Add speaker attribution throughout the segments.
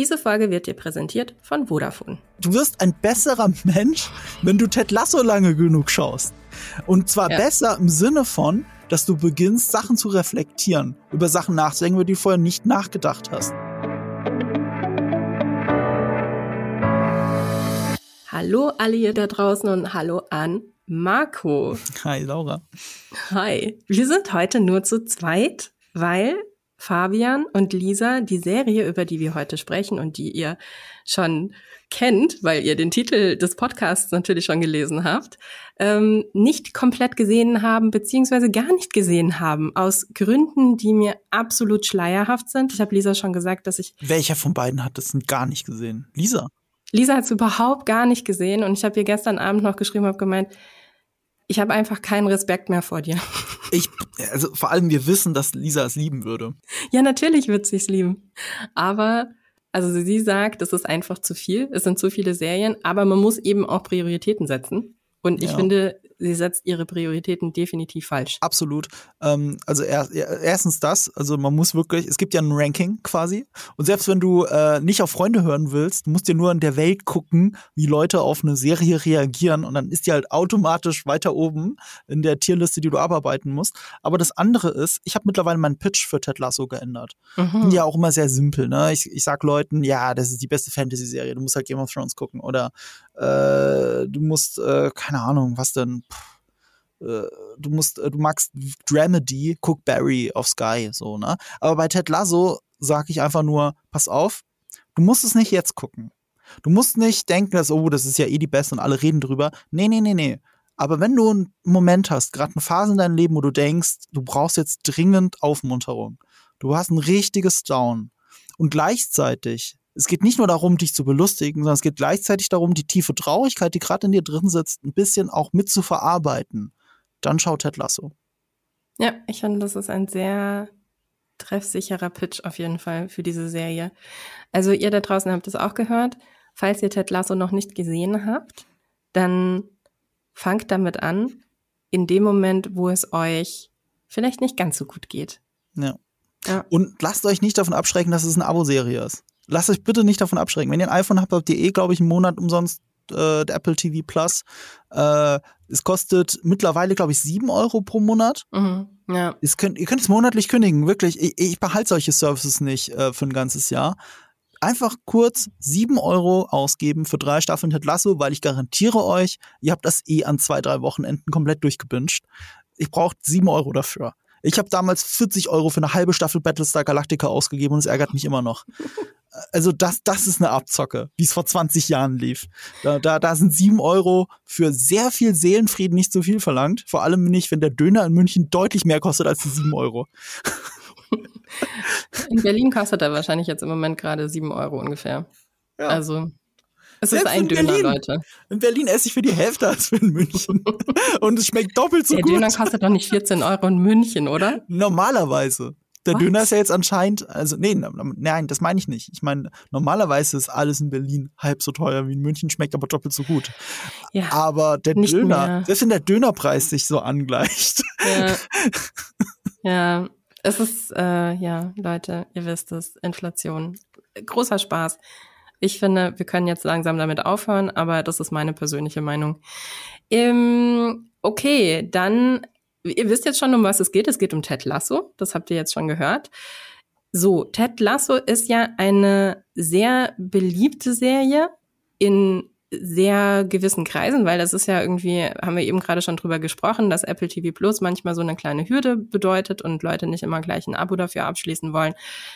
Speaker 1: Diese Folge wird dir präsentiert von Vodafone.
Speaker 2: Du wirst ein besserer Mensch, wenn du Ted Lasso lange genug schaust. Und zwar ja. besser im Sinne von, dass du beginnst, Sachen zu reflektieren, über Sachen nachzudenken, über die du vorher nicht nachgedacht hast.
Speaker 1: Hallo alle hier da draußen und hallo an Marco.
Speaker 2: Hi Laura.
Speaker 1: Hi. Wir sind heute nur zu zweit, weil Fabian und Lisa die Serie, über die wir heute sprechen und die ihr schon kennt, weil ihr den Titel des Podcasts natürlich schon gelesen habt, ähm, nicht komplett gesehen haben, beziehungsweise gar nicht gesehen haben, aus Gründen, die mir absolut schleierhaft sind. Ich habe Lisa schon gesagt, dass ich.
Speaker 2: Welcher von beiden hat es gar nicht gesehen? Lisa.
Speaker 1: Lisa hat es überhaupt gar nicht gesehen und ich habe ihr gestern Abend noch geschrieben, habe gemeint, ich habe einfach keinen Respekt mehr vor dir.
Speaker 2: Ich, also vor allem wir wissen, dass Lisa es lieben würde.
Speaker 1: Ja, natürlich wird sie es lieben. Aber, also sie sagt, es ist einfach zu viel. Es sind zu viele Serien, aber man muss eben auch Prioritäten setzen. Und ich ja. finde, sie setzt ihre Prioritäten definitiv falsch.
Speaker 2: Absolut. Ähm, also er, erstens das, also man muss wirklich, es gibt ja ein Ranking quasi. Und selbst wenn du äh, nicht auf Freunde hören willst, musst du nur in der Welt gucken, wie Leute auf eine Serie reagieren. Und dann ist die halt automatisch weiter oben in der Tierliste, die du abarbeiten musst. Aber das andere ist, ich habe mittlerweile meinen Pitch für Ted Lasso geändert. Mhm. Ja, auch immer sehr simpel. Ne? Ich, ich sag Leuten, ja, das ist die beste Fantasy-Serie. Du musst halt Game of Thrones gucken. Oder äh, du musst, äh, keine Ahnung, was denn? Äh, du musst, äh, du magst Dramedy, guck Barry auf Sky, so, ne? Aber bei Ted Lasso sag ich einfach nur, pass auf, du musst es nicht jetzt gucken. Du musst nicht denken, dass, oh, das ist ja eh die Beste und alle reden drüber. Nee, nee, nee, nee. Aber wenn du einen Moment hast, gerade eine Phase in deinem Leben, wo du denkst, du brauchst jetzt dringend Aufmunterung, du hast ein richtiges Down und gleichzeitig es geht nicht nur darum, dich zu belustigen, sondern es geht gleichzeitig darum, die tiefe Traurigkeit, die gerade in dir drin sitzt, ein bisschen auch mit zu verarbeiten. Dann schau Ted Lasso.
Speaker 1: Ja, ich finde, das ist ein sehr treffsicherer Pitch auf jeden Fall für diese Serie. Also ihr da draußen habt es auch gehört. Falls ihr Ted Lasso noch nicht gesehen habt, dann fangt damit an, in dem Moment, wo es euch vielleicht nicht ganz so gut geht.
Speaker 2: Ja. ja. Und lasst euch nicht davon abschrecken, dass es eine Abo-Serie ist lasst euch bitte nicht davon abschrecken. Wenn ihr ein iPhone habt, habt ihr eh, glaube ich, einen Monat umsonst äh, der Apple TV Plus. Äh, es kostet mittlerweile, glaube ich, sieben Euro pro Monat. Mhm, ja. Könnt, ihr könnt es monatlich kündigen, wirklich. Ich, ich behalte solche Services nicht äh, für ein ganzes Jahr. Einfach kurz sieben Euro ausgeben für drei Staffeln Ted Lasso, weil ich garantiere euch, ihr habt das eh an zwei, drei Wochenenden komplett durchgebinged. Ich brauche sieben Euro dafür. Ich habe damals 40 Euro für eine halbe Staffel Battlestar Galactica ausgegeben und es ärgert mich immer noch. Also das, das ist eine Abzocke, wie es vor 20 Jahren lief. Da, da, da sind sieben Euro für sehr viel Seelenfrieden nicht so viel verlangt. Vor allem nicht, wenn der Döner in München deutlich mehr kostet als die sieben Euro.
Speaker 1: In Berlin kostet er wahrscheinlich jetzt im Moment gerade sieben Euro ungefähr. Ja. Also es ist ein Döner,
Speaker 2: Berlin.
Speaker 1: Leute.
Speaker 2: In Berlin esse ich für die Hälfte als für in München. Und es schmeckt doppelt so
Speaker 1: Der
Speaker 2: gut.
Speaker 1: Der Döner kostet doch nicht 14 Euro in München, oder?
Speaker 2: Normalerweise. Der What? Döner ist ja jetzt anscheinend, also nee, nein, das meine ich nicht. Ich meine, normalerweise ist alles in Berlin halb so teuer wie in München, schmeckt aber doppelt so gut. Ja, aber der Döner, mehr. selbst wenn der Dönerpreis sich so angleicht.
Speaker 1: Ja, ja es ist, äh, ja, Leute, ihr wisst es, Inflation. Großer Spaß. Ich finde, wir können jetzt langsam damit aufhören, aber das ist meine persönliche Meinung. Ähm, okay, dann, ihr wisst jetzt schon, um was es geht. Es geht um Ted Lasso. Das habt ihr jetzt schon gehört. So, Ted Lasso ist ja eine sehr beliebte Serie in sehr gewissen Kreisen, weil das ist ja irgendwie, haben wir eben gerade schon drüber gesprochen, dass Apple TV Plus manchmal so eine kleine Hürde bedeutet und Leute nicht immer gleich ein Abo dafür abschließen wollen.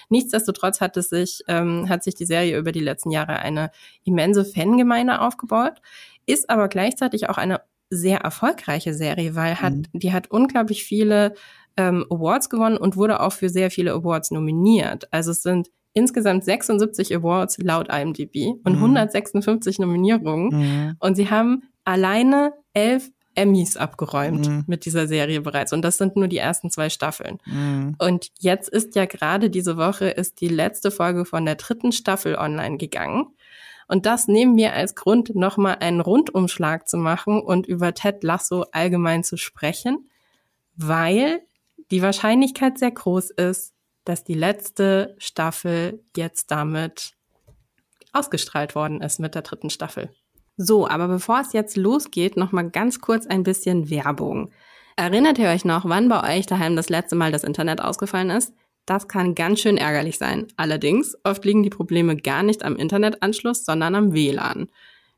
Speaker 1: Nichtsdestotrotz hat es sich, ähm, hat sich die Serie über die letzten Jahre eine immense Fangemeinde aufgebaut, ist aber gleichzeitig auch eine sehr erfolgreiche Serie, weil hat, mhm. die hat unglaublich viele ähm, Awards gewonnen und wurde auch für sehr viele Awards nominiert. Also es sind insgesamt 76 Awards laut IMDb und mhm. 156 Nominierungen. Mhm. Und sie haben alleine elf Emmys abgeräumt mhm. mit dieser Serie bereits. Und das sind nur die ersten zwei Staffeln. Mhm. Und jetzt ist ja gerade diese Woche ist die letzte Folge von der dritten Staffel online gegangen. Und das nehmen wir als Grund, nochmal einen Rundumschlag zu machen und über Ted Lasso allgemein zu sprechen, weil die Wahrscheinlichkeit sehr groß ist, dass die letzte Staffel jetzt damit ausgestrahlt worden ist mit der dritten Staffel. So, aber bevor es jetzt losgeht, noch mal ganz kurz ein bisschen Werbung. Erinnert ihr euch noch, wann bei euch daheim das letzte Mal das Internet ausgefallen ist? Das kann ganz schön ärgerlich sein. Allerdings, oft liegen die Probleme gar nicht am Internetanschluss, sondern am WLAN.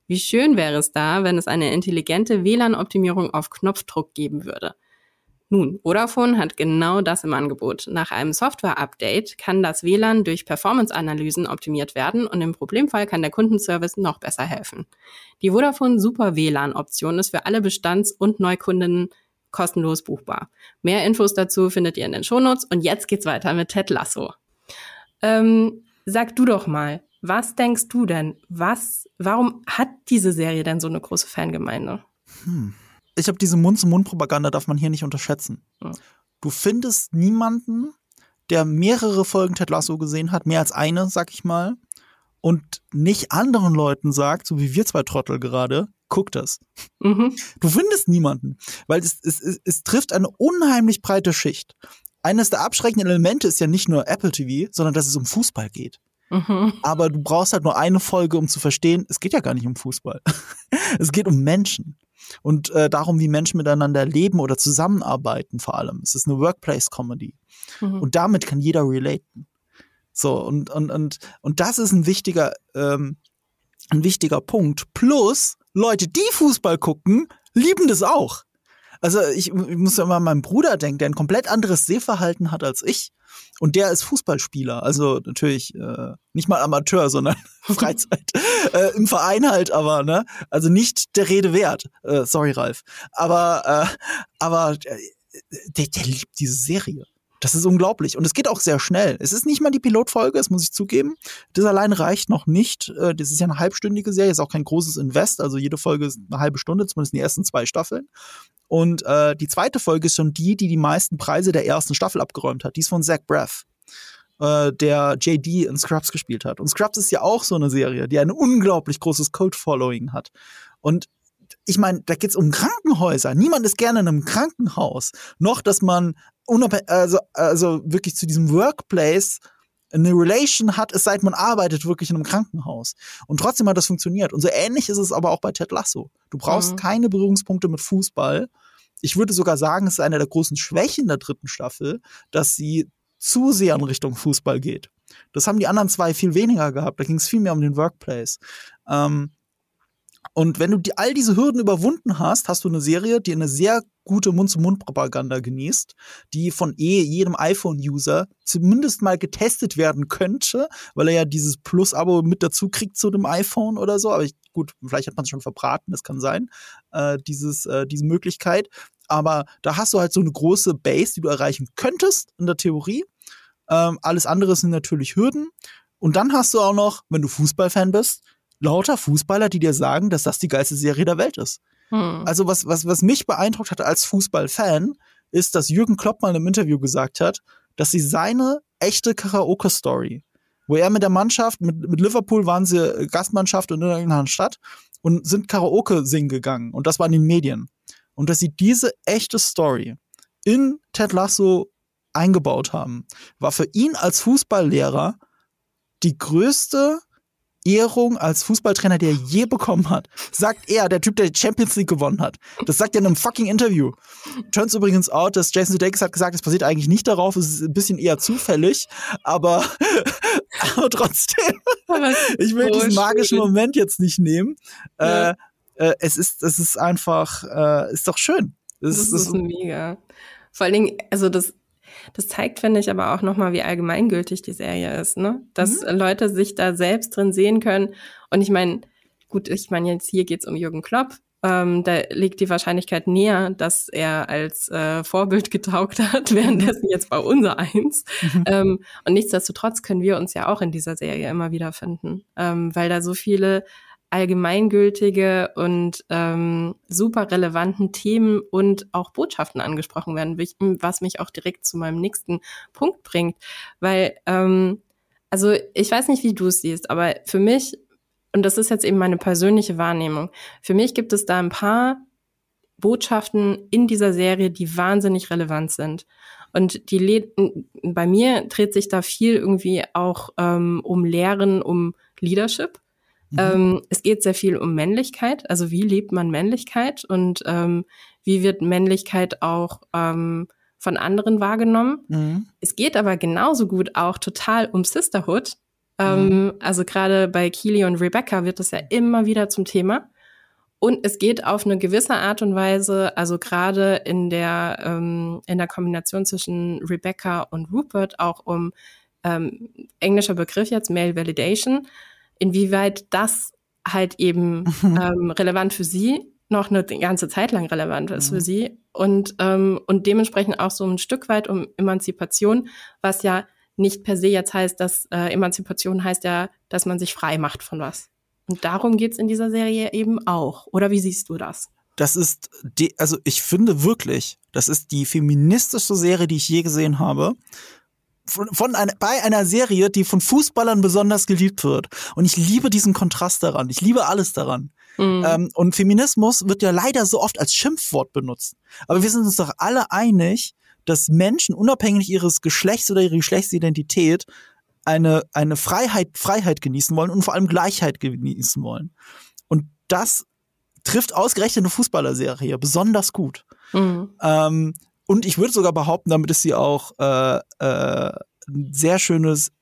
Speaker 1: Wie schön wäre es da, wenn es eine intelligente WLAN-Optimierung auf Knopfdruck geben würde. Nun, Vodafone hat genau das im Angebot. Nach einem Software-Update kann das WLAN durch Performance-Analysen optimiert werden und im Problemfall kann der Kundenservice noch besser helfen. Die Vodafone Super WLAN-Option ist für alle Bestands- und Neukundinnen kostenlos buchbar. Mehr Infos dazu findet ihr in den Shownotes und jetzt geht's weiter mit Ted Lasso. Ähm, sag du doch mal, was denkst du denn? Was, warum hat diese Serie denn so eine große Fangemeinde?
Speaker 2: Hm ich habe diese Mund-zu-Mund-Propaganda darf man hier nicht unterschätzen. Du findest niemanden, der mehrere Folgen Ted Lasso gesehen hat, mehr als eine, sag ich mal, und nicht anderen Leuten sagt, so wie wir zwei Trottel gerade, guck das. Mhm. Du findest niemanden, weil es, es, es, es trifft eine unheimlich breite Schicht. Eines der abschreckenden Elemente ist ja nicht nur Apple TV, sondern dass es um Fußball geht. Mhm. Aber du brauchst halt nur eine Folge, um zu verstehen, es geht ja gar nicht um Fußball. es geht um Menschen und äh, darum, wie Menschen miteinander leben oder zusammenarbeiten vor allem. Es ist eine Workplace-Comedy. Mhm. Und damit kann jeder relaten. So, und, und, und, und das ist ein wichtiger, ähm, ein wichtiger Punkt. Plus, Leute, die Fußball gucken, lieben das auch. Also ich, ich muss ja immer an meinen Bruder denken, der ein komplett anderes Sehverhalten hat als ich. Und der ist Fußballspieler. Also natürlich äh, nicht mal Amateur, sondern Freizeit. äh, Im Verein halt, aber, ne? Also nicht der Rede wert. Äh, sorry, Ralf. Aber, äh, aber äh, der, der liebt diese Serie. Das ist unglaublich. Und es geht auch sehr schnell. Es ist nicht mal die Pilotfolge, das muss ich zugeben. Das allein reicht noch nicht. Äh, das ist ja eine halbstündige Serie, ist auch kein großes Invest. Also jede Folge ist eine halbe Stunde, zumindest die ersten zwei Staffeln. Und äh, die zweite Folge ist schon die, die die meisten Preise der ersten Staffel abgeräumt hat. Die ist von Zach Braff, äh, der JD in Scrubs gespielt hat. Und Scrubs ist ja auch so eine Serie, die ein unglaublich großes Cult-Following hat. Und ich meine, da geht's um Krankenhäuser. Niemand ist gerne in einem Krankenhaus. Noch, dass man also, also wirklich zu diesem Workplace eine Relation hat, es seit man arbeitet wirklich in einem Krankenhaus. Und trotzdem hat das funktioniert. Und so ähnlich ist es aber auch bei Ted Lasso. Du brauchst mhm. keine Berührungspunkte mit Fußball. Ich würde sogar sagen, es ist eine der großen Schwächen der dritten Staffel, dass sie zu sehr in Richtung Fußball geht. Das haben die anderen zwei viel weniger gehabt. Da ging es viel mehr um den Workplace. Ähm, und wenn du die, all diese Hürden überwunden hast, hast du eine Serie, die eine sehr gute Mund-zu-Mund-Propaganda genießt, die von eh jedem iPhone-User zumindest mal getestet werden könnte, weil er ja dieses Plus-Abo mit dazu kriegt zu dem iPhone oder so. Aber ich, gut, vielleicht hat man es schon verbraten, das kann sein, äh, dieses, äh, diese Möglichkeit. Aber da hast du halt so eine große Base, die du erreichen könntest in der Theorie. Ähm, alles andere sind natürlich Hürden. Und dann hast du auch noch, wenn du Fußballfan bist, lauter Fußballer, die dir sagen, dass das die geilste Serie der Welt ist. Hm. Also was, was, was mich beeindruckt hat als Fußballfan, ist, dass Jürgen Klopp mal im Interview gesagt hat, dass sie seine echte Karaoke-Story, wo er mit der Mannschaft, mit, mit Liverpool waren sie Gastmannschaft in irgendeiner Stadt und sind Karaoke singen gegangen und das war in den Medien. Und dass sie diese echte Story in Ted Lasso eingebaut haben, war für ihn als Fußballlehrer die größte Ehrung als Fußballtrainer, der er je bekommen hat. Sagt er, der Typ, der die Champions League gewonnen hat. Das sagt er in einem fucking Interview. Turns übrigens out, dass Jason Sudeikis hat gesagt, es basiert eigentlich nicht darauf, es ist ein bisschen eher zufällig, aber, aber trotzdem. Aber ich will so diesen magischen schön. Moment jetzt nicht nehmen. Ja. Äh, äh, es ist, es ist einfach, äh, ist doch schön.
Speaker 1: Es, das, ist, ist mega. Vor allen Dingen, also das das zeigt, finde ich, aber auch nochmal, wie allgemeingültig die Serie ist, ne? Dass mhm. Leute sich da selbst drin sehen können. Und ich meine, gut, ich meine, jetzt hier geht's um Jürgen Klopp. Ähm, da liegt die Wahrscheinlichkeit näher, dass er als äh, Vorbild getaugt hat, währenddessen jetzt bei unser eins. Mhm. Ähm, und nichtsdestotrotz können wir uns ja auch in dieser Serie immer wieder finden, ähm, weil da so viele allgemeingültige und ähm, super relevanten Themen und auch Botschaften angesprochen werden, was mich auch direkt zu meinem nächsten Punkt bringt. Weil, ähm, also ich weiß nicht, wie du es siehst, aber für mich, und das ist jetzt eben meine persönliche Wahrnehmung, für mich gibt es da ein paar Botschaften in dieser Serie, die wahnsinnig relevant sind. Und die bei mir dreht sich da viel irgendwie auch ähm, um Lehren, um Leadership Mhm. Ähm, es geht sehr viel um Männlichkeit, also wie lebt man Männlichkeit und ähm, wie wird Männlichkeit auch ähm, von anderen wahrgenommen. Mhm. Es geht aber genauso gut auch total um Sisterhood. Ähm, mhm. Also gerade bei Keely und Rebecca wird das ja immer wieder zum Thema. Und es geht auf eine gewisse Art und Weise, also gerade in der ähm, in der Kombination zwischen Rebecca und Rupert auch um ähm, englischer Begriff jetzt Male Validation, inwieweit das halt eben ähm, relevant für sie noch eine ganze Zeit lang relevant ist mhm. für sie und ähm, und dementsprechend auch so ein Stück weit um Emanzipation, was ja nicht per se jetzt heißt, dass äh, Emanzipation heißt ja, dass man sich frei macht von was. Und darum geht's in dieser Serie eben auch. Oder wie siehst du das?
Speaker 2: Das ist die, also ich finde wirklich, das ist die feministischste Serie, die ich je gesehen habe. Von, von einer, bei einer Serie, die von Fußballern besonders geliebt wird. Und ich liebe diesen Kontrast daran. Ich liebe alles daran. Mhm. Ähm, und Feminismus wird ja leider so oft als Schimpfwort benutzt. Aber wir sind uns doch alle einig, dass Menschen unabhängig ihres Geschlechts oder ihrer Geschlechtsidentität eine, eine Freiheit, Freiheit genießen wollen und vor allem Gleichheit genießen wollen. Und das trifft ausgerechnet eine Fußballerserie besonders gut. Mhm. Ähm, und ich würde sogar behaupten, damit ist sie auch äh, äh, ein sehr schönes,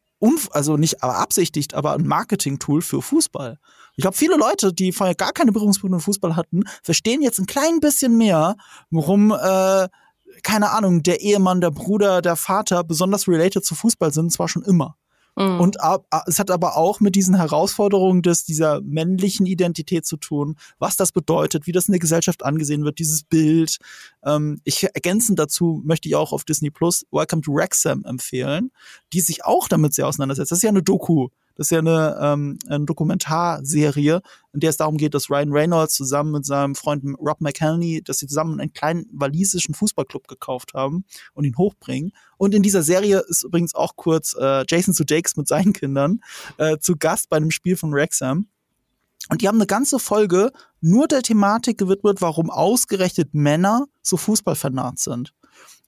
Speaker 2: also nicht aber absichtigt, aber ein Marketing-Tool für Fußball. Ich glaube, viele Leute, die vorher gar keine Berührungspunkte mit Fußball hatten, verstehen jetzt ein klein bisschen mehr, warum äh, keine Ahnung, der Ehemann, der Bruder, der Vater besonders related zu Fußball sind, zwar schon immer. Mhm. Und es hat aber auch mit diesen Herausforderungen des, dieser männlichen Identität zu tun, was das bedeutet, wie das in der Gesellschaft angesehen wird, dieses Bild. Ähm, ich ergänzend dazu möchte ich auch auf Disney Plus Welcome to Wrexham empfehlen, die sich auch damit sehr auseinandersetzt. Das ist ja eine Doku das ist ja eine, ähm, eine Dokumentarserie, in der es darum geht, dass Ryan Reynolds zusammen mit seinem Freund Rob McElhenney, dass sie zusammen einen kleinen walisischen Fußballclub gekauft haben und ihn hochbringen. Und in dieser Serie ist übrigens auch kurz äh, Jason Sudeikis mit seinen Kindern äh, zu Gast bei einem Spiel von Wrexham. Und die haben eine ganze Folge nur der Thematik gewidmet, warum ausgerechnet Männer so Fußballfanat sind.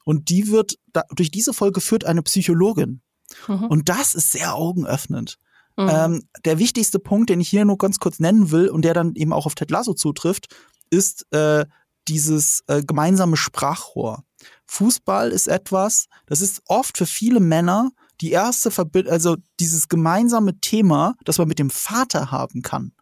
Speaker 2: Und die wird, da, durch diese Folge führt eine Psychologin. Mhm. Und das ist sehr augenöffnend. Mhm. Ähm, der wichtigste Punkt, den ich hier nur ganz kurz nennen will und der dann eben auch auf Ted Lasso zutrifft, ist äh, dieses äh, gemeinsame Sprachrohr. Fußball ist etwas, das ist oft für viele Männer die erste Verbindung, also dieses gemeinsame Thema, das man mit dem Vater haben kann.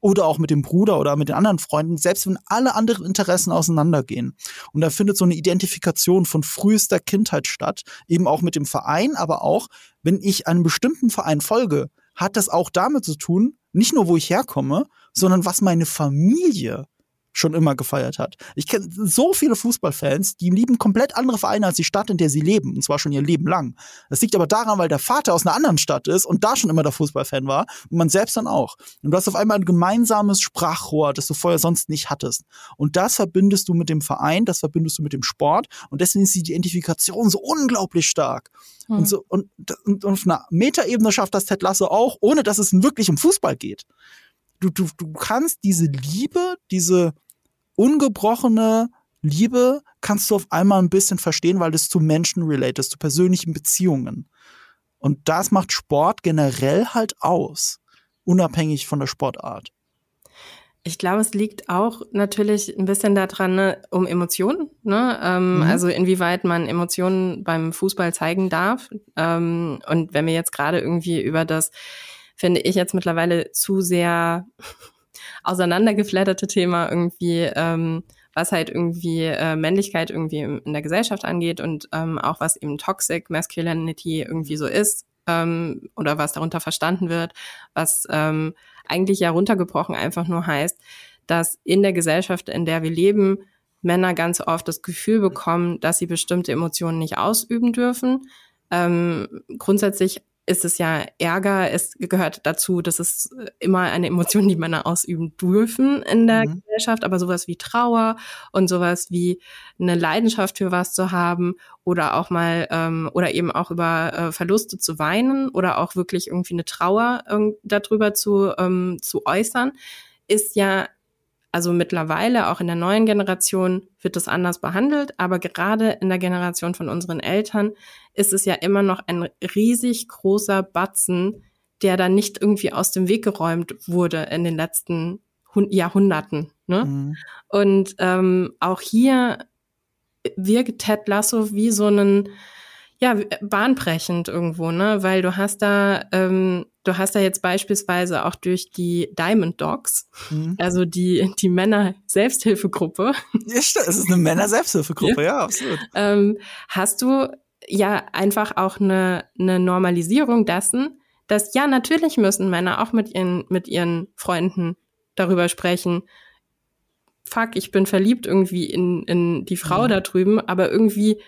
Speaker 2: Oder auch mit dem Bruder oder mit den anderen Freunden, selbst wenn alle anderen Interessen auseinandergehen. Und da findet so eine Identifikation von frühester Kindheit statt, eben auch mit dem Verein, aber auch, wenn ich einem bestimmten Verein folge, hat das auch damit zu tun, nicht nur wo ich herkomme, sondern was meine Familie schon immer gefeiert hat. Ich kenne so viele Fußballfans, die lieben komplett andere Vereine als die Stadt, in der sie leben, und zwar schon ihr Leben lang. Das liegt aber daran, weil der Vater aus einer anderen Stadt ist und da schon immer der Fußballfan war und man selbst dann auch. Und du hast auf einmal ein gemeinsames Sprachrohr, das du vorher sonst nicht hattest. Und das verbindest du mit dem Verein, das verbindest du mit dem Sport und deswegen ist die Identifikation so unglaublich stark. Hm. Und, so, und, und, und auf einer Metaebene schafft das Ted Lasso auch, ohne dass es wirklich um Fußball geht du, du, du kannst diese Liebe, diese ungebrochene Liebe kannst du auf einmal ein bisschen verstehen, weil es zu Menschen related, zu persönlichen Beziehungen. Und das macht Sport generell halt aus, unabhängig von der Sportart.
Speaker 1: Ich glaube, es liegt auch natürlich ein bisschen daran, ne, um Emotionen. Ne? Ähm, mhm. Also inwieweit man Emotionen beim Fußball zeigen darf. Ähm, und wenn wir jetzt gerade irgendwie über das finde ich jetzt mittlerweile zu sehr auseinandergeflatterte Thema irgendwie, ähm, was halt irgendwie äh, Männlichkeit irgendwie in der Gesellschaft angeht und ähm, auch was eben Toxic Masculinity irgendwie so ist ähm, oder was darunter verstanden wird, was ähm, eigentlich ja runtergebrochen einfach nur heißt, dass in der Gesellschaft, in der wir leben, Männer ganz oft das Gefühl bekommen, dass sie bestimmte Emotionen nicht ausüben dürfen. Ähm, grundsätzlich ist es ja Ärger, es gehört dazu, dass es immer eine Emotion, die Männer ausüben dürfen in der mhm. Gesellschaft, aber sowas wie Trauer und sowas wie eine Leidenschaft für was zu haben oder auch mal ähm, oder eben auch über äh, Verluste zu weinen oder auch wirklich irgendwie eine Trauer äh, darüber zu, ähm, zu äußern, ist ja also mittlerweile, auch in der neuen Generation, wird es anders behandelt, aber gerade in der Generation von unseren Eltern ist es ja immer noch ein riesig großer Batzen, der dann nicht irgendwie aus dem Weg geräumt wurde in den letzten Jahrhunderten. Ne? Mhm. Und ähm, auch hier wirkt Ted Lasso wie so einen ja, bahnbrechend irgendwo, ne? Weil du hast da, ähm, du hast da jetzt beispielsweise auch durch die Diamond Dogs, mhm. also die, die Männer-Selbsthilfegruppe.
Speaker 2: Ja, es ist eine Männer-Selbsthilfegruppe, ja. ja, absolut.
Speaker 1: Ähm, hast du ja einfach auch eine, eine Normalisierung dessen, dass ja, natürlich müssen Männer auch mit ihren, mit ihren Freunden darüber sprechen, fuck, ich bin verliebt irgendwie in, in die Frau mhm. da drüben, aber irgendwie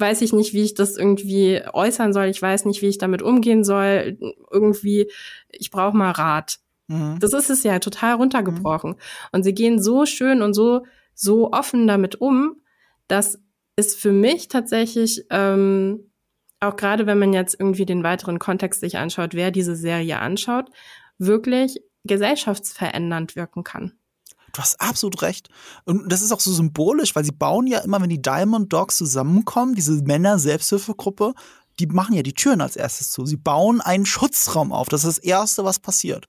Speaker 1: weiß ich nicht, wie ich das irgendwie äußern soll. Ich weiß nicht, wie ich damit umgehen soll. Irgendwie, ich brauche mal Rat. Mhm. Das ist es ja total runtergebrochen. Mhm. Und sie gehen so schön und so, so offen damit um, dass es für mich tatsächlich, ähm, auch gerade wenn man jetzt irgendwie den weiteren Kontext sich anschaut, wer diese Serie anschaut, wirklich gesellschaftsverändernd wirken kann.
Speaker 2: Du hast absolut recht. Und das ist auch so symbolisch, weil sie bauen ja immer, wenn die Diamond Dogs zusammenkommen, diese Männer-Selbsthilfegruppe, die machen ja die Türen als erstes zu. Sie bauen einen Schutzraum auf. Das ist das Erste, was passiert.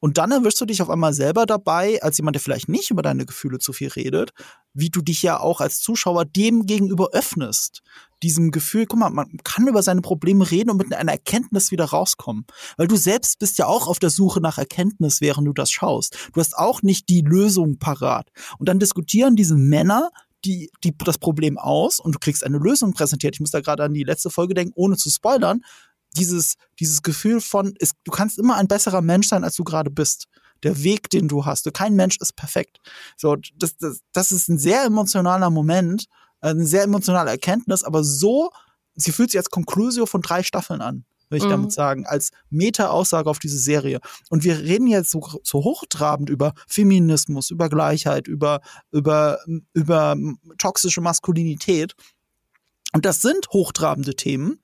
Speaker 2: Und dann erwischst du dich auf einmal selber dabei, als jemand, der vielleicht nicht über deine Gefühle zu viel redet, wie du dich ja auch als Zuschauer dem gegenüber öffnest. Diesem Gefühl, guck mal, man kann über seine Probleme reden und mit einer Erkenntnis wieder rauskommen. Weil du selbst bist ja auch auf der Suche nach Erkenntnis, während du das schaust. Du hast auch nicht die Lösung parat. Und dann diskutieren diese Männer die, die, das Problem aus und du kriegst eine Lösung präsentiert. Ich muss da gerade an die letzte Folge denken, ohne zu spoilern dieses, dieses Gefühl von, ist, du kannst immer ein besserer Mensch sein, als du gerade bist. Der Weg, den du hast. Kein Mensch ist perfekt. So, das, das, das ist ein sehr emotionaler Moment, eine sehr emotionale Erkenntnis, aber so, sie fühlt sich als Conclusio von drei Staffeln an, will ich mhm. damit sagen, als Meta-Aussage auf diese Serie. Und wir reden jetzt so, so hochtrabend über Feminismus, über Gleichheit, über, über, über toxische Maskulinität. Und das sind hochtrabende Themen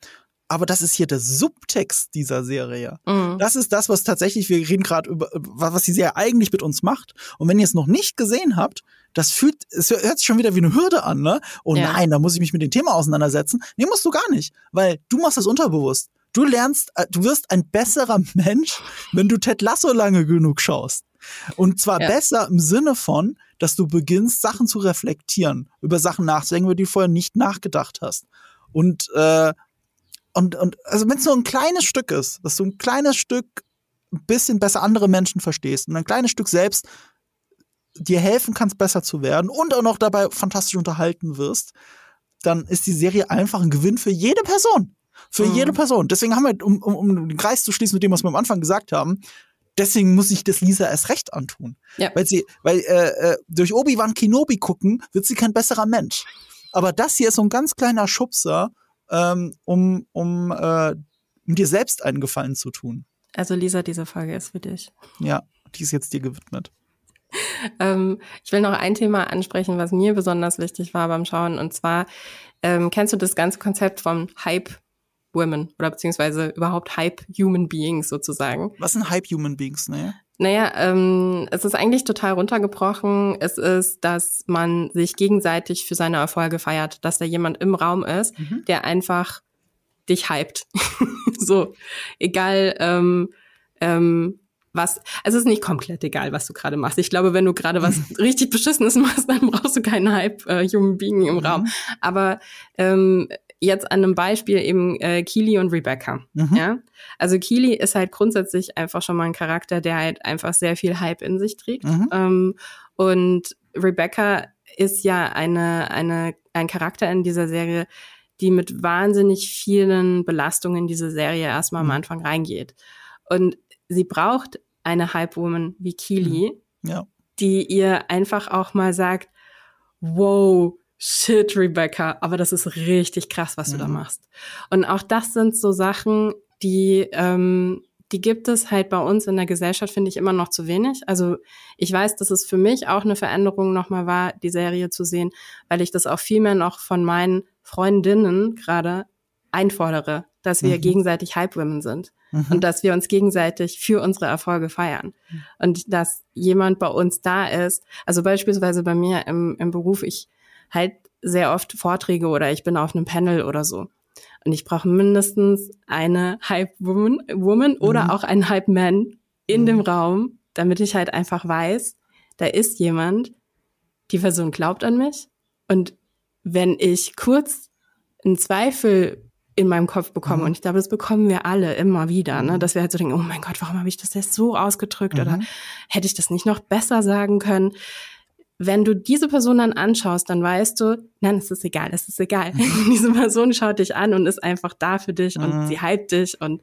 Speaker 2: aber das ist hier der Subtext dieser Serie. Mhm. Das ist das, was tatsächlich, wir reden gerade über, was die Serie eigentlich mit uns macht. Und wenn ihr es noch nicht gesehen habt, das fühlt, es hört sich schon wieder wie eine Hürde an, ne? Oh ja. nein, da muss ich mich mit dem Thema auseinandersetzen. Nee, musst du gar nicht, weil du machst das unterbewusst. Du lernst, äh, du wirst ein besserer Mensch, wenn du Ted Lasso lange genug schaust. Und zwar ja. besser im Sinne von, dass du beginnst, Sachen zu reflektieren, über Sachen nachzudenken, über die du vorher nicht nachgedacht hast. Und äh, und, und also wenn es nur ein kleines Stück ist, dass du ein kleines Stück ein bisschen besser andere Menschen verstehst und ein kleines Stück selbst dir helfen kannst, besser zu werden und auch noch dabei fantastisch unterhalten wirst, dann ist die Serie einfach ein Gewinn für jede Person. Für mhm. jede Person. Deswegen haben wir, um, um, um den Kreis zu schließen mit dem, was wir am Anfang gesagt haben, deswegen muss ich das Lisa erst recht antun. Ja. Weil sie, weil äh, äh, durch Obi-Wan Kenobi gucken, wird sie kein besserer Mensch. Aber das hier ist so ein ganz kleiner Schubser, ähm, um, um, äh, um dir selbst einen Gefallen zu tun.
Speaker 1: Also Lisa, diese Folge ist für dich.
Speaker 2: Ja, die ist jetzt dir gewidmet.
Speaker 1: ähm, ich will noch ein Thema ansprechen, was mir besonders wichtig war beim Schauen. Und zwar, ähm, kennst du das ganze Konzept von Hype Women oder beziehungsweise überhaupt Hype Human Beings sozusagen?
Speaker 2: Was sind Hype Human Beings, ne?
Speaker 1: Naja, ähm, es ist eigentlich total runtergebrochen. Es ist, dass man sich gegenseitig für seine Erfolge feiert, dass da jemand im Raum ist, mhm. der einfach dich hypt. so, egal, ähm, ähm, was, also es ist nicht komplett egal, was du gerade machst. Ich glaube, wenn du gerade was richtig Beschissenes machst, dann brauchst du keinen Hype äh, Human Being im mhm. Raum. Aber ähm, jetzt an einem Beispiel eben äh, Keely und Rebecca. Mhm. Ja, also Keely ist halt grundsätzlich einfach schon mal ein Charakter, der halt einfach sehr viel Hype in sich trägt. Mhm. Ähm, und Rebecca ist ja eine eine ein Charakter in dieser Serie, die mit wahnsinnig vielen Belastungen in diese Serie erstmal mhm. am Anfang reingeht. Und sie braucht eine Hype-Woman wie Keely,
Speaker 2: mhm. ja.
Speaker 1: die ihr einfach auch mal sagt, wow, shit, Rebecca, aber das ist richtig krass, was mhm. du da mhm. machst. Und auch das sind so Sachen, die, ähm, die gibt es halt bei uns in der Gesellschaft, finde ich, immer noch zu wenig. Also ich weiß, dass es für mich auch eine Veränderung nochmal war, die Serie zu sehen, weil ich das auch viel mehr noch von meinen Freundinnen gerade einfordere, dass wir mhm. gegenseitig Hype-Women sind mhm. und dass wir uns gegenseitig für unsere Erfolge feiern. Mhm. Und dass jemand bei uns da ist, also beispielsweise bei mir im, im Beruf, ich halt sehr oft Vorträge oder ich bin auf einem Panel oder so. Und ich brauche mindestens eine Hype-Woman Woman oder
Speaker 2: Mhm.
Speaker 1: auch einen Hype-Man in
Speaker 2: Mhm.
Speaker 1: dem Raum, damit ich halt einfach weiß, da ist jemand, die Person glaubt an mich. Und wenn ich kurz einen Zweifel in meinem Kopf bekomme,
Speaker 2: Mhm.
Speaker 1: und ich glaube, das bekommen wir alle immer wieder, ne,
Speaker 2: Mhm.
Speaker 1: dass wir halt so denken, oh mein Gott, warum habe ich das jetzt so ausgedrückt
Speaker 2: Mhm.
Speaker 1: oder hätte ich das nicht noch besser sagen können? Wenn du diese Person dann anschaust, dann weißt du, nein, es ist egal, es ist egal. diese Person schaut dich an und ist einfach da für dich und
Speaker 2: Mhm.
Speaker 1: sie hypt dich und,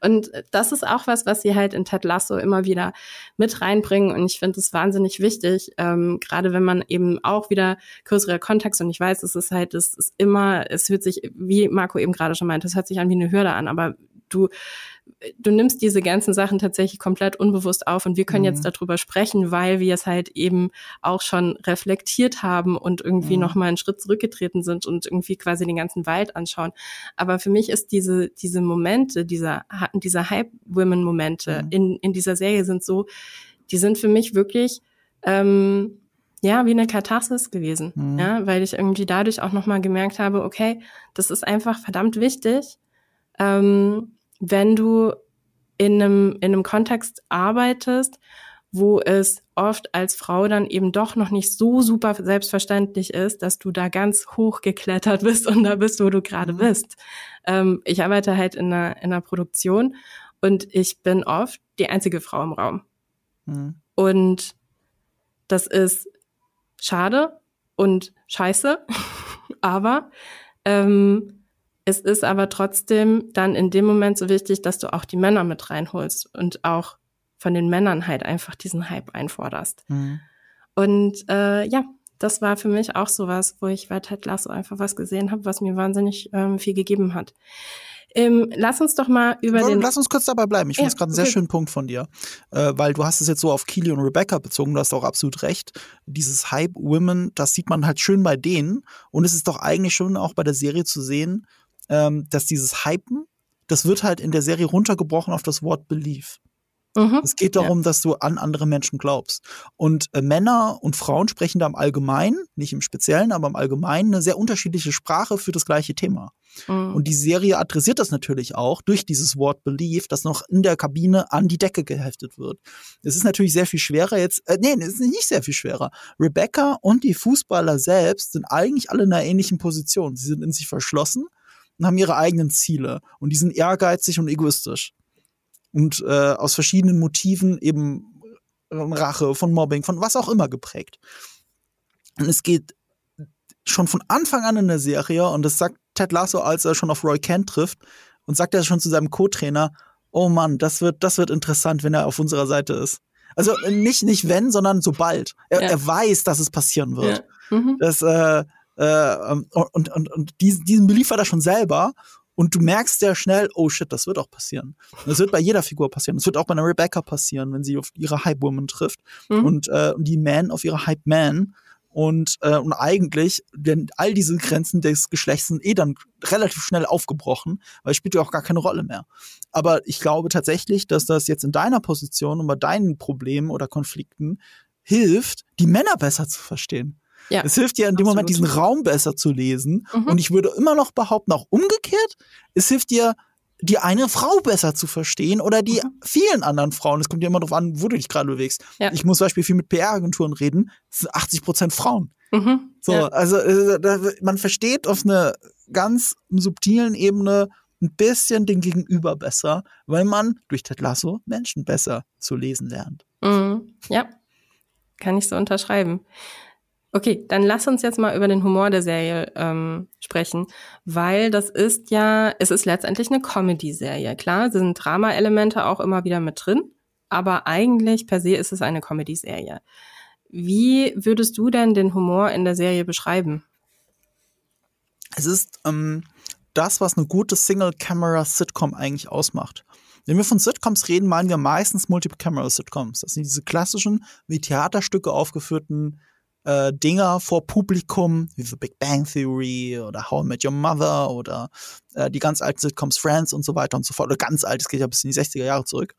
Speaker 1: und das ist auch was, was sie halt in Ted Lasso immer wieder mit reinbringen und ich finde es wahnsinnig wichtig, ähm, gerade wenn man eben auch wieder größere Kontext und ich weiß, es ist halt, es ist immer, es hört sich, wie Marco eben gerade schon meinte, es hört sich an wie eine Hürde an, aber du, du nimmst diese ganzen Sachen tatsächlich komplett unbewusst auf und wir können
Speaker 2: Mhm.
Speaker 1: jetzt darüber sprechen, weil wir es halt eben auch schon reflektiert haben und irgendwie
Speaker 2: Mhm.
Speaker 1: noch mal einen Schritt zurückgetreten sind und irgendwie quasi den ganzen Wald anschauen. Aber für mich ist diese, diese Momente, dieser, dieser Hype-Women-Momente
Speaker 2: Mhm.
Speaker 1: in, in dieser Serie sind so, die sind für mich wirklich, ähm, ja, wie eine Katharsis gewesen.
Speaker 2: Mhm.
Speaker 1: Ja, weil ich irgendwie dadurch auch nochmal gemerkt habe, okay, das ist einfach verdammt wichtig, ähm, wenn du in einem, in einem Kontext arbeitest, wo es oft als Frau dann eben doch noch nicht so super selbstverständlich ist, dass du da ganz hoch geklettert bist und da bist, wo du gerade
Speaker 2: Mhm.
Speaker 1: bist. Ähm, ich arbeite halt in einer, in einer Produktion und ich bin oft die einzige Frau im Raum.
Speaker 2: Mhm.
Speaker 1: Und das ist schade und scheiße, aber ähm, es ist aber trotzdem dann in dem Moment so wichtig, dass du auch die Männer mit reinholst und auch von den Männern halt einfach diesen Hype einforderst.
Speaker 2: Mhm.
Speaker 1: Und äh, ja, das war für mich auch sowas, wo ich bei Ted Lasso einfach was gesehen habe, was mir wahnsinnig ähm, viel gegeben hat. Ähm, lass uns doch mal über den.
Speaker 2: Lass uns kurz dabei bleiben. Ich finde
Speaker 1: Ja,
Speaker 2: es gerade einen sehr
Speaker 1: okay.
Speaker 2: schönen Punkt von dir. Äh, weil du hast es jetzt so auf Keely und Rebecca bezogen, du hast auch absolut recht. Dieses Hype-Women, das sieht man halt schön bei denen. Und es ist doch eigentlich schon auch bei der Serie zu sehen, ähm, dass dieses Hypen, das wird halt in der Serie runtergebrochen auf das Wort Belief.
Speaker 1: Mhm.
Speaker 2: Es geht darum, dass du an andere Menschen glaubst. Und äh, Männer und Frauen sprechen da im Allgemeinen, nicht im Speziellen, aber im Allgemeinen eine sehr unterschiedliche Sprache für das gleiche Thema.
Speaker 1: Mhm.
Speaker 2: Und die Serie adressiert das natürlich auch durch dieses Wort Belief, das noch in der Kabine an die Decke geheftet wird. Es ist natürlich sehr viel schwerer jetzt, äh, nee, es ist nicht sehr viel schwerer. Rebecca und die Fußballer selbst sind eigentlich alle in einer ähnlichen Position. Sie sind in sich verschlossen und haben ihre eigenen Ziele. Und die sind ehrgeizig und egoistisch. Und äh, aus verschiedenen Motiven eben von Rache, von Mobbing, von was auch immer geprägt. Und es geht schon von Anfang an in der Serie, und das sagt Ted Lasso, als er schon auf Roy Kent trifft, und sagt er schon zu seinem Co-Trainer, oh Mann, das wird, das wird interessant, wenn er auf unserer Seite ist. Also äh, nicht, nicht wenn, sondern sobald. Er,
Speaker 1: Ja.
Speaker 2: er weiß, dass es passieren wird.
Speaker 1: ja. Mhm.
Speaker 2: Das, äh, äh, und, und, und diesen, diesen Belief hat er schon selber. Und du merkst sehr schnell, oh shit, das wird auch passieren. Und Das wird bei jeder Figur passieren. Das wird auch bei einer Rebecca passieren, wenn sie auf ihre Hype-Woman trifft.
Speaker 1: Mhm.
Speaker 2: Und äh, die Man auf ihre Hype-Man. Und, äh, und eigentlich, denn all diese Grenzen des Geschlechts sind eh dann relativ schnell aufgebrochen, weil es spielt ja auch gar keine Rolle mehr. Aber ich glaube tatsächlich, dass das jetzt in deiner Position und bei deinen Problemen oder Konflikten hilft, die Männer besser zu verstehen.
Speaker 1: Ja,
Speaker 2: Es hilft dir in dem Moment,
Speaker 1: absolut.
Speaker 2: diesen Raum besser zu lesen.
Speaker 1: Mhm.
Speaker 2: Und ich würde immer noch behaupten, auch umgekehrt, es hilft dir, die eine Frau besser zu verstehen oder die
Speaker 1: Mhm.
Speaker 2: vielen anderen Frauen. Es kommt ja immer darauf an, wo du dich gerade bewegst.
Speaker 1: Ja.
Speaker 2: Ich muss zum Beispiel viel mit PR-Agenturen reden. Es sind 80 Prozent Frauen.
Speaker 1: Mhm.
Speaker 2: So,
Speaker 1: Ja.
Speaker 2: also äh, man versteht auf einer ganz subtilen Ebene ein bisschen den Gegenüber besser, weil man durch Ted Lasso Menschen besser zu lesen lernt.
Speaker 1: Mhm. Ja, kann ich so unterschreiben. Okay, dann lass uns jetzt mal über den Humor der Serie ähm, sprechen, weil das ist ja, es ist letztendlich eine Comedy-Serie. Klar, sind Drama-Elemente auch immer wieder mit drin, aber eigentlich per se ist es eine Comedy-Serie. Wie würdest du denn den Humor in der Serie beschreiben?
Speaker 2: Es ist ähm, das, was eine gute Single-Camera-Sitcom eigentlich ausmacht. Wenn wir von Sitcoms reden, meinen wir meistens Multiple-Camera-Sitcoms. Das sind diese klassischen, wie Theaterstücke aufgeführten äh, Dinger vor Publikum, wie The Big Bang Theory oder How I Met Your Mother oder äh, die ganz alten Sitcoms Friends und so weiter und so fort. Oder ganz alt, es geht ja bis in die 60er Jahre zurück.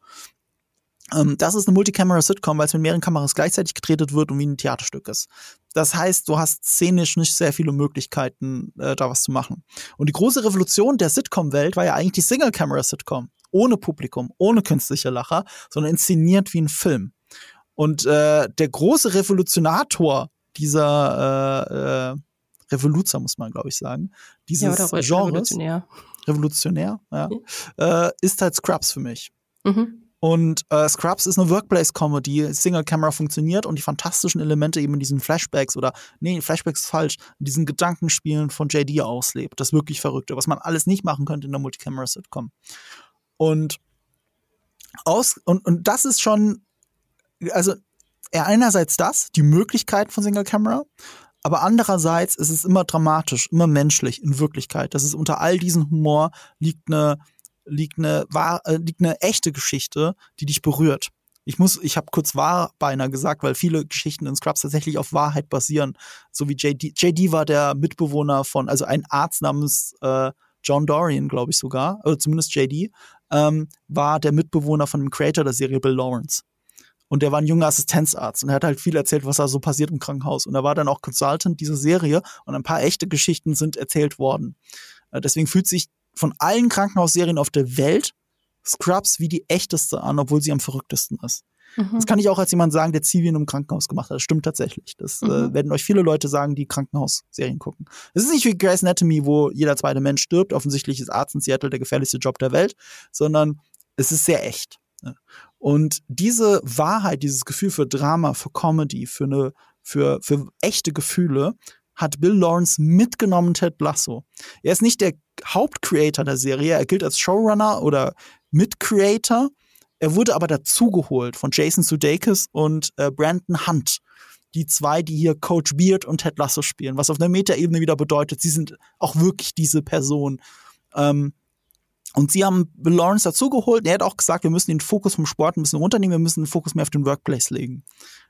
Speaker 2: Ähm, das ist eine Multicamera-Sitcom, weil es mit mehreren Kameras gleichzeitig gedreht wird und wie ein Theaterstück ist. Das heißt, du hast szenisch nicht sehr viele Möglichkeiten, äh, da was zu machen. Und die große Revolution der Sitcom-Welt war ja eigentlich die Single-Camera-Sitcom. Ohne Publikum, ohne künstliche Lacher, sondern inszeniert wie ein Film. Und äh, der große Revolutionator dieser äh, äh, Revoluzer, muss man, glaube ich, sagen, dieses ja, Genres, revolutionär, revolutionär ja, ja. Äh, ist halt Scrubs für mich. Mhm. Und äh, Scrubs ist eine Workplace-Comedy, Single-Camera funktioniert und die fantastischen Elemente eben in diesen Flashbacks oder, nee, Flashbacks ist falsch, in diesen Gedankenspielen von JD auslebt. Das wirklich Verrückte, was man alles nicht machen könnte in der Multicamera-Sitcom. Und aus, und, und das ist schon, also einerseits das, die Möglichkeit von Single Camera, aber andererseits ist es immer dramatisch, immer menschlich in Wirklichkeit. Das ist unter all diesem Humor liegt eine liegt eine, wahr, äh, liegt eine echte Geschichte, die dich berührt. Ich muss, ich habe kurz wahr beinahe gesagt, weil viele Geschichten in Scrubs tatsächlich auf Wahrheit basieren. So wie JD. JD war der Mitbewohner von, also ein Arzt namens äh, John Dorian, glaube ich sogar, oder zumindest JD, ähm, war der Mitbewohner von dem Creator der Serie Bill Lawrence. Und der war ein junger Assistenzarzt und er hat halt viel erzählt, was da so passiert im Krankenhaus. Und er war dann auch Consultant dieser Serie und ein paar echte Geschichten sind erzählt worden. Äh, deswegen fühlt sich von allen Krankenhausserien auf der Welt Scrubs wie die echteste an, obwohl sie am verrücktesten ist. Mhm. Das kann ich auch als jemand sagen, der Zivi in einem Krankenhaus gemacht hat. Das stimmt tatsächlich. Das äh, mhm. äh, werden euch viele Leute sagen, die Krankenhausserien gucken. Es ist nicht wie Grey's Anatomy, wo jeder zweite Mensch stirbt. Offensichtlich ist Arzt in Seattle der gefährlichste Job der Welt, sondern es ist sehr echt. Und diese Wahrheit, dieses Gefühl für Drama, für Comedy, für eine, für, für echte Gefühle, hat Bill Lawrence mitgenommen Ted Lasso. Er ist nicht der Hauptcreator der Serie, er gilt als Showrunner oder Mitcreator. Er wurde aber dazugeholt von Jason Sudeikis und äh, Brandon Hunt. Die zwei, die hier Coach Beard und Ted Lasso spielen, was auf einer Metaebene wieder bedeutet, sie sind auch wirklich diese Person. Ähm, und sie haben Lawrence dazugeholt. Er hat auch gesagt, wir müssen den Fokus vom Sport ein bisschen runternehmen, wir müssen den Fokus mehr auf den Workplace legen.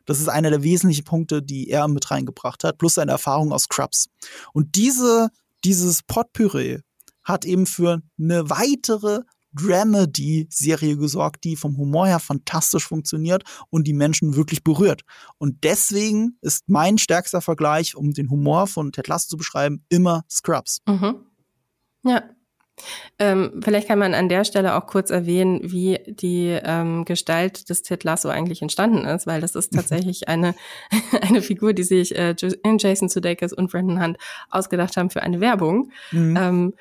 Speaker 2: Das ist einer der wesentlichen Punkte, die er mit reingebracht hat, plus seine Erfahrung aus Scrubs. Und diese, dieses Potpüree hat eben für eine weitere Dramedy-Serie gesorgt, die vom Humor her fantastisch funktioniert und die Menschen wirklich berührt. Und deswegen ist mein stärkster Vergleich, um den Humor von Ted Lasso zu beschreiben, immer Scrubs.
Speaker 1: Mhm. Ja, ähm, vielleicht kann man an der Stelle auch kurz erwähnen, wie die ähm, Gestalt des Ted Lasso eigentlich entstanden ist, weil das ist tatsächlich eine, eine Figur, die sich äh, Jason Sudeikis und Brandon Hunt ausgedacht haben für eine Werbung. Mhm. Ähm,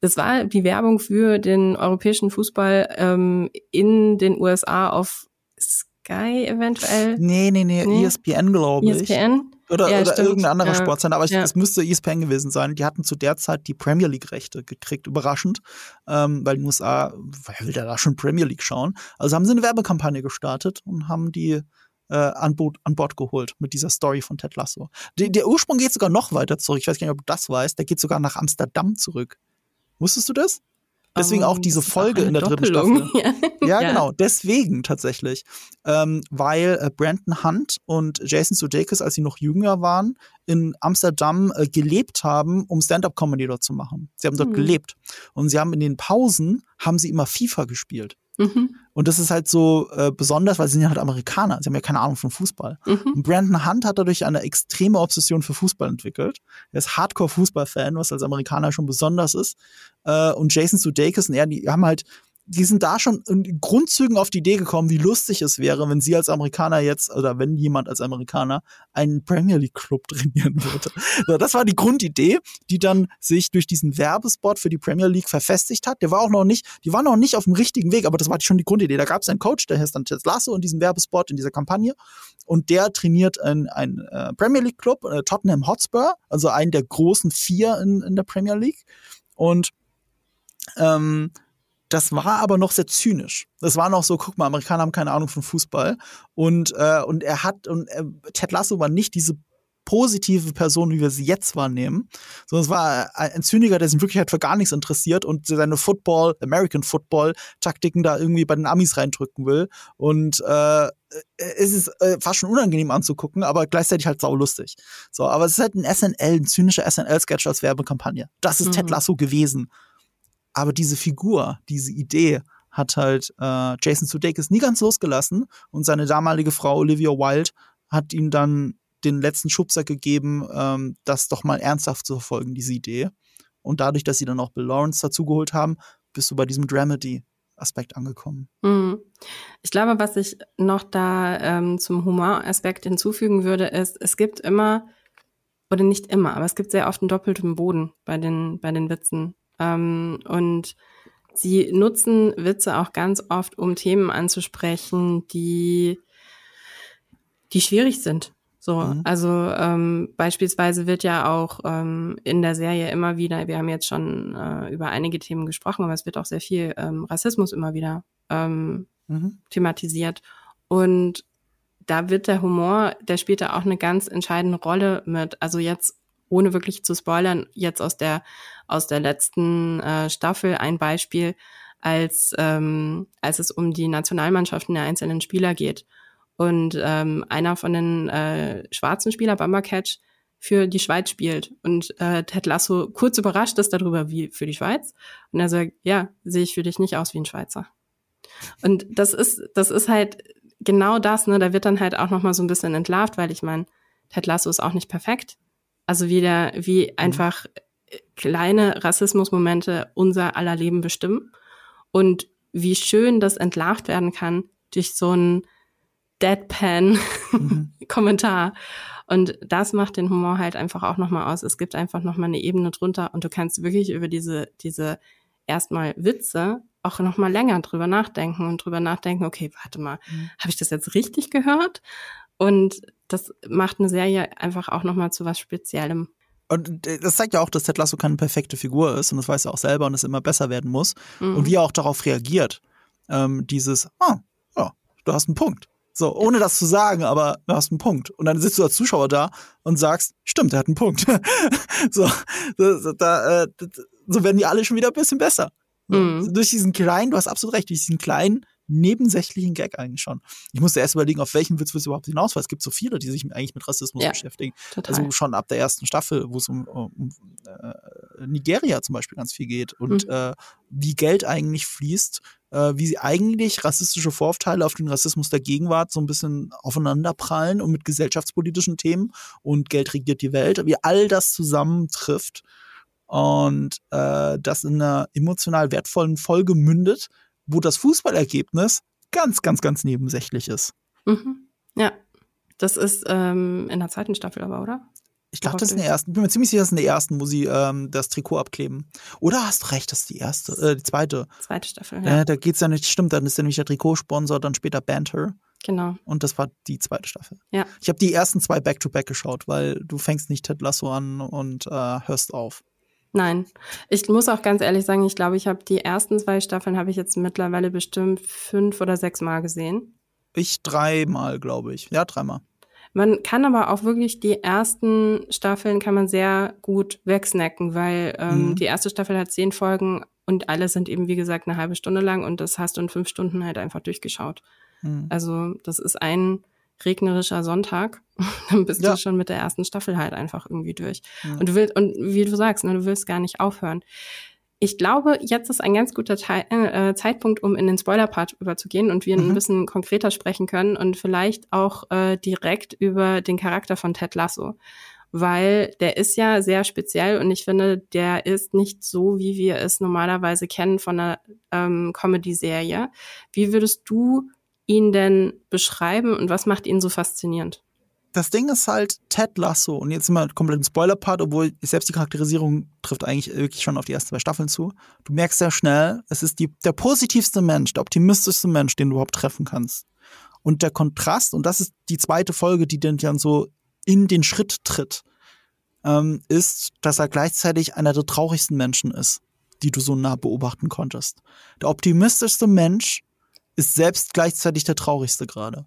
Speaker 1: das war die Werbung für den europäischen Fußball ähm, in den USA auf Sky eventuell.
Speaker 2: Nee, nee, nee, nee. ESPN, glaube ich. ESPN? Oder, ja, oder irgendein anderer ja. Sportsender, aber ja. es müsste ESPN gewesen sein. Die hatten zu der Zeit die Premier League-Rechte gekriegt, überraschend, ähm, weil die USA, wer will da schon Premier League schauen? Also haben sie eine Werbekampagne gestartet und haben die äh, an, Boot, an Bord geholt mit dieser Story von Ted Lasso. Die, der Ursprung geht sogar noch weiter zurück. Ich weiß gar nicht, ob du das weißt. Der geht sogar nach Amsterdam zurück. Wusstest du das? Deswegen auch diese Folge in der dritten Staffel. Ja, ja, genau. Deswegen tatsächlich. Ähm, weil äh, Brandon Hunt und Jason Sudeikis, als sie noch jünger waren, in Amsterdam äh, gelebt haben, um Stand-up-Comedy dort zu machen. Sie haben dort mhm. gelebt. Und sie haben in den Pausen, haben sie immer FIFA gespielt. Mhm. Und das ist halt so äh, besonders, weil sie sind ja halt Amerikaner. Sie haben ja keine Ahnung von Fußball. Mhm. Und Brandon Hunt hat dadurch eine extreme Obsession für Fußball entwickelt. Er ist Hardcore-Fußball-Fan, was als Amerikaner schon besonders ist. Äh, und Jason Sudeikis und er, die haben halt die sind da schon in Grundzügen auf die Idee gekommen, wie lustig es wäre, wenn sie als Amerikaner jetzt, oder wenn jemand als Amerikaner einen Premier League Club trainieren würde. so, das war die Grundidee, die dann sich durch diesen Werbespot für die Premier League verfestigt hat. Der war auch noch nicht, die waren noch nicht auf dem richtigen Weg, aber das war schon die Grundidee. Da gab es einen Coach, der heißt dann Ted Lasso in diesem Werbespot, in dieser Kampagne. Und der trainiert einen, einen äh, Premier League Club, äh, Tottenham Hotspur, also einen der großen vier in, in der Premier League. Und ähm, das war aber noch sehr zynisch. Das war noch so, guck mal, Amerikaner haben keine Ahnung von Fußball. Und, äh, und er hat, und äh, Ted Lasso war nicht diese positive Person, wie wir sie jetzt wahrnehmen, sondern es war ein Zyniker, der sich in Wirklichkeit für gar nichts interessiert und seine Football, American Football Taktiken da irgendwie bei den Amis reindrücken will. Und äh, es ist äh, fast schon unangenehm anzugucken, aber gleichzeitig halt saulustig. So, aber es ist halt ein SNL, ein zynischer SNL-Sketch als Werbekampagne. Das ist mhm. Ted Lasso gewesen. Aber diese Figur, diese Idee hat halt äh, Jason Sudeikis nie ganz losgelassen und seine damalige Frau Olivia Wilde hat ihm dann den letzten Schubser gegeben, ähm, das doch mal ernsthaft zu verfolgen, diese Idee. Und dadurch, dass sie dann auch Bill Lawrence dazugeholt haben, bist du bei diesem Dramedy-Aspekt angekommen.
Speaker 1: Mhm. Ich glaube, was ich noch da ähm, zum Humoraspekt hinzufügen würde, ist, es gibt immer, oder nicht immer, aber es gibt sehr oft einen doppelten Boden bei den, bei den Witzen. Ähm, und sie nutzen Witze auch ganz oft, um Themen anzusprechen, die, die schwierig sind. So, mhm. also ähm, beispielsweise wird ja auch ähm, in der Serie immer wieder, wir haben jetzt schon äh, über einige Themen gesprochen, aber es wird auch sehr viel ähm, Rassismus immer wieder ähm, mhm. thematisiert. Und da wird der Humor, der spielt da auch eine ganz entscheidende Rolle mit. Also jetzt, ohne wirklich zu spoilern, jetzt aus der aus der letzten äh, Staffel ein Beispiel, als ähm, als es um die Nationalmannschaften der einzelnen Spieler geht und ähm, einer von den äh, schwarzen Spieler, Bumbercatch, für die Schweiz spielt. Und äh, Ted Lasso kurz überrascht ist darüber, wie für die Schweiz. Und er sagt, ja, sehe ich für dich nicht aus wie ein Schweizer. Und das ist, das ist halt genau das, ne? Da wird dann halt auch nochmal so ein bisschen entlarvt, weil ich meine, Ted Lasso ist auch nicht perfekt. Also wie der, wie mhm. einfach kleine Rassismusmomente unser aller Leben bestimmen. Und wie schön das entlarvt werden kann durch so ein Deadpan-Kommentar. Mhm. Und das macht den Humor halt einfach auch nochmal aus. Es gibt einfach nochmal eine Ebene drunter und du kannst wirklich über diese, diese erstmal Witze auch nochmal länger drüber nachdenken und drüber nachdenken, okay, warte mal, mhm. habe ich das jetzt richtig gehört? Und das macht eine Serie einfach auch nochmal zu was Speziellem.
Speaker 2: Und äh, das zeigt ja auch, dass Ted Lasso keine perfekte Figur ist und das weiß er auch selber und es immer besser werden muss. Mhm. Und wie er auch darauf reagiert. Ähm, dieses, ah, ja, du hast einen Punkt. So, ohne das zu sagen, aber du hast einen Punkt. Und dann sitzt du als Zuschauer da und sagst, stimmt, er hat einen Punkt. so, da, da, äh, so werden die alle schon wieder ein bisschen besser. Mhm. Durch diesen kleinen, du hast absolut recht, durch diesen kleinen, nebensächlichen Gag eigentlich schon. Ich musste erst überlegen, auf welchen Witz willst du überhaupt hinaus, weil es gibt so viele, die sich eigentlich mit Rassismus ja, beschäftigen. Total. Also schon ab der ersten Staffel, wo es um, um, um äh, Nigeria zum Beispiel ganz viel geht und mhm. äh, wie Geld eigentlich fließt äh, wie sie eigentlich rassistische Vorurteile auf den Rassismus der Gegenwart so ein bisschen aufeinanderprallen und mit gesellschaftspolitischen Themen und Geld regiert die Welt, wie all das zusammentrifft und äh, das in einer emotional wertvollen Folge mündet, wo das Fußballergebnis ganz, ganz, ganz nebensächlich ist.
Speaker 1: Mhm. Ja, das ist ähm, in der zweiten Staffel aber, oder?
Speaker 2: Ich glaube, das ist in der ersten. Bin mir ziemlich sicher, das ist in der ersten, wo sie ähm, das Trikot abkleben. Oder hast du recht, das ist die erste, äh, die zweite.
Speaker 1: Zweite Staffel, ja.
Speaker 2: Äh, da geht's ja nicht, stimmt, dann ist ja nämlich der Trikotsponsor, dann später Banter.
Speaker 1: Genau.
Speaker 2: Und das war die zweite Staffel.
Speaker 1: Ja.
Speaker 2: Ich habe die ersten zwei Back-to-Back -back geschaut, weil du fängst nicht Ted Lasso an und äh, hörst auf.
Speaker 1: Nein, ich muss auch ganz ehrlich sagen, ich glaube, ich habe die ersten zwei Staffeln habe ich jetzt mittlerweile bestimmt fünf oder sechs Mal gesehen.
Speaker 2: Ich dreimal, glaube ich. Ja, dreimal.
Speaker 1: Man kann aber auch wirklich die ersten Staffeln kann man sehr gut wegsnacken, weil ähm, mhm. die erste Staffel hat zehn Folgen und alle sind eben, wie gesagt, eine halbe Stunde lang und das hast du in fünf Stunden halt einfach durchgeschaut. Mhm. Also das ist ein regnerischer Sonntag, dann bist ja. du schon mit der ersten Staffel halt einfach irgendwie durch. Ja. Und du willst, und wie du sagst, ne, du willst gar nicht aufhören ich glaube, jetzt ist ein ganz guter Teil, äh, Zeitpunkt, um in den Spoiler-Part überzugehen und wir mhm. ein bisschen konkreter sprechen können und vielleicht auch äh, direkt über den Charakter von Ted Lasso. Weil der ist ja sehr speziell und ich finde, der ist nicht so, wie wir es normalerweise kennen von einer ähm, Comedy-Serie. Wie würdest du ihn denn beschreiben und was macht ihn so faszinierend?
Speaker 2: das Ding ist halt Ted Lasso und jetzt sind wir komplett im Spoiler-Part, obwohl selbst die Charakterisierung trifft eigentlich wirklich schon auf die ersten zwei Staffeln zu. Du merkst sehr schnell, es ist die, der positivste Mensch, der optimistischste Mensch, den du überhaupt treffen kannst. Und der Kontrast, und das ist die zweite Folge, die dann so in den Schritt tritt, ähm, ist, dass er gleichzeitig einer der traurigsten Menschen ist, die du so nah beobachten konntest. Der optimistischste Mensch ist selbst gleichzeitig der traurigste gerade.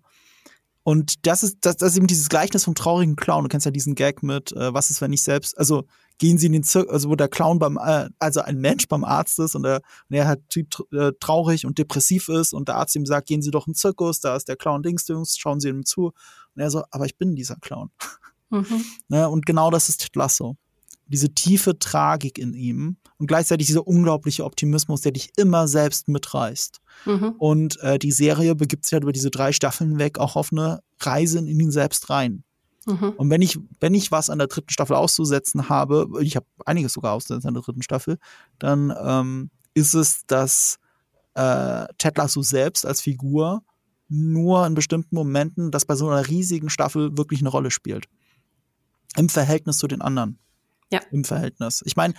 Speaker 2: Und das ist, das, das ist eben dieses Gleichnis vom traurigen Clown. Du kennst ja diesen Gag mit, äh, was ist, wenn ich selbst, also gehen sie in den Zirkus, also wo der Clown beim, äh, also ein Mensch beim Arzt ist und er, und er halt typ, äh, traurig und depressiv ist und der Arzt ihm sagt, gehen Sie doch in den Zirkus, da ist der Clown Dingsdüngs, schauen Sie ihm zu. Und er so, aber ich bin dieser Clown. Mhm. ne, und genau das ist Ted Lasso. Diese tiefe Tragik in ihm und gleichzeitig dieser unglaubliche Optimismus, der dich immer selbst mitreißt. Mhm. Und äh, die Serie begibt sich halt über diese drei Staffeln weg auch auf eine Reise in ihn selbst rein. Mhm. Und wenn ich, wenn ich was an der dritten Staffel auszusetzen habe, ich habe einiges sogar auszusetzen an der dritten Staffel, dann ähm, ist es, dass äh, Ted Lasso selbst als Figur nur in bestimmten Momenten, das bei so einer riesigen Staffel wirklich eine Rolle spielt. Im Verhältnis zu den anderen.
Speaker 1: Ja.
Speaker 2: Im Verhältnis. Ich meine,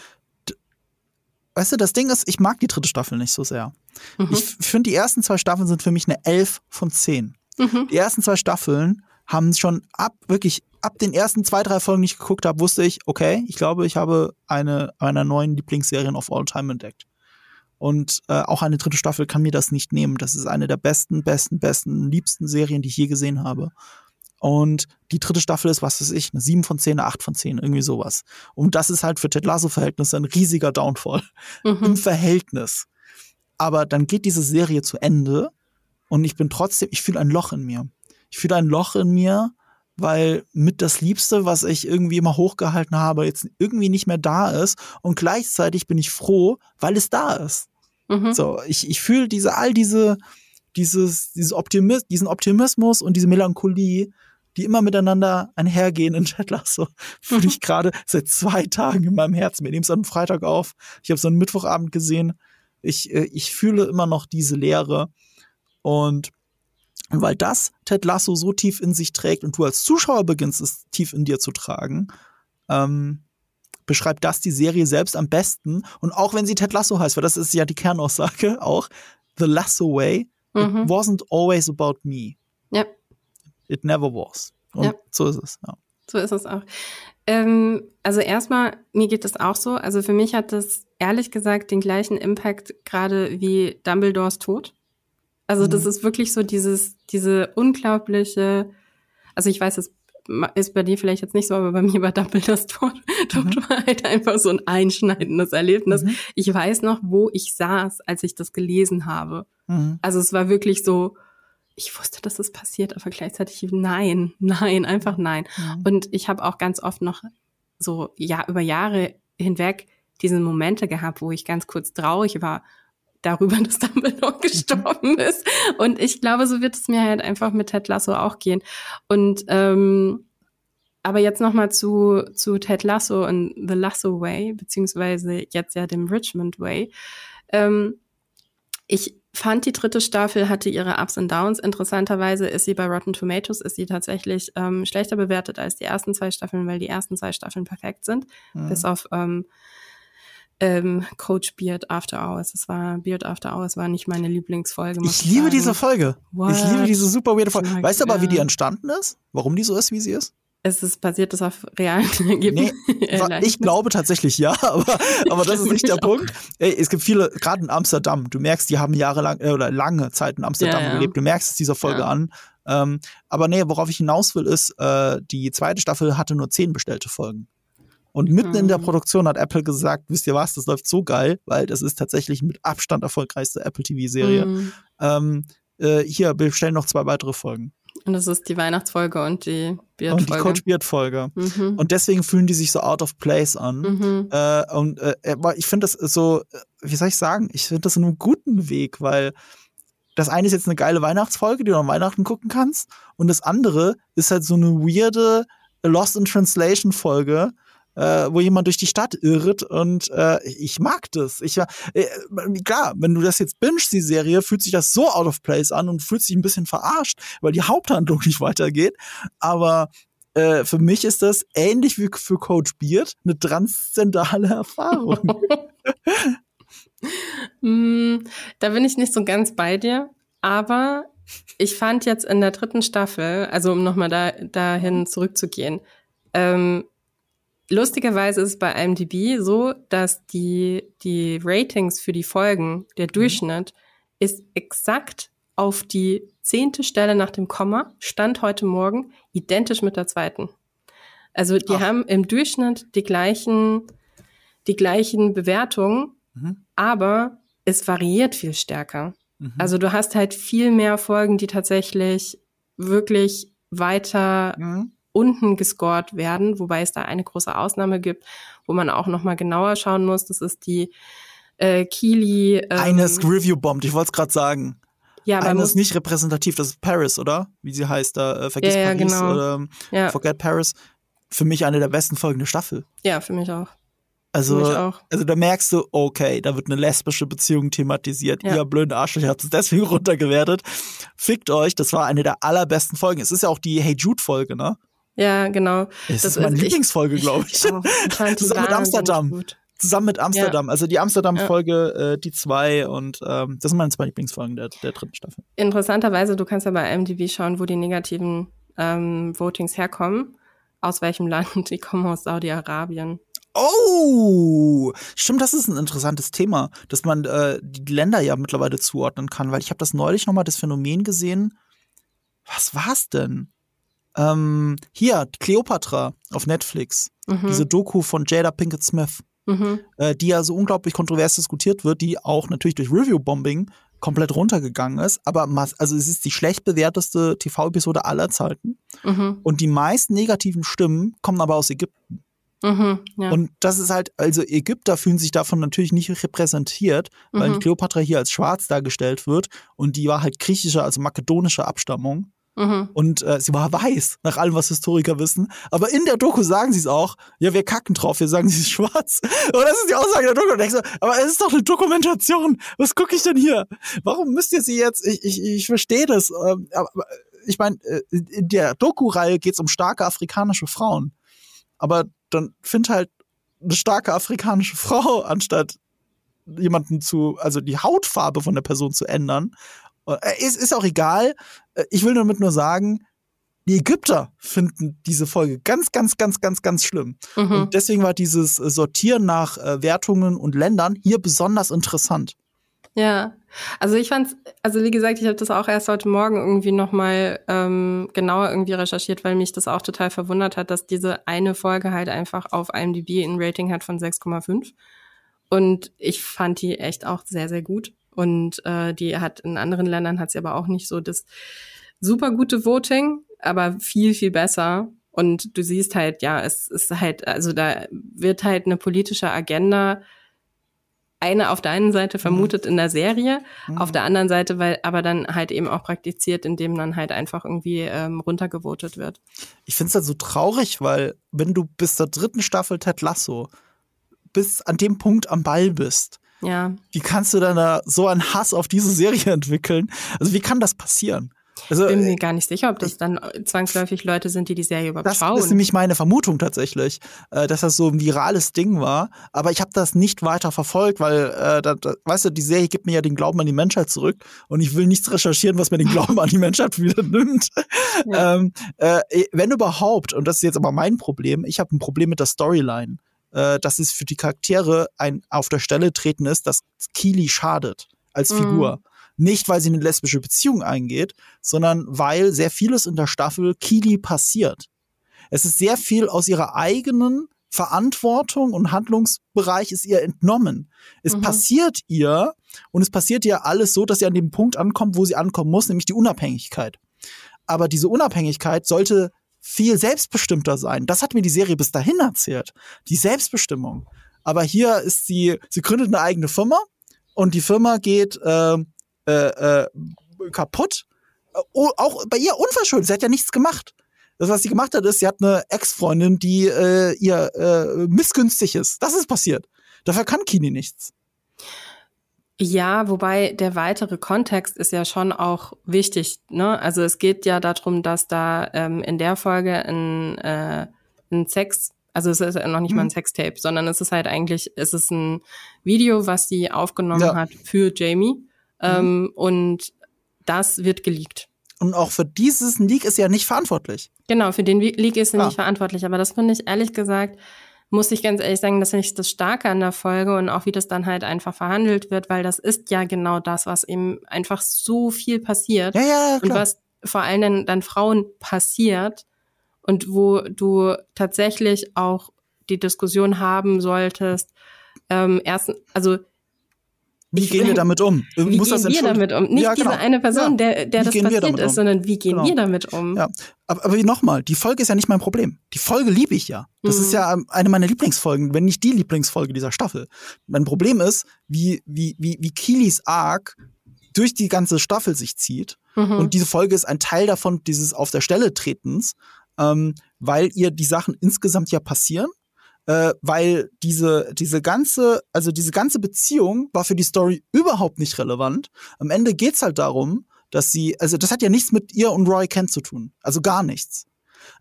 Speaker 2: weißt du, das Ding ist, ich mag die dritte Staffel nicht so sehr. Mhm. Ich finde, die ersten zwei Staffeln sind für mich eine Elf von zehn. Mhm. Die ersten zwei Staffeln haben schon ab, wirklich ab den ersten zwei, drei Folgen, die ich geguckt habe, wusste ich, okay, ich glaube, ich habe eine einer neuen Lieblingsserien of all time entdeckt. Und äh, auch eine dritte Staffel kann mir das nicht nehmen. Das ist eine der besten, besten, besten, liebsten Serien, die ich je gesehen habe. Und die dritte Staffel ist, was weiß ich, eine 7 von 10, eine 8 von 10, irgendwie sowas. Und das ist halt für Ted Lasso-Verhältnisse ein riesiger Downfall mhm. im Verhältnis. Aber dann geht diese Serie zu Ende und ich bin trotzdem, ich fühle ein Loch in mir. Ich fühle ein Loch in mir, weil mit das Liebste, was ich irgendwie immer hochgehalten habe, jetzt irgendwie nicht mehr da ist. Und gleichzeitig bin ich froh, weil es da ist. Mhm. So, ich, ich fühle diese, all diese, dieses, dieses Optimis diesen Optimismus und diese Melancholie, die immer miteinander einhergehen in Jet Lasso, fühle mhm. ich gerade seit zwei Tagen in meinem Herzen. Wir nehmen es am Freitag auf. Ich habe es am Mittwochabend gesehen. Ich, äh, ich fühle immer noch diese Leere. Und und weil das Ted Lasso so tief in sich trägt und du als Zuschauer beginnst, es tief in dir zu tragen, ähm, beschreibt das die Serie selbst am besten. Und auch wenn sie Ted Lasso heißt, weil das ist ja die Kernaussage auch, The Lasso Way, mhm. it wasn't always about me.
Speaker 1: Ja.
Speaker 2: It never was. Und ja. so ist es, ja.
Speaker 1: So ist es auch. Ähm, also erstmal, mir geht das auch so. Also für mich hat das ehrlich gesagt den gleichen Impact gerade wie Dumbledores Tod. Also das mhm. ist wirklich so dieses, diese unglaubliche, also ich weiß, es ist bei dir vielleicht jetzt nicht so, aber bei mir war Dumbledores Tod, Tod mhm. war halt einfach so ein einschneidendes Erlebnis. Mhm. Ich weiß noch, wo ich saß, als ich das gelesen habe. Mhm. Also es war wirklich so, ich wusste, dass es das passiert, aber gleichzeitig nein, nein, einfach nein. Mhm. Und ich habe auch ganz oft noch so ja über Jahre hinweg diese Momente gehabt, wo ich ganz kurz traurig war darüber, dass Dumbledore gestorben ist. Und ich glaube, so wird es mir halt einfach mit Ted Lasso auch gehen. Und ähm, aber jetzt noch mal zu zu Ted Lasso und The Lasso Way beziehungsweise jetzt ja dem Richmond Way. Ähm, ich fand die dritte Staffel hatte ihre Ups und Downs. Interessanterweise ist sie bei Rotten Tomatoes ist sie tatsächlich ähm, schlechter bewertet als die ersten zwei Staffeln, weil die ersten zwei Staffeln perfekt sind, mhm. bis auf ähm, ähm, Coach Beard After Hours. Das war Beard After Hours war nicht meine Lieblingsfolge.
Speaker 2: Ich liebe sagen. diese Folge. What? Ich liebe diese super weirde Folge. Weißt du aber, wie die entstanden ist? Warum die so ist, wie sie ist?
Speaker 1: Es ist basiert das auf realen Ergebnissen.
Speaker 2: Nee, ich glaube tatsächlich ja, aber, aber das ist nicht der Punkt. Ey, es gibt viele, gerade in Amsterdam, du merkst, die haben jahrelang äh, oder lange Zeit in Amsterdam ja, ja. gelebt. Du merkst es dieser Folge ja. an. Ähm, aber nee, worauf ich hinaus will, ist, äh, die zweite Staffel hatte nur zehn bestellte Folgen. Und mitten mhm. in der mhm. Produktion hat Apple gesagt, wisst ihr was, das läuft so geil, weil das ist tatsächlich mit Abstand erfolgreichste Apple TV-Serie. Mhm. Ähm, äh, hier, bestellen noch zwei weitere Folgen.
Speaker 1: Und das ist die Weihnachtsfolge und die
Speaker 2: Beard-Folge. Und die Coach Beard-Folge. Mhm. Und deswegen fühlen die sich so out of place an. Mhm. Äh, und äh, ich finde das so, äh, wie soll ich sagen, ich finde das in einem guten Weg, weil das eine ist jetzt eine geile Weihnachtsfolge, die du an Weihnachten gucken kannst. Und das andere ist halt so eine weirde Lost in Translation Folge, äh, wo jemand durch die Stadt irrt und äh, ich mag das. Ich äh, klar, wenn du das jetzt bingst, die Serie, fühlt sich das so out of place an und fühlt sich ein bisschen verarscht, weil die Haupthandlung nicht weitergeht. Aber äh, für mich ist das ähnlich wie für Coach Beard eine transzendale Erfahrung.
Speaker 1: mm, da bin ich nicht so ganz bei dir, aber ich fand jetzt in der dritten Staffel, also um nochmal da, dahin zurückzugehen, ähm, Lustigerweise ist es bei IMDb so, dass die, die Ratings für die Folgen, der mhm. Durchschnitt, mhm. ist exakt auf die zehnte Stelle nach dem Komma, Stand heute Morgen, identisch mit der zweiten. Also die Ach. haben im Durchschnitt die gleichen, die gleichen Bewertungen, mhm. aber es variiert viel stärker. Mhm. Also du hast halt viel mehr Folgen, die tatsächlich wirklich weiter mhm unten gescored werden, wobei es da eine große Ausnahme gibt, wo man auch noch mal genauer schauen muss. Das ist die äh, Keely.
Speaker 2: Ähm, Eines Review-Bombt, ich wollte es gerade sagen. Ja, aber Eine ist nicht repräsentativ, das ist Paris, oder? Wie sie heißt da, äh, Vergiss ja, ja, Paris genau. oder ja. Forget Paris. Für mich eine der besten Folgen der Staffel.
Speaker 1: Ja, für mich auch.
Speaker 2: Also, also da merkst du, okay, da wird eine lesbische Beziehung thematisiert. Ja. Ihr blöden Arschlöcher habt es deswegen runtergewertet. Fickt euch, das war eine der allerbesten Folgen. Es ist ja auch die Hey Jude-Folge, ne?
Speaker 1: Ja, genau.
Speaker 2: Es das ist meine Lieblingsfolge, glaube ich. ich Zusammen mit Amsterdam. Zusammen mit Amsterdam. Ja. Also die Amsterdam-Folge, ja. äh, die zwei und ähm, das sind meine zwei Lieblingsfolgen der, der dritten Staffel.
Speaker 1: Interessanterweise, du kannst ja bei MDB schauen, wo die negativen ähm, Votings herkommen. Aus welchem Land? Die kommen aus Saudi-Arabien.
Speaker 2: Oh, stimmt, das ist ein interessantes Thema, dass man äh, die Länder ja mittlerweile zuordnen kann, weil ich habe das neulich noch mal das Phänomen gesehen. Was war's denn? Ähm, hier, Cleopatra auf Netflix. Mhm. Diese Doku von Jada Pinkett Smith. Mhm. Äh, die ja so unglaublich kontrovers diskutiert wird, die auch natürlich durch Review-Bombing komplett runtergegangen ist. Aber also es ist die schlecht bewerteste TV-Episode aller Zeiten. Mhm. Und die meisten negativen Stimmen kommen aber aus Ägypten. Mhm, ja. Und das ist halt, also Ägypter fühlen sich davon natürlich nicht repräsentiert, weil mhm. Kleopatra hier als schwarz dargestellt wird und die war halt griechischer, also makedonischer Abstammung. Mhm. Und äh, sie war weiß, nach allem, was Historiker wissen. Aber in der Doku sagen sie es auch, ja, wir kacken drauf, wir sagen, sie ist schwarz. Und das ist die Aussage der Doku. So, aber es ist doch eine Dokumentation. Was gucke ich denn hier? Warum müsst ihr sie jetzt, ich, ich, ich verstehe das, ähm, aber ich meine, äh, in der Doku-Reihe geht es um starke afrikanische Frauen. Aber dann find halt eine starke afrikanische Frau, anstatt jemanden zu, also die Hautfarbe von der Person zu ändern. Äh, ist, ist auch egal. Äh, ich will damit nur sagen, die Ägypter finden diese Folge ganz, ganz, ganz, ganz, ganz schlimm. Mhm. Und deswegen war dieses Sortieren nach äh, Wertungen und Ländern hier besonders interessant.
Speaker 1: Ja, also ich fand's, also wie gesagt, ich habe das auch erst heute Morgen irgendwie nochmal ähm, genauer irgendwie recherchiert, weil mich das auch total verwundert hat, dass diese eine Folge halt einfach auf IMDb ein Rating hat von 6,5. Und ich fand die echt auch sehr, sehr gut. Und äh, die hat in anderen Ländern hat sie aber auch nicht so das super gute Voting, aber viel, viel besser. Und du siehst halt, ja, es ist halt, also da wird halt eine politische Agenda eine auf der einen Seite vermutet mhm. in der Serie, mhm. auf der anderen Seite, weil aber dann halt eben auch praktiziert, indem dann halt einfach irgendwie ähm, runtergevotet wird.
Speaker 2: Ich finde es halt so traurig, weil wenn du bis zur dritten Staffel Ted Lasso bis an dem Punkt am Ball bist,
Speaker 1: ja.
Speaker 2: wie kannst du dann da so einen Hass auf diese Serie entwickeln? Also wie kann das passieren?
Speaker 1: Also, bin mir äh, gar nicht sicher, ob das dann zwangsläufig Leute sind, die die Serie überhaupt
Speaker 2: das
Speaker 1: schauen.
Speaker 2: Das ist nämlich meine Vermutung tatsächlich, äh, dass das so ein virales Ding war. Aber ich habe das nicht weiter verfolgt, weil, äh, da, da, weißt du, die Serie gibt mir ja den Glauben an die Menschheit zurück und ich will nichts recherchieren, was mir den Glauben an die Menschheit wieder nimmt. Ja. Ähm, äh, wenn überhaupt, und das ist jetzt aber mein Problem, ich habe ein Problem mit der Storyline. Äh, dass es für die Charaktere ein auf der Stelle treten ist, dass Keely schadet als mhm. Figur. Nicht, weil sie eine lesbische Beziehung eingeht, sondern weil sehr vieles in der Staffel Kili passiert. Es ist sehr viel aus ihrer eigenen Verantwortung und Handlungsbereich ist ihr entnommen. Es mhm. passiert ihr und es passiert ihr alles so, dass sie an dem Punkt ankommt, wo sie ankommen muss, nämlich die Unabhängigkeit. Aber diese Unabhängigkeit sollte viel selbstbestimmter sein. Das hat mir die Serie bis dahin erzählt. Die Selbstbestimmung. Aber hier ist sie, sie gründet eine eigene Firma und die Firma geht äh, äh, äh, kaputt. Oh, auch bei ihr unverschuldet. Sie hat ja nichts gemacht. Das, was sie gemacht hat, ist, sie hat eine Ex-Freundin, die äh, ihr äh, missgünstig ist. Das ist passiert. Dafür kann Kini nichts.
Speaker 1: Ja, wobei der weitere Kontext ist ja schon auch wichtig. Ne? Also es geht ja darum, dass da ähm, in der Folge ein, äh, ein Sex, also es ist ja noch nicht hm. mal ein mhm. Sextape, sondern es ist halt eigentlich, es ist ein Video, was sie aufgenommen ja. hat für Jamie. Ähm, mhm. Und das wird geleakt.
Speaker 2: Und auch für dieses Leak ist sie ja nicht verantwortlich.
Speaker 1: Genau, für den Leak ist sie ja. nicht verantwortlich. Aber das finde ich ehrlich gesagt, muss ich ganz ehrlich sagen, das finde ich das Starke an der Folge und auch wie das dann halt einfach verhandelt wird, weil das ist ja genau das, was eben einfach so viel passiert.
Speaker 2: Ja, ja, klar.
Speaker 1: Und was vor allem dann, dann Frauen passiert und wo du tatsächlich auch die Diskussion haben solltest, ähm, erstens, also
Speaker 2: Wie gehen wir damit um?
Speaker 1: Wie Muss gehen wir damit um? Nicht ja, genau. diese eine Person, ja. der, der das passiert ist, um? sondern wie gehen genau. wir damit um?
Speaker 2: Ja. Aber, aber nochmal, die Folge ist ja nicht mein Problem. Die Folge liebe ich ja. Das mhm. ist ja eine meiner Lieblingsfolgen, wenn nicht die Lieblingsfolge dieser Staffel. Mein Problem ist, wie, wie, wie, wie Kilis Arc durch die ganze Staffel sich zieht. Mhm. Und diese Folge ist ein Teil davon, dieses Auf der Stelle tretens, ähm, weil ihr die Sachen insgesamt ja passieren äh, weil diese, diese ganze, also diese ganze Beziehung war für die Story überhaupt nicht relevant. Am Ende geht's halt darum, dass sie, also das hat ja nichts mit ihr und Roy Kent zu tun. Also gar nichts.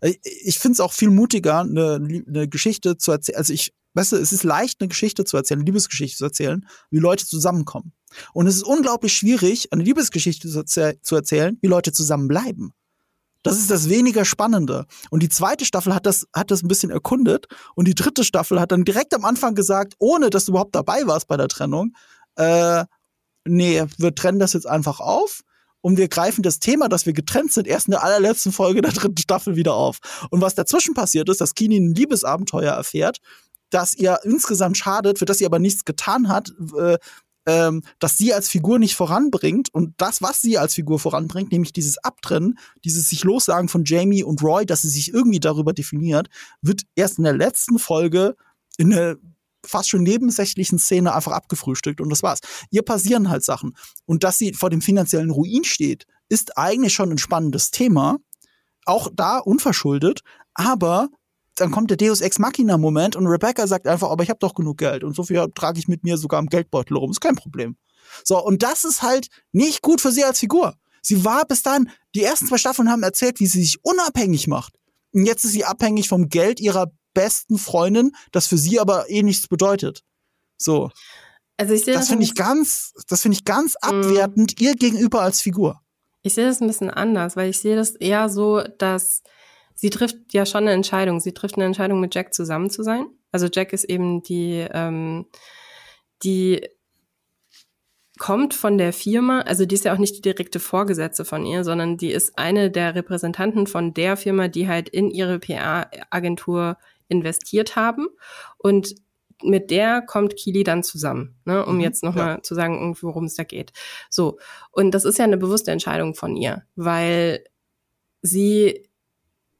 Speaker 2: Äh, ich finde es auch viel mutiger, eine, eine Geschichte zu erzählen. Also ich, weißt du, es ist leicht, eine Geschichte zu erzählen, eine Liebesgeschichte zu erzählen, wie Leute zusammenkommen. Und es ist unglaublich schwierig, eine Liebesgeschichte zu, zu erzählen, wie Leute zusammenbleiben. Das ist das weniger Spannende. Und die zweite Staffel hat das, hat das ein bisschen erkundet. Und die dritte Staffel hat dann direkt am Anfang gesagt, ohne dass du überhaupt dabei warst bei der Trennung, äh, nee, wir trennen das jetzt einfach auf. Und wir greifen das Thema, dass wir getrennt sind, erst in der allerletzten Folge der dritten Staffel wieder auf. Und was dazwischen passiert ist, dass Kini ein Liebesabenteuer erfährt, das ihr insgesamt schadet, für das sie aber nichts getan hat, äh, ähm, dass sie als Figur nicht voranbringt und das, was sie als Figur voranbringt, nämlich dieses Abtrennen, dieses sich lossagen von Jamie und Roy, dass sie sich irgendwie darüber definiert, wird erst in der letzten Folge in der fast schon nebensächlichen Szene einfach abgefrühstückt und das war's. Ihr passieren halt Sachen. Und dass sie vor dem finanziellen Ruin steht, ist eigentlich schon ein spannendes Thema. Auch da unverschuldet, aber dann kommt der Deus Ex Machina Moment und Rebecca sagt einfach, aber ich habe doch genug Geld und so viel trage ich mit mir sogar im Geldbeutel rum, ist kein Problem. So, und das ist halt nicht gut für sie als Figur. Sie war bis dann, die ersten zwei Staffeln haben erzählt, wie sie sich unabhängig macht. Und jetzt ist sie abhängig vom Geld ihrer besten Freundin, das für sie aber eh nichts bedeutet. So. Also ich sehe das, das finde ich ganz, das finde ich ganz abwertend ihr gegenüber als Figur.
Speaker 1: Ich sehe das ein bisschen anders, weil ich sehe das eher so, dass sie trifft ja schon eine Entscheidung. Sie trifft eine Entscheidung, mit Jack zusammen zu sein. Also Jack ist eben die, ähm, die kommt von der Firma, also die ist ja auch nicht die direkte Vorgesetzte von ihr, sondern die ist eine der Repräsentanten von der Firma, die halt in ihre PR-Agentur investiert haben. Und mit der kommt Kili dann zusammen, ne, um mhm, jetzt nochmal ja. zu sagen, worum es da geht. So. Und das ist ja eine bewusste Entscheidung von ihr, weil sie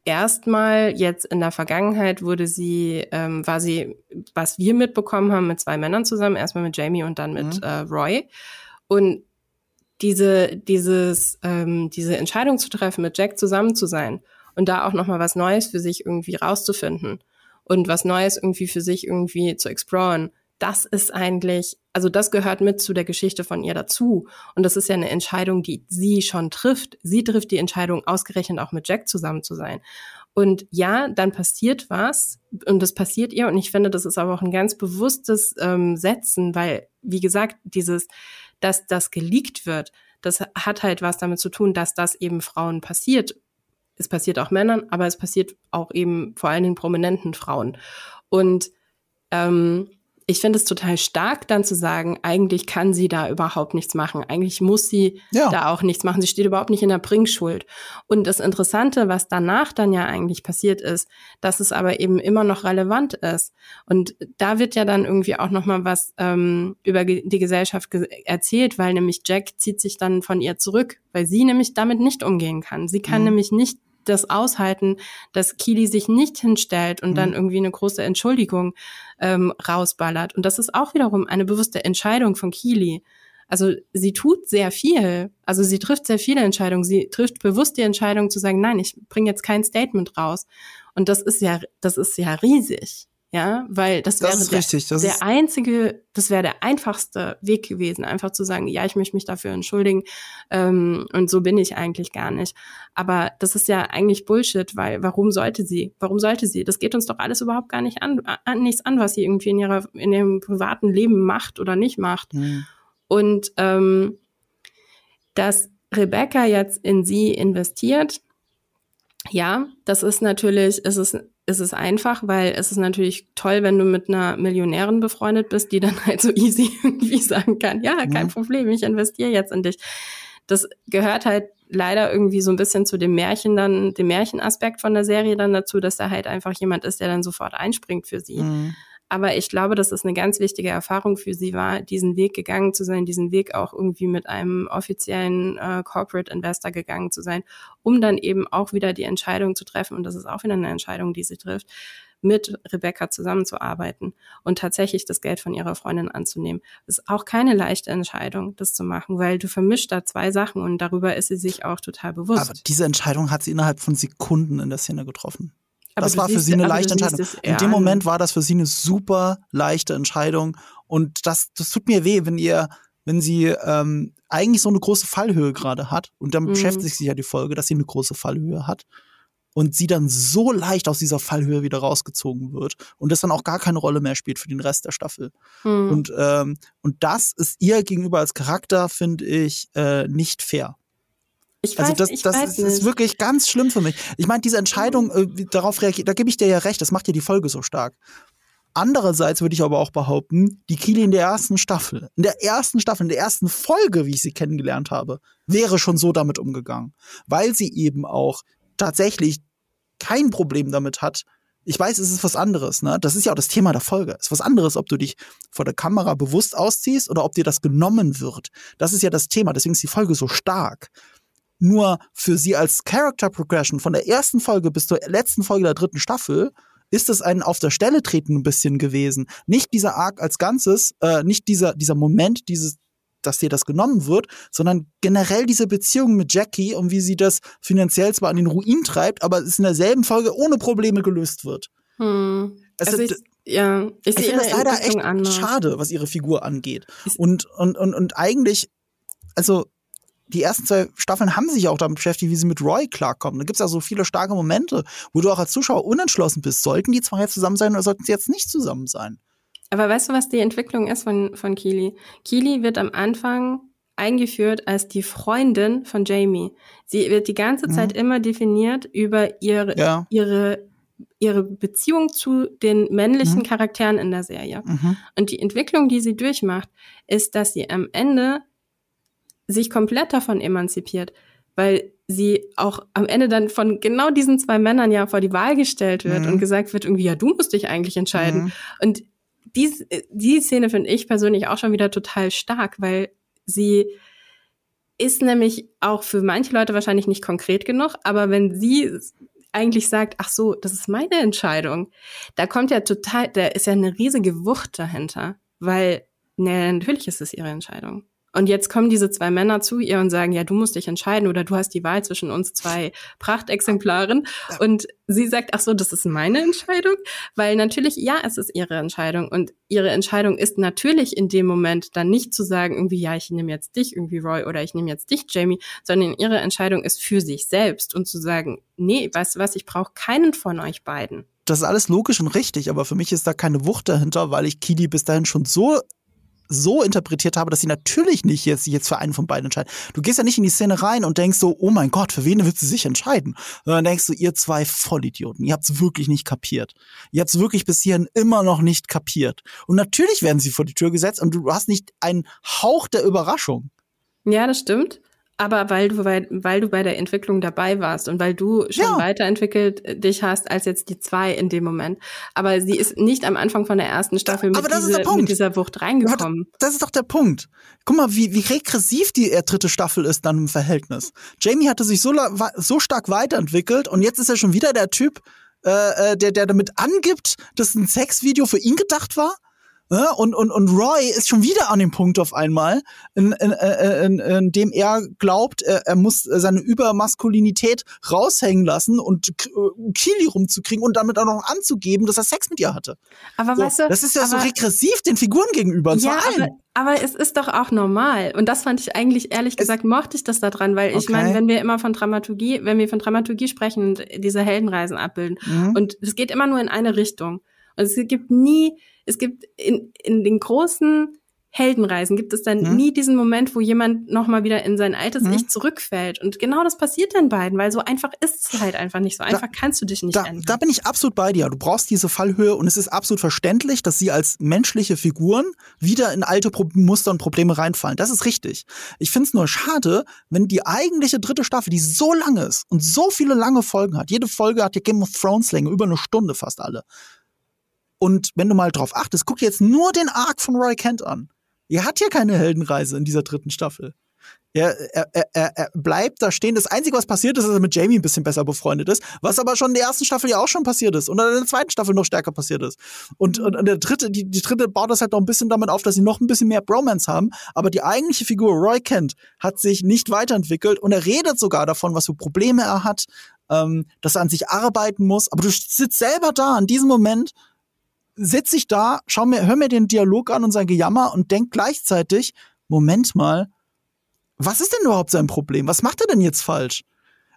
Speaker 1: erstmal jetzt in der Vergangenheit wurde sie, ähm, war sie, was wir mitbekommen haben, mit zwei Männern zusammen, erstmal mit Jamie und dann mit mhm. äh, Roy. Und diese, dieses, ähm, diese Entscheidung zu treffen, mit Jack zusammen zu sein und da auch nochmal was Neues für sich irgendwie rauszufinden und was Neues irgendwie für sich irgendwie zu exploren, das ist eigentlich, also das gehört mit zu der Geschichte von ihr dazu. Und das ist ja eine Entscheidung, die sie schon trifft. Sie trifft die Entscheidung, ausgerechnet auch mit Jack zusammen zu sein. Und ja, dann passiert was und das passiert ihr. Und ich finde, das ist aber auch ein ganz bewusstes ähm, Setzen, weil, wie gesagt, dieses, dass das geleakt wird, das hat halt was damit zu tun, dass das eben Frauen passiert. Es passiert auch Männern, aber es passiert auch eben vor allen Dingen prominenten Frauen. Und ähm, ich finde es total stark, dann zu sagen, eigentlich kann sie da überhaupt nichts machen. Eigentlich muss sie ja. da auch nichts machen. Sie steht überhaupt nicht in der Bringschuld. Und das Interessante, was danach dann ja eigentlich passiert ist, dass es aber eben immer noch relevant ist. Und da wird ja dann irgendwie auch noch mal was ähm, über die Gesellschaft ge erzählt, weil nämlich Jack zieht sich dann von ihr zurück, weil sie nämlich damit nicht umgehen kann. Sie kann mhm. nämlich nicht das aushalten, dass Kili sich nicht hinstellt und mhm. dann irgendwie eine große Entschuldigung ähm, rausballert. Und das ist auch wiederum eine bewusste Entscheidung von Kili. Also sie tut sehr viel. Also sie trifft sehr viele Entscheidungen. Sie trifft bewusst die Entscheidung zu sagen, nein, ich bringe jetzt kein Statement raus. Und das ist ja, das ist ja riesig ja, weil das, das wäre der, das der einzige, das wäre der einfachste Weg gewesen, einfach zu sagen, ja, ich möchte mich dafür entschuldigen ähm, und so bin ich eigentlich gar nicht. Aber das ist ja eigentlich Bullshit, weil warum sollte sie? Warum sollte sie? Das geht uns doch alles überhaupt gar nicht an, an nichts an, was sie irgendwie in ihrer in ihrem privaten Leben macht oder nicht macht. Mhm. Und ähm, dass Rebecca jetzt in sie investiert, ja, das ist natürlich, es ist, es ist einfach, weil es ist natürlich toll, wenn du mit einer Millionärin befreundet bist, die dann halt so easy irgendwie sagen kann, ja, kein mhm. Problem, ich investiere jetzt in dich. Das gehört halt leider irgendwie so ein bisschen zu dem Märchen dann, dem Märchenaspekt von der Serie dann dazu, dass da halt einfach jemand ist, der dann sofort einspringt für sie. Mhm. Aber ich glaube, dass es eine ganz wichtige Erfahrung für sie war, diesen Weg gegangen zu sein, diesen Weg auch irgendwie mit einem offiziellen äh, Corporate Investor gegangen zu sein, um dann eben auch wieder die Entscheidung zu treffen. Und das ist auch wieder eine Entscheidung, die sie trifft mit Rebecca zusammenzuarbeiten und tatsächlich das Geld von ihrer Freundin anzunehmen. Ist auch keine leichte Entscheidung, das zu machen, weil du vermischt da zwei Sachen und darüber ist sie sich auch total bewusst.
Speaker 2: Aber diese Entscheidung hat sie innerhalb von Sekunden in der Szene getroffen. Aber das war siehst, für sie eine leichte Entscheidung. In dem Moment war das für sie eine super leichte Entscheidung. Und das, das tut mir weh, wenn ihr, wenn sie ähm, eigentlich so eine große Fallhöhe gerade hat. Und damit mhm. beschäftigt sich ja die Folge, dass sie eine große Fallhöhe hat. Und sie dann so leicht aus dieser Fallhöhe wieder rausgezogen wird und das dann auch gar keine Rolle mehr spielt für den Rest der Staffel. Mhm. Und, ähm, und das ist ihr gegenüber als Charakter, finde ich, äh, nicht fair. Ich also weiß, also das, das ist, ist, wirklich ganz schlimm für mich. Ich meine, diese Entscheidung, äh, darauf reagiert, da gebe ich dir ja recht, das macht ja die Folge so stark. Andererseits würde ich aber auch behaupten, die Kili in der ersten Staffel, in der ersten Staffel, in der ersten Folge, wie ich sie kennengelernt habe, wäre schon so damit umgegangen. Weil sie eben auch tatsächlich kein Problem damit hat. Ich weiß, es ist was anderes, ne? Das ist ja auch das Thema der Folge. Es ist was anderes, ob du dich vor der Kamera bewusst ausziehst oder ob dir das genommen wird. Das ist ja das Thema. Deswegen ist die Folge so stark. Nur für sie als Character Progression von der ersten Folge bis zur letzten Folge der dritten Staffel ist es ein auf der Stelle treten ein bisschen gewesen. Nicht dieser Arc als Ganzes, äh, nicht dieser, dieser Moment, dieses, dass dir das genommen wird, sondern generell diese Beziehung mit Jackie und wie sie das finanziell zwar an den Ruin treibt, aber es in derselben Folge ohne Probleme gelöst wird. Hm.
Speaker 1: Also, also ich, ja, ich, ich finde das
Speaker 2: leider echt anders. schade, was ihre Figur angeht. Und, und, und, und eigentlich, also die ersten zwei Staffeln haben sich auch damit beschäftigt, wie sie mit Roy klarkommen. Da gibt es ja so viele starke Momente, wo du auch als Zuschauer unentschlossen bist. Sollten die zwei jetzt zusammen sein oder sollten sie jetzt nicht zusammen sein?
Speaker 1: Aber weißt du, was die Entwicklung ist von, von Keely? Keely wird am Anfang eingeführt als die Freundin von Jamie. Sie wird die ganze Zeit mhm. immer definiert über ihre, ja. ihre, ihre Beziehung zu den männlichen mhm. Charakteren in der Serie. Mhm. Und die Entwicklung, die sie durchmacht, ist, dass sie am Ende sich komplett davon emanzipiert, weil sie auch am Ende dann von genau diesen zwei Männern ja vor die Wahl gestellt wird mhm. und gesagt wird irgendwie, ja, du musst dich eigentlich entscheiden. Mhm. Und die, die Szene finde ich persönlich auch schon wieder total stark, weil sie ist nämlich auch für manche Leute wahrscheinlich nicht konkret genug, aber wenn sie eigentlich sagt, ach so, das ist meine Entscheidung, da kommt ja total, da ist ja eine riesige Wucht dahinter, weil, ne, natürlich ist es ihre Entscheidung. Und jetzt kommen diese zwei Männer zu ihr und sagen, ja, du musst dich entscheiden oder du hast die Wahl zwischen uns zwei Prachtexemplaren. Und sie sagt, ach so, das ist meine Entscheidung, weil natürlich, ja, es ist ihre Entscheidung. Und ihre Entscheidung ist natürlich in dem Moment dann nicht zu sagen, irgendwie, ja, ich nehme jetzt dich irgendwie Roy oder ich nehme jetzt dich Jamie, sondern ihre Entscheidung ist für sich selbst und zu sagen, nee, weißt du was, ich brauche keinen von euch beiden.
Speaker 2: Das ist alles logisch und richtig, aber für mich ist da keine Wucht dahinter, weil ich Kili bis dahin schon so so interpretiert habe, dass sie natürlich nicht jetzt, jetzt für einen von beiden entscheiden. Du gehst ja nicht in die Szene rein und denkst so, oh mein Gott, für wen wird sie sich entscheiden? Sondern denkst du, ihr zwei Vollidioten, ihr habt's wirklich nicht kapiert. Ihr habt's wirklich bis hierhin immer noch nicht kapiert. Und natürlich werden sie vor die Tür gesetzt und du hast nicht einen Hauch der Überraschung.
Speaker 1: Ja, das stimmt aber weil du, weil, weil du bei der Entwicklung dabei warst und weil du schon ja. weiterentwickelt äh, dich hast als jetzt die zwei in dem Moment. Aber sie ist nicht am Anfang von der ersten Staffel mit, diese, mit dieser Wucht reingekommen.
Speaker 2: das ist doch der Punkt. Guck mal, wie, wie regressiv die dritte Staffel ist dann im Verhältnis. Jamie hatte sich so, so stark weiterentwickelt und jetzt ist er schon wieder der Typ, äh, äh der, der damit angibt, dass ein Sexvideo für ihn gedacht war. Ja, und, und, und Roy ist schon wieder an dem Punkt auf einmal, in, in, in, in dem er glaubt, er, er muss seine Übermaskulinität raushängen lassen und äh, Kili rumzukriegen und damit auch noch anzugeben, dass er Sex mit ihr hatte.
Speaker 1: Aber
Speaker 2: so,
Speaker 1: weißt du,
Speaker 2: das ist ja aber, so regressiv den Figuren gegenüber. Und
Speaker 1: ja, aber, aber, es ist doch auch normal. Und das fand ich eigentlich, ehrlich gesagt, es, mochte ich das daran, weil ich okay. meine, wenn wir immer von Dramaturgie, wenn wir von Dramaturgie sprechen und diese Heldenreisen abbilden, mhm. und es geht immer nur in eine Richtung. Und es gibt nie, es gibt in, in den großen Heldenreisen gibt es dann hm. nie diesen Moment, wo jemand nochmal wieder in sein altes hm. Ich zurückfällt. Und genau das passiert den beiden, weil so einfach ist es halt einfach nicht. So einfach da, kannst du dich nicht
Speaker 2: da,
Speaker 1: ändern.
Speaker 2: Da bin ich absolut bei dir. Du brauchst diese Fallhöhe und es ist absolut verständlich, dass sie als menschliche Figuren wieder in alte Pro Muster und Probleme reinfallen. Das ist richtig. Ich finde es nur schade, wenn die eigentliche dritte Staffel, die so lang ist und so viele lange Folgen hat, jede Folge hat ja Game of Thrones Länge, über eine Stunde fast alle Und wenn du mal drauf achtest, guck jetzt nur den Arc von Roy Kent an. Er hat hier keine Heldenreise in dieser dritten Staffel. Er, er, er, er bleibt da stehen. Das Einzige, was passiert ist, ist, dass er mit Jamie ein bisschen besser befreundet ist, was aber schon in der ersten Staffel ja auch schon passiert ist und in der zweiten Staffel noch stärker passiert ist. Und, und, und der dritte, die, die dritte baut das halt noch ein bisschen damit auf, dass sie noch ein bisschen mehr Bromance haben. Aber die eigentliche Figur Roy Kent hat sich nicht weiterentwickelt und er redet sogar davon, was für Probleme er hat, ähm, dass er an sich arbeiten muss. Aber du sitzt selber da in diesem Moment sitze ich da, schau mir, hör mir den Dialog an und sein Gejammer und denk gleichzeitig, Moment mal, was ist denn überhaupt sein Problem? Was macht er denn jetzt falsch?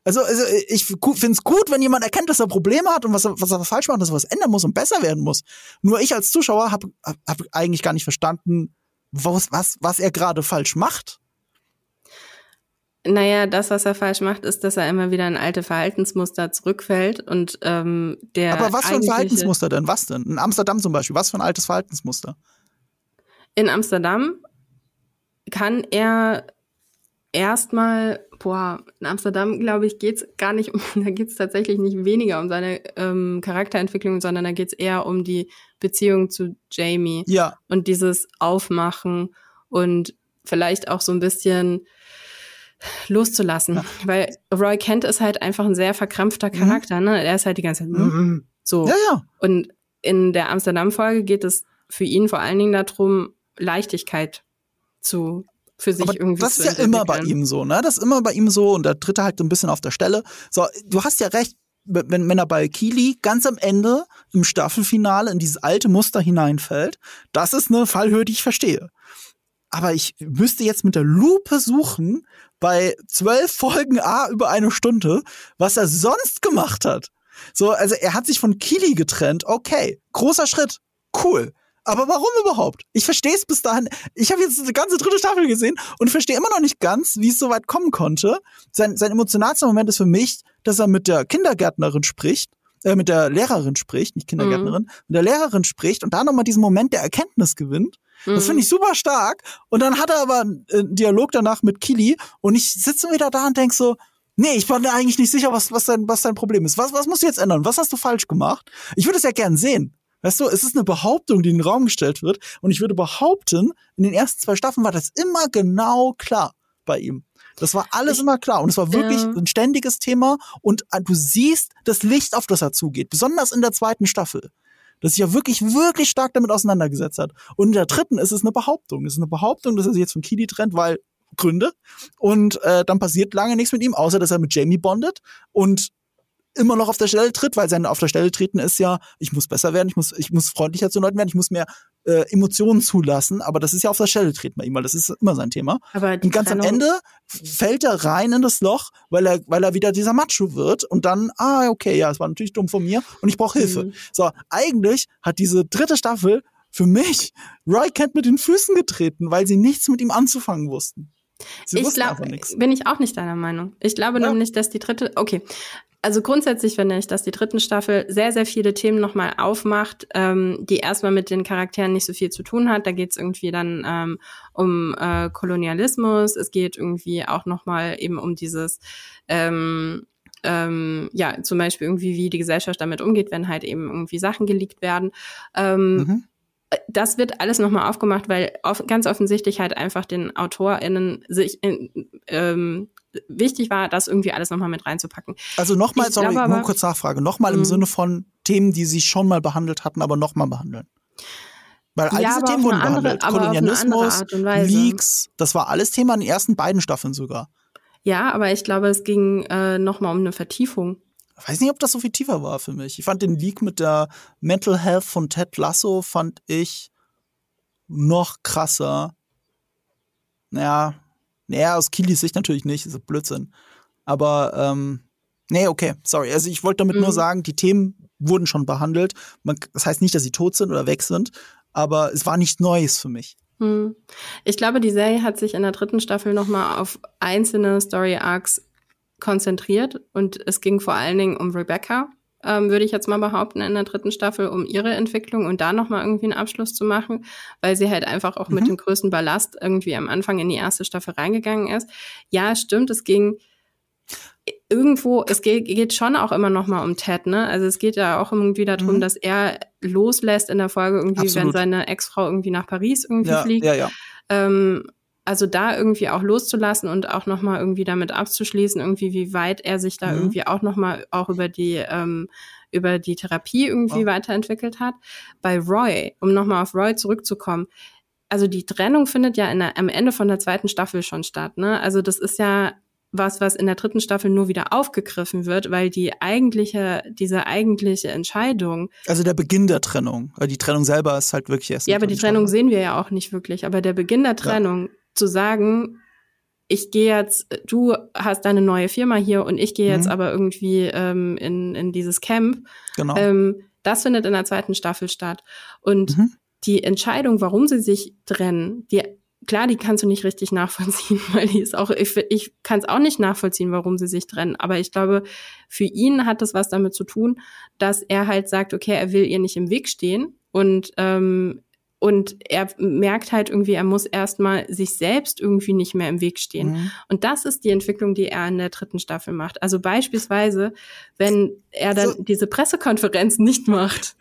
Speaker 2: Also, also ich finde es gut, wenn jemand erkennt, dass er Probleme hat und was er, was er falsch macht, dass er was ändern muss und besser werden muss. Nur ich als Zuschauer habe hab eigentlich gar nicht verstanden, was, was, was er gerade falsch macht.
Speaker 1: Naja, das, was er falsch macht, ist, dass er immer wieder in alte Verhaltensmuster zurückfällt und ähm, der.
Speaker 2: Aber was für ein Verhaltensmuster denn? Was denn? In Amsterdam zum Beispiel, was für ein altes Verhaltensmuster?
Speaker 1: In Amsterdam kann er erstmal, boah, in Amsterdam, glaube ich, geht's gar nicht um, da geht's tatsächlich nicht weniger um seine ähm, Charakterentwicklung, sondern da geht's eher um die Beziehung zu Jamie.
Speaker 2: Ja.
Speaker 1: Und dieses Aufmachen und vielleicht auch so ein bisschen loszulassen. Ja. Weil Roy Kent ist halt einfach ein sehr verkrampfter mhm. Charakter, mhm. ne? Er ist halt die ganze Zeit, mhm. so.
Speaker 2: Ja, ja.
Speaker 1: Und in der Amsterdam-Folge geht es für ihn vor allen Dingen darum, Leichtigkeit zu für sich Aber irgendwie
Speaker 2: Das ist ja immer bei ihm so, ne? Das ist immer bei ihm so und der dritte halt so ein bisschen auf der Stelle. So, du hast ja recht, wenn, wenn er bei Kili ganz am Ende im Staffelfinale in dieses alte Muster hineinfällt, das ist eine Fallhöhe, die ich verstehe. Aber ich müsste jetzt mit der Lupe suchen, bei zwölf Folgen A über eine Stunde, was er sonst gemacht hat. So, also er hat sich von Kili getrennt. Okay, großer Schritt. Cool. Aber warum überhaupt? Ich verstehe es bis dahin. Ich habe jetzt eine ganze dritte Staffel gesehen und verstehe immer noch nicht ganz, wie es so weit kommen konnte. Sein, sein emotionalster Moment ist für mich, dass er mit der Kindergärtnerin spricht, äh, mit der Lehrerin spricht, nicht Kindergärtnerin, mhm. mit der Lehrerin spricht und da nochmal diesen Moment der Erkenntnis gewinnt. Das finde mhm. ich super stark. Und dann hat er aber einen Dialog danach mit Kili und ich sitze wieder da und denk so, nee, ich bin eigentlich nicht sicher, was, was, dein, was dein Problem ist. Was, was musst du jetzt ändern? Was hast du falsch gemacht? Ich würde es ja gern sehen. Weißt du, es ist eine Behauptung, die in den Raum gestellt wird. Und ich würde behaupten, in den ersten zwei Staffeln war das immer genau klar bei ihm. Das war alles immer klar. Und es war wirklich ja. ein ständiges Thema. Und äh, du siehst das Licht, auf das er zugeht. Besonders in der zweiten Staffel. Das sich ja wirklich, wirklich stark damit auseinandergesetzt hat. Und in der dritten ist es eine Behauptung. Es ist eine Behauptung, dass er sich jetzt von Kili trennt, weil Gründe. Und äh, dann passiert lange nichts mit ihm, außer dass er mit Jamie bondet. Und immer noch auf der Stelle tritt, weil sein auf der Stelle treten ist ja, ich muss besser werden, ich muss, ich muss freundlicher zu Leuten werden, ich muss mehr äh, Emotionen zulassen, aber das ist ja auf der Stelle treten bei ihm, weil das ist immer sein Thema. Aber und ganz Trennung am Ende fällt er rein in das Loch, weil er, weil er wieder dieser Macho wird und dann, ah, okay, ja, es war natürlich dumm von mir und ich brauche Hilfe. Mhm. So, eigentlich hat diese dritte Staffel für mich Roy Kent mit den Füßen getreten, weil sie nichts mit ihm anzufangen wussten.
Speaker 1: Sie ich glaube, bin ich auch nicht deiner Meinung. Ich glaube ja. nämlich, dass die dritte, okay, also grundsätzlich finde ich, dass die dritten Staffel sehr, sehr viele Themen nochmal aufmacht, ähm, die erstmal mit den Charakteren nicht so viel zu tun hat. Da geht es irgendwie dann ähm, um äh, Kolonialismus, es geht irgendwie auch nochmal eben um dieses ähm, ähm, ja, zum Beispiel irgendwie, wie die Gesellschaft damit umgeht, wenn halt eben irgendwie Sachen geleakt werden. Ähm, mhm das wird alles nochmal aufgemacht, weil auf, ganz offensichtlich halt einfach den AutorInnen sich in, ähm, wichtig war, das irgendwie alles nochmal mit reinzupacken.
Speaker 2: Also nochmal, sorry, glaube, nur kurz Nachfrage, nochmal im mhm. Sinne von Themen, die sie schon mal behandelt hatten, aber nochmal behandeln. Weil all ja, diese Themen wurden behandelt. Andere, Kolonialismus, Leaks, das war alles Thema in den ersten beiden Staffeln sogar.
Speaker 1: Ja, aber ich glaube, es ging äh, nochmal um eine Vertiefung.
Speaker 2: Weiß nicht, ob das so viel tiefer war für mich. Ich fand den Leak mit der Mental Health von Ted Lasso, fand ich noch krasser. Naja, naja, aus Kilis Sicht natürlich nicht, das ist Blödsinn. Aber, ähm, nee, okay, sorry. Also ich wollte damit mhm. nur sagen, die Themen wurden schon behandelt. Man, das heißt nicht, dass sie tot sind oder weg sind, aber es war nichts Neues für mich.
Speaker 1: Mhm. Ich glaube, die Serie hat sich in der dritten Staffel nochmal auf einzelne Story-Arcs konzentriert und es ging vor allen Dingen um Rebecca, ähm, würde ich jetzt mal behaupten, in der dritten Staffel, um ihre Entwicklung und da nochmal irgendwie einen Abschluss zu machen, weil sie halt einfach auch mhm. mit dem größten Ballast irgendwie am Anfang in die erste Staffel reingegangen ist. Ja, stimmt, es ging irgendwo, es geht, geht schon auch immer noch mal um Ted, ne? Also es geht ja auch irgendwie darum, mhm. dass er loslässt in der Folge irgendwie, Absolut. wenn seine Ex-Frau irgendwie nach Paris irgendwie
Speaker 2: ja,
Speaker 1: fliegt.
Speaker 2: Ja, ja.
Speaker 1: Ähm, also da irgendwie auch loszulassen und auch noch mal irgendwie damit abzuschließen, irgendwie wie weit er sich da mhm. irgendwie auch noch mal auch über die ähm, über die Therapie irgendwie oh. weiterentwickelt hat. Bei Roy, um noch mal auf Roy zurückzukommen, also die Trennung findet ja in der, am Ende von der zweiten Staffel schon statt. Ne? Also das ist ja was, was in der dritten Staffel nur wieder aufgegriffen wird, weil die eigentliche, diese eigentliche Entscheidung.
Speaker 2: Also der Beginn der Trennung. Die Trennung selber ist halt wirklich erst.
Speaker 1: Ja, aber die Trennung sehen wir ja auch nicht wirklich. Aber der Beginn der Trennung, ja. Zu sagen, ich gehe jetzt, du hast deine neue Firma hier und ich gehe jetzt mhm. aber irgendwie ähm, in, in dieses Camp.
Speaker 2: Genau.
Speaker 1: Ähm, das findet in der zweiten Staffel statt. Und mhm. die Entscheidung, warum sie sich trennen, die klar, die kannst du nicht richtig nachvollziehen, weil die ist auch, ich, ich kann es auch nicht nachvollziehen, warum sie sich trennen. Aber ich glaube, für ihn hat das was damit zu tun, dass er halt sagt, okay, er will ihr nicht im Weg stehen und ähm, und er merkt halt irgendwie, er muss erstmal sich selbst irgendwie nicht mehr im Weg stehen. Mhm. Und das ist die Entwicklung, die er in der dritten Staffel macht. Also beispielsweise, wenn er dann so. diese Pressekonferenz nicht macht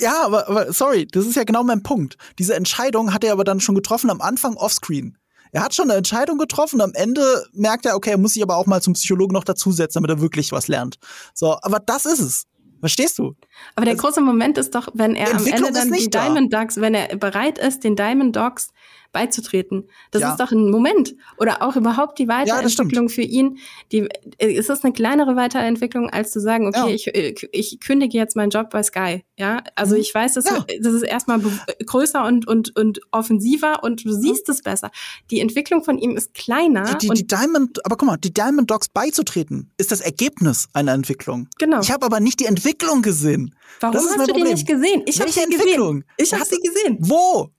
Speaker 2: ja, aber, aber sorry, das ist ja genau mein Punkt. Diese Entscheidung hat er aber dann schon getroffen am Anfang offscreen. Er hat schon eine Entscheidung getroffen, am Ende merkt er, okay, er muss sich aber auch mal zum Psychologen noch dazusetzen, damit er wirklich was lernt. So, aber das ist es. Verstehst du?
Speaker 1: Aber der also, große Moment ist doch, wenn er am Ende dann die Diamond Dogs, wenn er bereit ist, den Diamond Dogs beizutreten. Das ja. ist doch ein Moment. Oder auch überhaupt die Weiterentwicklung ja, für ihn. Die, ist das eine kleinere Weiterentwicklung, als zu sagen, okay, ja. ich, äh, ich kündige jetzt meinen Job bei Sky. Ja, also mhm. ich weiß, das, das ist erstmal größer und, und, und offensiver und du siehst es besser. Die Entwicklung von ihm ist kleiner.
Speaker 2: Die, die, die Diamond, aber guck mal, die Diamond Dogs beizutreten, ist das Ergebnis einer Entwicklung.
Speaker 1: Genau.
Speaker 2: Ich habe aber nicht die Entwicklung gesehen.
Speaker 1: Warum hast du Problem. die nicht gesehen? Ich habe sie
Speaker 2: Entwicklung?
Speaker 1: gesehen. Ich habe sie gesehen.
Speaker 2: Wo?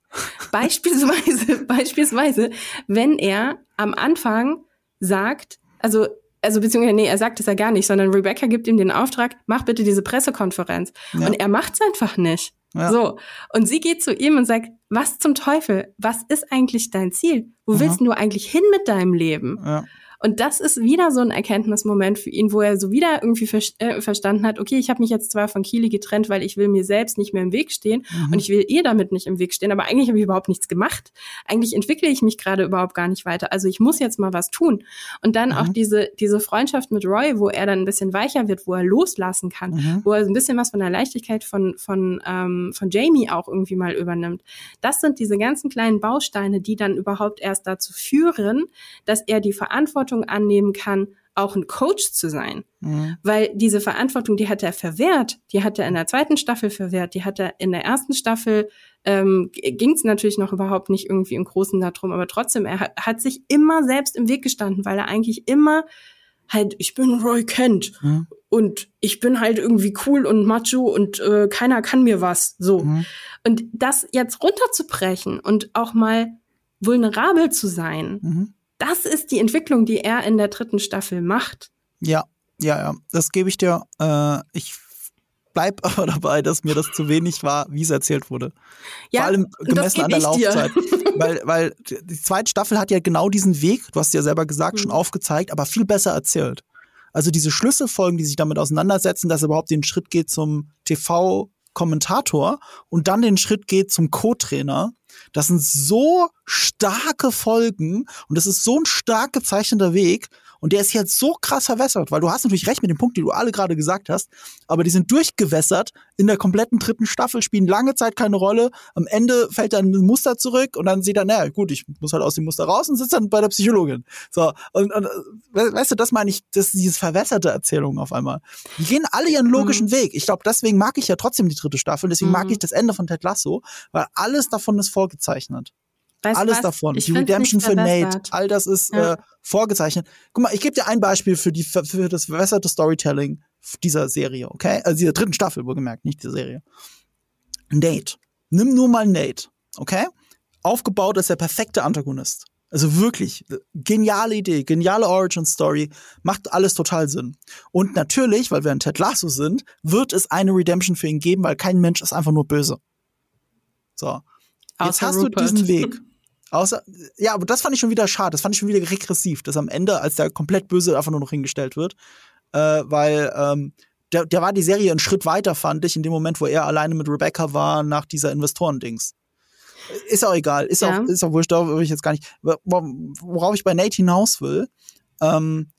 Speaker 1: Beispielsweise, beispielsweise, wenn er am Anfang sagt, also also beziehungsweise, nee, er sagt es ja gar nicht, sondern Rebecca gibt ihm den Auftrag, mach bitte diese Pressekonferenz. Ja. Und er macht es einfach nicht. Ja. So. Und sie geht zu ihm und sagt, was zum Teufel? Was ist eigentlich dein Ziel? Wo Aha. willst du eigentlich hin mit deinem Leben?
Speaker 2: Ja.
Speaker 1: Und das ist wieder so ein Erkenntnismoment für ihn, wo er so wieder irgendwie ver äh, verstanden hat, okay, ich habe mich jetzt zwar von Kili getrennt, weil ich will mir selbst nicht mehr im Weg stehen mhm. und ich will ihr damit nicht im Weg stehen, aber eigentlich habe ich überhaupt nichts gemacht. Eigentlich entwickle ich mich gerade überhaupt gar nicht weiter. Also ich muss jetzt mal was tun. Und dann mhm. auch diese, diese Freundschaft mit Roy, wo er dann ein bisschen weicher wird, wo er loslassen kann, mhm. wo er ein bisschen was von der Leichtigkeit von, von, ähm, von Jamie auch irgendwie mal übernimmt. Das sind diese ganzen kleinen Bausteine, die dann überhaupt erst dazu führen, dass er die Verantwortung Verantwortung annehmen kann, auch ein Coach zu sein. Mhm. Weil diese Verantwortung, die hat er verwehrt, die hat er in der zweiten Staffel verwehrt, die hat er in der ersten Staffel, ähm, ging es natürlich noch überhaupt nicht irgendwie im Großen darum, aber trotzdem, er hat, hat sich immer selbst im Weg gestanden, weil er eigentlich immer halt, ich bin Roy Kent mhm. und ich bin halt irgendwie cool und macho und äh, keiner kann mir was, so. Mhm. Und das jetzt runterzubrechen und auch mal vulnerabel zu sein,
Speaker 2: mhm
Speaker 1: das ist die Entwicklung, die er in der dritten Staffel macht.
Speaker 2: Ja, ja, ja, das gebe ich dir. Äh, ich bleib aber dabei, dass mir das zu wenig war, wie es erzählt wurde.
Speaker 1: Ja,
Speaker 2: Vor allem gemessen an der Laufzeit. weil, weil die zweite Staffel hat ja genau diesen Weg, du hast ja selber gesagt, mhm. schon aufgezeigt, aber viel besser erzählt. Also diese Schlüsselfolgen, die sich damit auseinandersetzen, dass er überhaupt den Schritt geht zum TV Kommentator und dann den Schritt geht zum Co-Trainer. Das sind so starke Folgen und das ist so ein stark gezeichneter Weg. Und der ist jetzt so krass verwässert, weil du hast natürlich recht mit dem Punkt, den du alle gerade gesagt hast, aber die sind durchgewässert in der kompletten dritten Staffel, spielen lange Zeit keine Rolle. Am Ende fällt dann ein Muster zurück und dann sieht er, naja, gut, ich muss halt aus dem Muster raus und sitzt dann bei der Psychologin. So, und, und weißt du, das meine ich, das ist dieses verwässerte Erzählung auf einmal. Die gehen alle ihren logischen mhm. Weg. Ich glaube, deswegen mag ich ja trotzdem die dritte Staffel, deswegen mhm. mag ich das Ende von Ted Lasso, weil alles davon ist vorgezeichnet. Weißt Alles was? davon. Ich die Redemption für Nate, all das ist ja. äh, vorgezeichnet. Guck mal, ich gebe dir ein Beispiel für, die, für das verbesserte Storytelling dieser Serie, okay? Also dieser dritten Staffel, wohlgemerkt, nicht dieser Serie. Nate. Nimm nur mal Nate, okay? Aufgebaut ist der perfekte Antagonist. Also wirklich, geniale Idee, geniale Origin-Story, macht alles total Sinn. Und natürlich, weil wir ein Ted Lasso sind, wird es eine Redemption für ihn geben, weil kein Mensch ist einfach nur böse. So. Jetzt hast Rupert. du diesen Weg. Außer, ja, aber das fand ich schon wieder schade. Das fand ich schon wieder regressiv, dass am Ende, als der komplett Böse einfach nur noch hingestellt wird, äh, weil ähm, der, der war die Serie einen Schritt weiter, fand ich, in dem Moment, wo er alleine mit Rebecca war nach dieser Investorendings. Ist auch egal, ist ja. auch, ist auch wurscht, da will ich jetzt gar nicht. Worauf ich bei Nate hinaus will, ähm,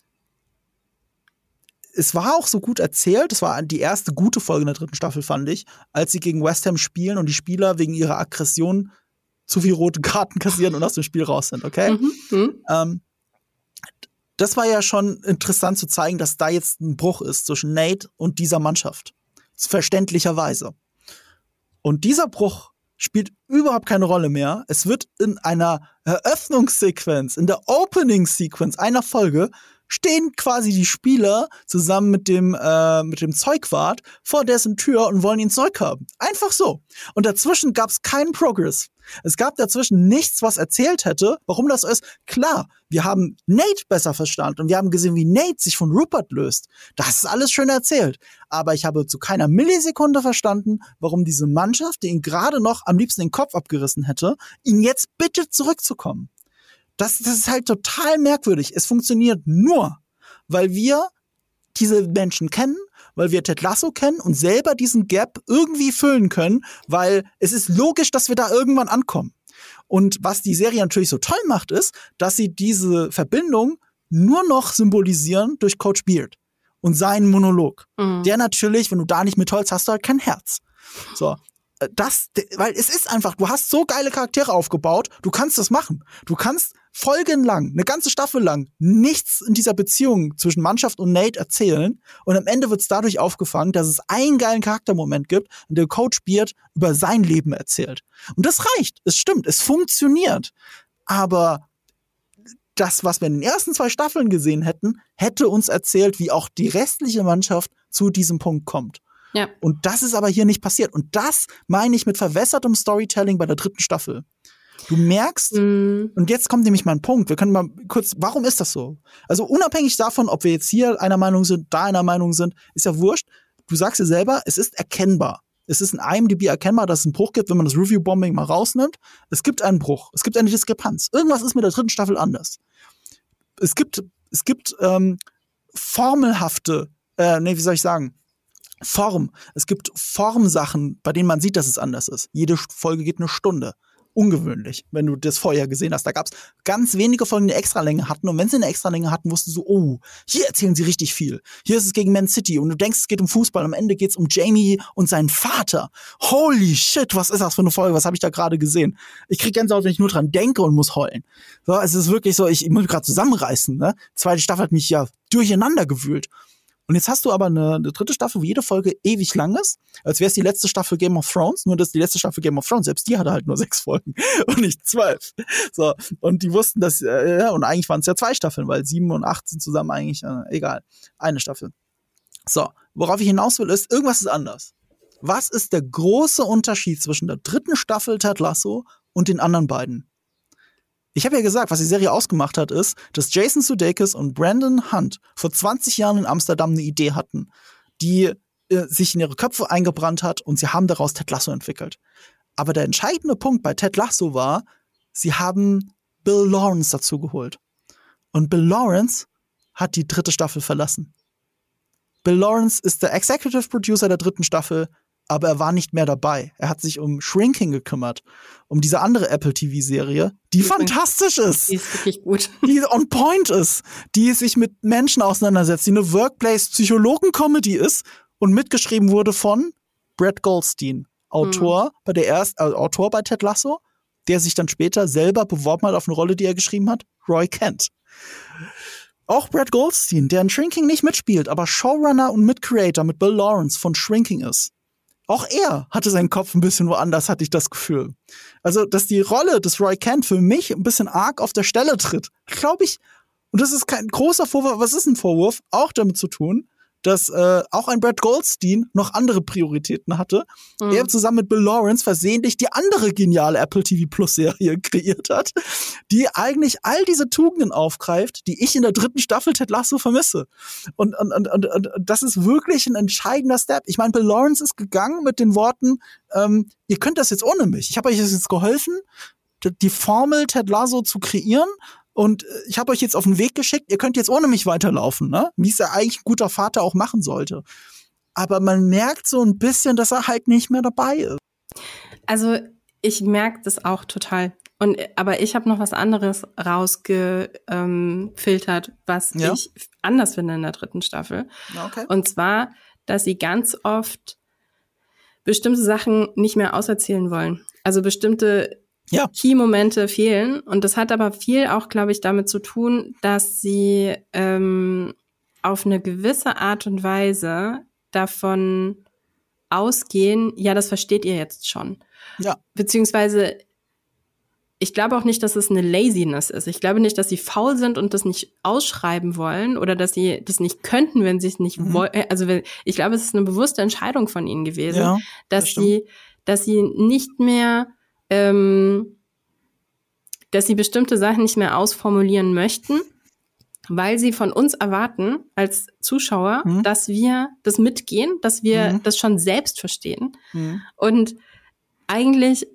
Speaker 2: es war auch so gut erzählt, es war die erste gute Folge in der dritten Staffel, fand ich, als sie gegen West Ham spielen und die Spieler wegen ihrer Aggression zu viel rote Karten kassieren und aus dem Spiel raus sind, okay? Mhm. Mhm. Ähm, das war ja schon interessant zu zeigen, dass da jetzt ein Bruch ist zwischen Nate und dieser Mannschaft. Verständlicherweise. Und dieser Bruch spielt überhaupt keine Rolle mehr. Es wird in einer Eröffnungssequenz, in der Opening-Sequence einer Folge stehen quasi die Spieler zusammen mit dem, äh, mit dem Zeugwart vor dessen Tür und wollen ihn zurückhaben. Einfach so. Und dazwischen gab es keinen Progress. Es gab dazwischen nichts, was erzählt hätte, warum das ist. Klar, wir haben Nate besser verstanden und wir haben gesehen, wie Nate sich von Rupert löst. Das ist alles schön erzählt. Aber ich habe zu keiner Millisekunde verstanden, warum diese Mannschaft, die ihn gerade noch am liebsten den Kopf abgerissen hätte, ihn jetzt bittet zurückzukommen. Das, das ist halt total merkwürdig. Es funktioniert nur, weil wir diese Menschen kennen, weil wir Ted Lasso kennen und selber diesen Gap irgendwie füllen können, weil es ist logisch, dass wir da irgendwann ankommen. Und was die Serie natürlich so toll macht, ist, dass sie diese Verbindung nur noch symbolisieren durch Coach Beard und seinen Monolog. Mhm. Der natürlich, wenn du da nicht mit Holz hast, du halt kein Herz. So das, weil es ist einfach, du hast so geile Charaktere aufgebaut, du kannst das machen. Du kannst folgenlang, eine ganze Staffel lang, nichts in dieser Beziehung zwischen Mannschaft und Nate erzählen und am Ende wird es dadurch aufgefangen, dass es einen geilen Charaktermoment gibt, in dem Coach Beard über sein Leben erzählt. Und das reicht, es stimmt, es funktioniert. Aber das, was wir in den ersten zwei Staffeln gesehen hätten, hätte uns erzählt, wie auch die restliche Mannschaft zu diesem Punkt kommt. Ja. Und das ist aber hier nicht passiert. Und das meine ich mit verwässertem Storytelling bei der dritten Staffel. Du merkst, mm. und jetzt kommt nämlich mein Punkt. Wir können mal kurz, warum ist das so? Also unabhängig davon, ob wir jetzt hier einer Meinung sind, da einer Meinung sind, ist ja wurscht. Du sagst dir selber, es ist erkennbar. Es ist in IMDb erkennbar, dass es einen Bruch gibt, wenn man das Review-Bombing mal rausnimmt. Es gibt einen Bruch. Es gibt eine Diskrepanz. Irgendwas ist mit der dritten Staffel anders. Es gibt, es gibt ähm, formelhafte, äh, nee, wie soll ich sagen, Form. Es gibt Formsachen, bei denen man sieht, dass es anders ist. Jede Folge geht eine Stunde. Ungewöhnlich, wenn du das vorher gesehen hast. Da gab es ganz wenige Folgen, die eine Extralänge hatten. Und wenn sie eine Extralänge hatten, wusstest du, oh, hier erzählen sie richtig viel. Hier ist es gegen Man City und du denkst, es geht um Fußball. Am Ende geht es um Jamie und seinen Vater. Holy shit, was ist das für eine Folge? Was habe ich da gerade gesehen? Ich krieg Gänsehaut, wenn ich nur dran denke und muss heulen. So, es ist wirklich so, ich, ich muss gerade zusammenreißen. Ne? Zweite Staffel hat mich ja durcheinander gewühlt. Und jetzt hast du aber eine, eine dritte Staffel, wo jede Folge ewig lang ist, als wäre es die letzte Staffel Game of Thrones, nur dass die letzte Staffel Game of Thrones, selbst die hatte halt nur sechs Folgen und nicht zwölf. So, und die wussten, dass, äh, und eigentlich waren es ja zwei Staffeln, weil sieben und acht sind zusammen eigentlich, äh, egal, eine Staffel. So, worauf ich hinaus will, ist, irgendwas ist anders. Was ist der große Unterschied zwischen der dritten Staffel Ted Lasso und den anderen beiden? Ich habe ja gesagt, was die Serie ausgemacht hat, ist, dass Jason Sudeikis und Brandon Hunt vor 20 Jahren in Amsterdam eine Idee hatten, die äh, sich in ihre Köpfe eingebrannt hat und sie haben daraus Ted Lasso entwickelt. Aber der entscheidende Punkt bei Ted Lasso war, sie haben Bill Lawrence dazu geholt. Und Bill Lawrence hat die dritte Staffel verlassen. Bill Lawrence ist der Executive Producer der dritten Staffel, aber er war nicht mehr dabei. Er hat sich um Shrinking gekümmert, um diese andere Apple TV-Serie, die, die fantastisch ist.
Speaker 1: Die ist wirklich gut.
Speaker 2: Die on point ist, die sich mit Menschen auseinandersetzt, die eine Workplace-Psychologen-Comedy ist und mitgeschrieben wurde von Brad Goldstein, Autor mhm. bei der ersten, äh, Autor bei Ted Lasso, der sich dann später selber beworben hat auf eine Rolle, die er geschrieben hat, Roy Kent. Auch Brad Goldstein, der in Shrinking nicht mitspielt, aber Showrunner und Mitcreator mit Bill Lawrence von Shrinking ist auch er hatte seinen Kopf ein bisschen woanders, hatte ich das Gefühl. Also, dass die Rolle des Roy Kent für mich ein bisschen arg auf der Stelle tritt, glaube ich, und das ist kein großer Vorwurf, was ist ein Vorwurf, auch damit zu tun, dass äh, auch ein Brad Goldstein noch andere Prioritäten hatte. Mhm. Er zusammen mit Bill Lawrence versehentlich die andere geniale Apple TV Plus Serie kreiert hat, die eigentlich all diese Tugenden aufgreift, die ich in der dritten Staffel Ted Lasso vermisse. Und, und, und, und, und das ist wirklich ein entscheidender Step. Ich meine, Bill Lawrence ist gegangen mit den Worten, ähm, ihr könnt das jetzt ohne mich. Ich habe euch jetzt geholfen, die Formel Ted Lasso zu kreieren und äh, ich habe euch jetzt auf den Weg geschickt, ihr könnt jetzt ohne mich weiterlaufen, ne? Wie es ja eigentlich ein guter Vater auch machen sollte. Aber man merkt so ein bisschen, dass er halt nicht mehr dabei ist.
Speaker 1: Also ich merke das auch total. Und aber ich habe noch was anderes rausgefiltert, ähm, was ja? ich anders finde in der dritten Staffel. Okay. Und zwar, dass sie ganz oft bestimmte Sachen nicht mehr auserzählen wollen. Also bestimmte ja. Key-Momente fehlen. Und das hat aber viel auch, glaube ich, damit zu tun, dass sie ähm, auf eine gewisse Art und Weise davon ausgehen, ja, das versteht ihr jetzt schon. Ja. Beziehungsweise, ich glaube auch nicht, dass es eine Laziness ist. Ich glaube nicht, dass sie faul sind und das nicht ausschreiben wollen oder dass sie das nicht könnten, wenn sie es nicht mhm. wollen. Also ich glaube, es ist eine bewusste Entscheidung von ihnen gewesen, ja, dass das sie, dass sie nicht mehr, ähm, dass sie bestimmte Sachen nicht mehr ausformulieren möchten weil sie von uns erwarten als Zuschauer, mhm. dass wir das mitgehen, dass wir mhm. das schon selbst verstehen mhm. und eigentlich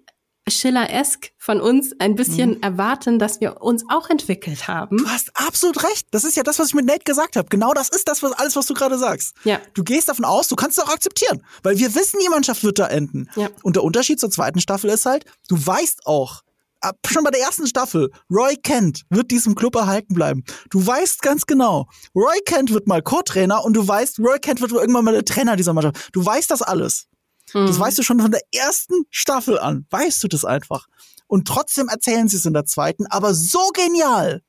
Speaker 1: Schiller-esk von uns ein bisschen mhm. erwarten, dass wir uns auch entwickelt haben.
Speaker 2: Du hast absolut recht. Das ist ja das, was ich mit Nate gesagt habe. Genau das ist das, was alles, was du gerade sagst. Ja. Du gehst davon aus, du kannst es auch akzeptieren, weil wir wissen, die Mannschaft wird da enden. Ja. Und der Unterschied zur zweiten Staffel ist halt, du weißt auch, schon bei der ersten Staffel, Roy Kent wird diesem Club erhalten bleiben. Du weißt ganz genau, Roy Kent wird mal Co-Trainer und du weißt, Roy Kent wird irgendwann mal der Trainer dieser Mannschaft. Du weißt das alles. Mhm. Das weißt du schon von der ersten Staffel an. Weißt du das einfach. Und trotzdem erzählen sie es in der zweiten, aber so genial.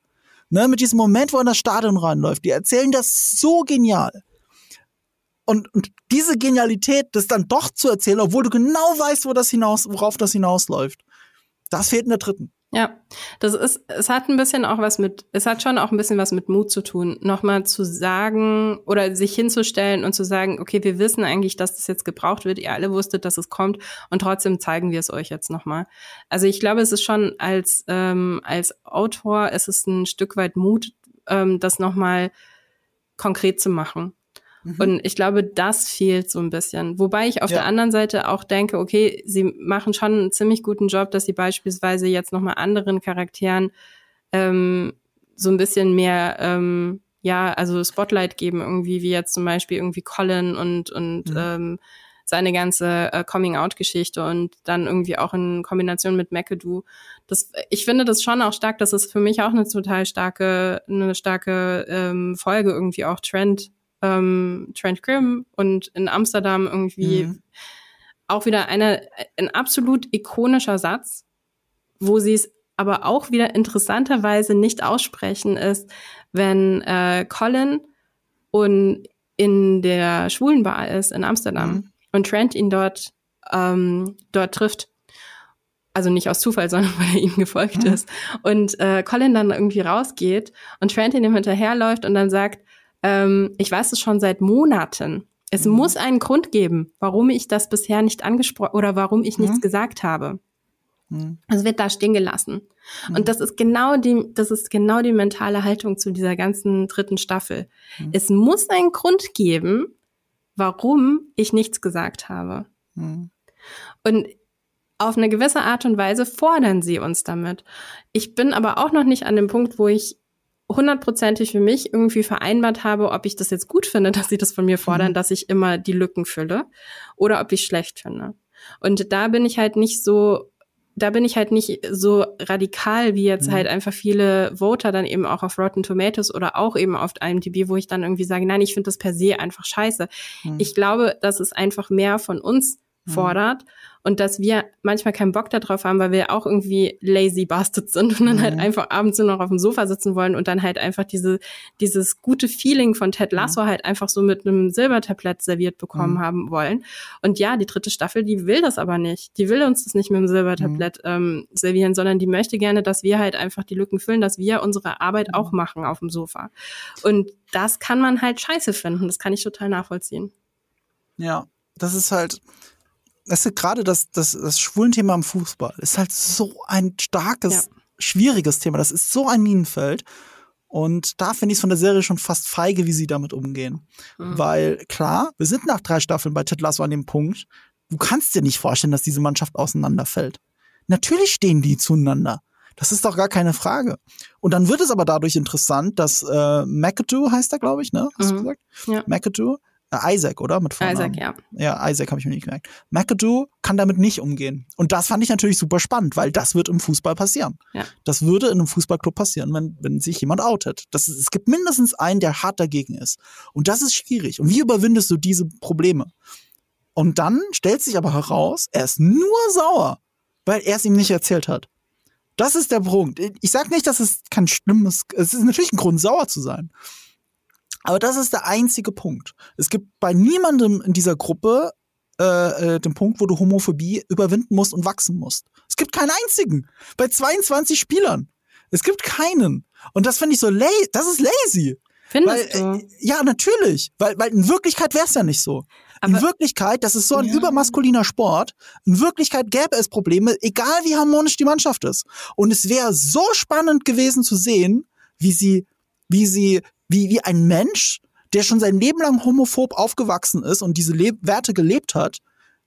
Speaker 2: Ne, mit diesem Moment, wo er in das Stadion reinläuft. Die erzählen das so genial. Und, und diese Genialität, das dann doch zu erzählen, obwohl du genau weißt, wo das hinaus, worauf das hinausläuft das fehlt in der dritten.
Speaker 1: Ja, das ist, es hat ein bisschen auch was mit, es hat schon auch ein bisschen was mit Mut zu tun, nochmal zu sagen oder sich hinzustellen und zu sagen, okay, wir wissen eigentlich, dass das jetzt gebraucht wird, ihr alle wusstet, dass es kommt und trotzdem zeigen wir es euch jetzt nochmal. Also ich glaube, es ist schon als, ähm, als Autor, es ist ein Stück weit Mut, ähm, das nochmal konkret zu machen. Mhm. Und ich glaube, das fehlt so ein bisschen. Wobei ich auf ja. der anderen Seite auch denke, okay, sie machen schon einen ziemlich guten Job, dass sie beispielsweise jetzt nochmal anderen Charakteren ähm, so ein bisschen mehr, ähm, ja, also Spotlight geben, irgendwie, wie jetzt zum Beispiel irgendwie Colin und, und mhm. ähm, seine ganze äh, Coming-out-Geschichte und dann irgendwie auch in Kombination mit McAdoo. Das, ich finde das schon auch stark, das ist für mich auch eine total starke, eine starke ähm, Folge irgendwie auch Trend ähm, Trent Grimm und in Amsterdam irgendwie mhm. auch wieder eine, ein absolut ikonischer Satz, wo sie es aber auch wieder interessanterweise nicht aussprechen, ist, wenn äh, Colin und in der Schwulenbar ist in Amsterdam mhm. und Trent ihn dort ähm, dort trifft. Also nicht aus Zufall, sondern weil er ihm gefolgt mhm. ist. Und äh, Colin dann irgendwie rausgeht und Trent ihm hinterherläuft und dann sagt, ähm, ich weiß es schon seit Monaten. Es mhm. muss einen Grund geben, warum ich das bisher nicht angesprochen oder warum ich nichts mhm. gesagt habe. Mhm. Es wird da stehen gelassen. Und mhm. das ist genau die, das ist genau die mentale Haltung zu dieser ganzen dritten Staffel. Mhm. Es muss einen Grund geben, warum ich nichts gesagt habe. Und auf eine gewisse Art und Weise fordern sie uns damit. Ich bin aber auch noch nicht an dem Punkt, wo ich hundertprozentig für mich irgendwie vereinbart habe, ob ich das jetzt gut finde, dass sie das von mir fordern, mhm. dass ich immer die Lücken fülle oder ob ich schlecht finde. Und da bin ich halt nicht so, da bin ich halt nicht so radikal wie jetzt mhm. halt einfach viele Voter dann eben auch auf Rotten Tomatoes oder auch eben auf IMDb, wo ich dann irgendwie sage, nein, ich finde das per se einfach scheiße. Mhm. Ich glaube, dass es einfach mehr von uns mhm. fordert und dass wir manchmal keinen Bock darauf haben, weil wir auch irgendwie lazy Bastards sind und dann halt mhm. halt einfach abends nur noch auf dem Sofa sitzen wollen und dann halt einfach diese, dieses gute Feeling von Ted. Lasso mhm. halt einfach so mit einem Silbertablett serviert bekommen mhm. haben wollen. Und ja, die dritte Staffel, die will das aber nicht. Die will uns das nicht mit dem Silbertablett mhm. ähm, servieren, sondern die möchte gerne, dass wir halt einfach die Lücken füllen, dass wir unsere Arbeit auch mhm. machen auf dem Sofa. Und das kann man halt scheiße finden. Das kann ich total nachvollziehen.
Speaker 2: Ja, das ist halt, weißt du, gerade das, das, das Schwulenthema im Fußball ist halt so ein starkes, ja. schwieriges Thema. Das ist so ein Minenfeld. Und da finde ich es von der Serie schon fast feige, wie sie damit umgehen. Mhm. Weil klar, wir sind nach drei Staffeln bei Ted Lasso an dem Punkt, du kannst dir nicht vorstellen, dass diese Mannschaft auseinanderfällt. Natürlich stehen die zueinander. Das ist doch gar keine Frage. Und dann wird es aber dadurch interessant, dass äh, McAdoo heißt er, glaube ich, ne? Hast mhm. du gesagt? Ja. McAdoo, Isaac, oder? Mit
Speaker 1: Vornamen. Isaac, ja.
Speaker 2: Ja, Isaac habe ich mir nicht gemerkt. McAdoo kann damit nicht umgehen. Und das fand ich natürlich super spannend, weil das wird im Fußball passieren. Ja. Das würde in einem Fußballclub passieren, wenn, wenn sich jemand outet. Das ist, es gibt mindestens einen, der hart dagegen ist. Und das ist schwierig. Und wie überwindest du diese Probleme? Und dann stellt sich aber heraus, er ist nur sauer, weil er es ihm nicht erzählt hat. Das ist der Punkt. Ich sage nicht, dass es kein schlimmes, es ist natürlich ein Grund, sauer zu sein. Aber das ist der einzige Punkt. Es gibt bei niemandem in dieser Gruppe äh, äh, den Punkt, wo du Homophobie überwinden musst und wachsen musst. Es gibt keinen einzigen. Bei 22 Spielern. Es gibt keinen. Und das finde ich so lazy. Das ist lazy.
Speaker 1: Findest
Speaker 2: weil, du? Äh, ja, natürlich. Weil, weil in Wirklichkeit wäre es ja nicht so. Aber in Wirklichkeit, das ist so ein ja. übermaskuliner Sport. In Wirklichkeit gäbe es Probleme, egal wie harmonisch die Mannschaft ist. Und es wäre so spannend gewesen zu sehen, wie sie, wie sie, wie, wie ein Mensch, der schon sein Leben lang homophob aufgewachsen ist und diese Le Werte gelebt hat,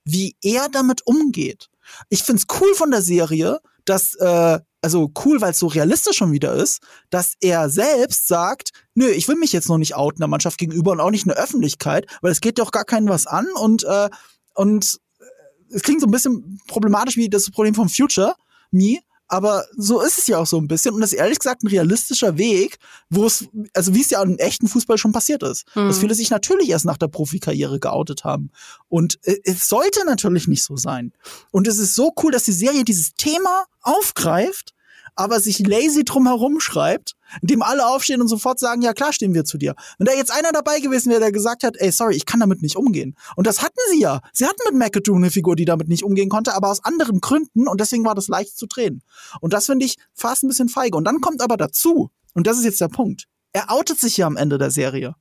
Speaker 2: wie er damit umgeht. Ich find's cool von der Serie, dass äh, also cool, weil es so realistisch schon wieder ist, dass er selbst sagt, nö, ich will mich jetzt noch nicht outen der Mannschaft gegenüber und auch nicht in der Öffentlichkeit, weil es geht doch gar keinen was an und äh, und äh, es klingt so ein bisschen problematisch wie das Problem vom Future Me, aber so ist es ja auch so ein bisschen und das ist ehrlich gesagt ein realistischer Weg, wo es, also wie es ja im echten Fußball schon passiert ist, mhm. dass viele sich natürlich erst nach der Profikarriere geoutet haben. Und äh, es sollte natürlich nicht so sein. Und es ist so cool, dass die Serie dieses Thema aufgreift aber sich lazy drum herum schreibt, indem alle aufstehen und sofort sagen, ja klar stehen wir zu dir. Wenn da jetzt einer dabei gewesen wäre, der gesagt hat, ey, sorry, ich kann damit nicht umgehen. Und das hatten sie ja. Sie hatten mit McAdoo eine Figur, die damit nicht umgehen konnte, aber aus anderen Gründen und deswegen war das leicht zu drehen. Und das finde ich fast ein bisschen feige. Und dann kommt aber dazu, und das ist jetzt der Punkt, er outet sich ja am Ende der Serie.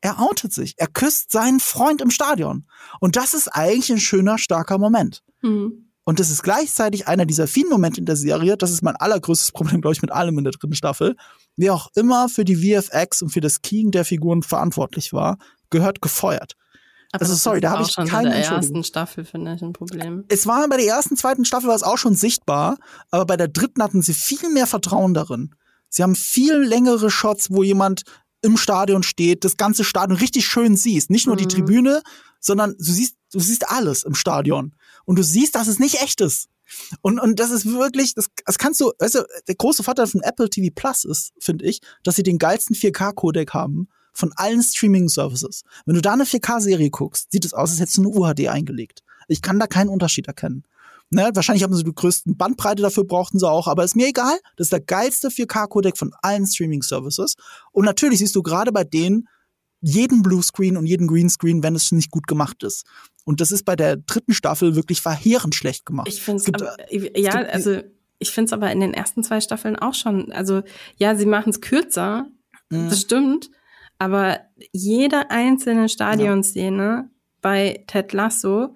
Speaker 2: Er outet sich. Er küsst seinen Freund im Stadion. Und das ist eigentlich ein schöner, starker Moment. Mhm. Und das ist gleichzeitig einer dieser vielen Momente in der Serie, das ist mein allergrößtes Problem, glaube ich, mit allem in der dritten Staffel, wer auch immer für die VFX und für das Keying der Figuren verantwortlich war, gehört gefeuert.
Speaker 1: Aber also sorry, da habe ich schon keine bei der ersten Staffel finde ich ein Problem.
Speaker 2: Es war bei der ersten, zweiten Staffel war es auch schon sichtbar, aber bei der dritten hatten sie viel mehr Vertrauen darin. Sie haben viel längere Shots, wo jemand im Stadion steht, das ganze Stadion richtig schön siehst, nicht nur mhm. die Tribüne, sondern du siehst du siehst alles im Stadion und du siehst, dass es nicht echt ist. Und, und das ist wirklich, das, das kannst du, weißt du, der große Vorteil von Apple TV Plus ist, finde ich, dass sie den geilsten 4K-Codec haben von allen Streaming-Services. Wenn du da eine 4K-Serie guckst, sieht es aus, als hättest du eine UHD eingelegt. Ich kann da keinen Unterschied erkennen. Ne, wahrscheinlich haben sie die größten Bandbreite dafür, brauchten sie auch, aber ist mir egal. Das ist der geilste 4K-Codec von allen Streaming-Services. Und natürlich siehst du gerade bei denen jeden Bluescreen und jeden Greenscreen, wenn es nicht gut gemacht ist. Und das ist bei der dritten Staffel wirklich verheerend schlecht gemacht.
Speaker 1: Ich finde es, ja, also ich finde es aber in den ersten zwei Staffeln auch schon. Also ja, sie machen es kürzer, mhm. das stimmt, aber jede einzelne Stadionszene ja. bei Ted Lasso,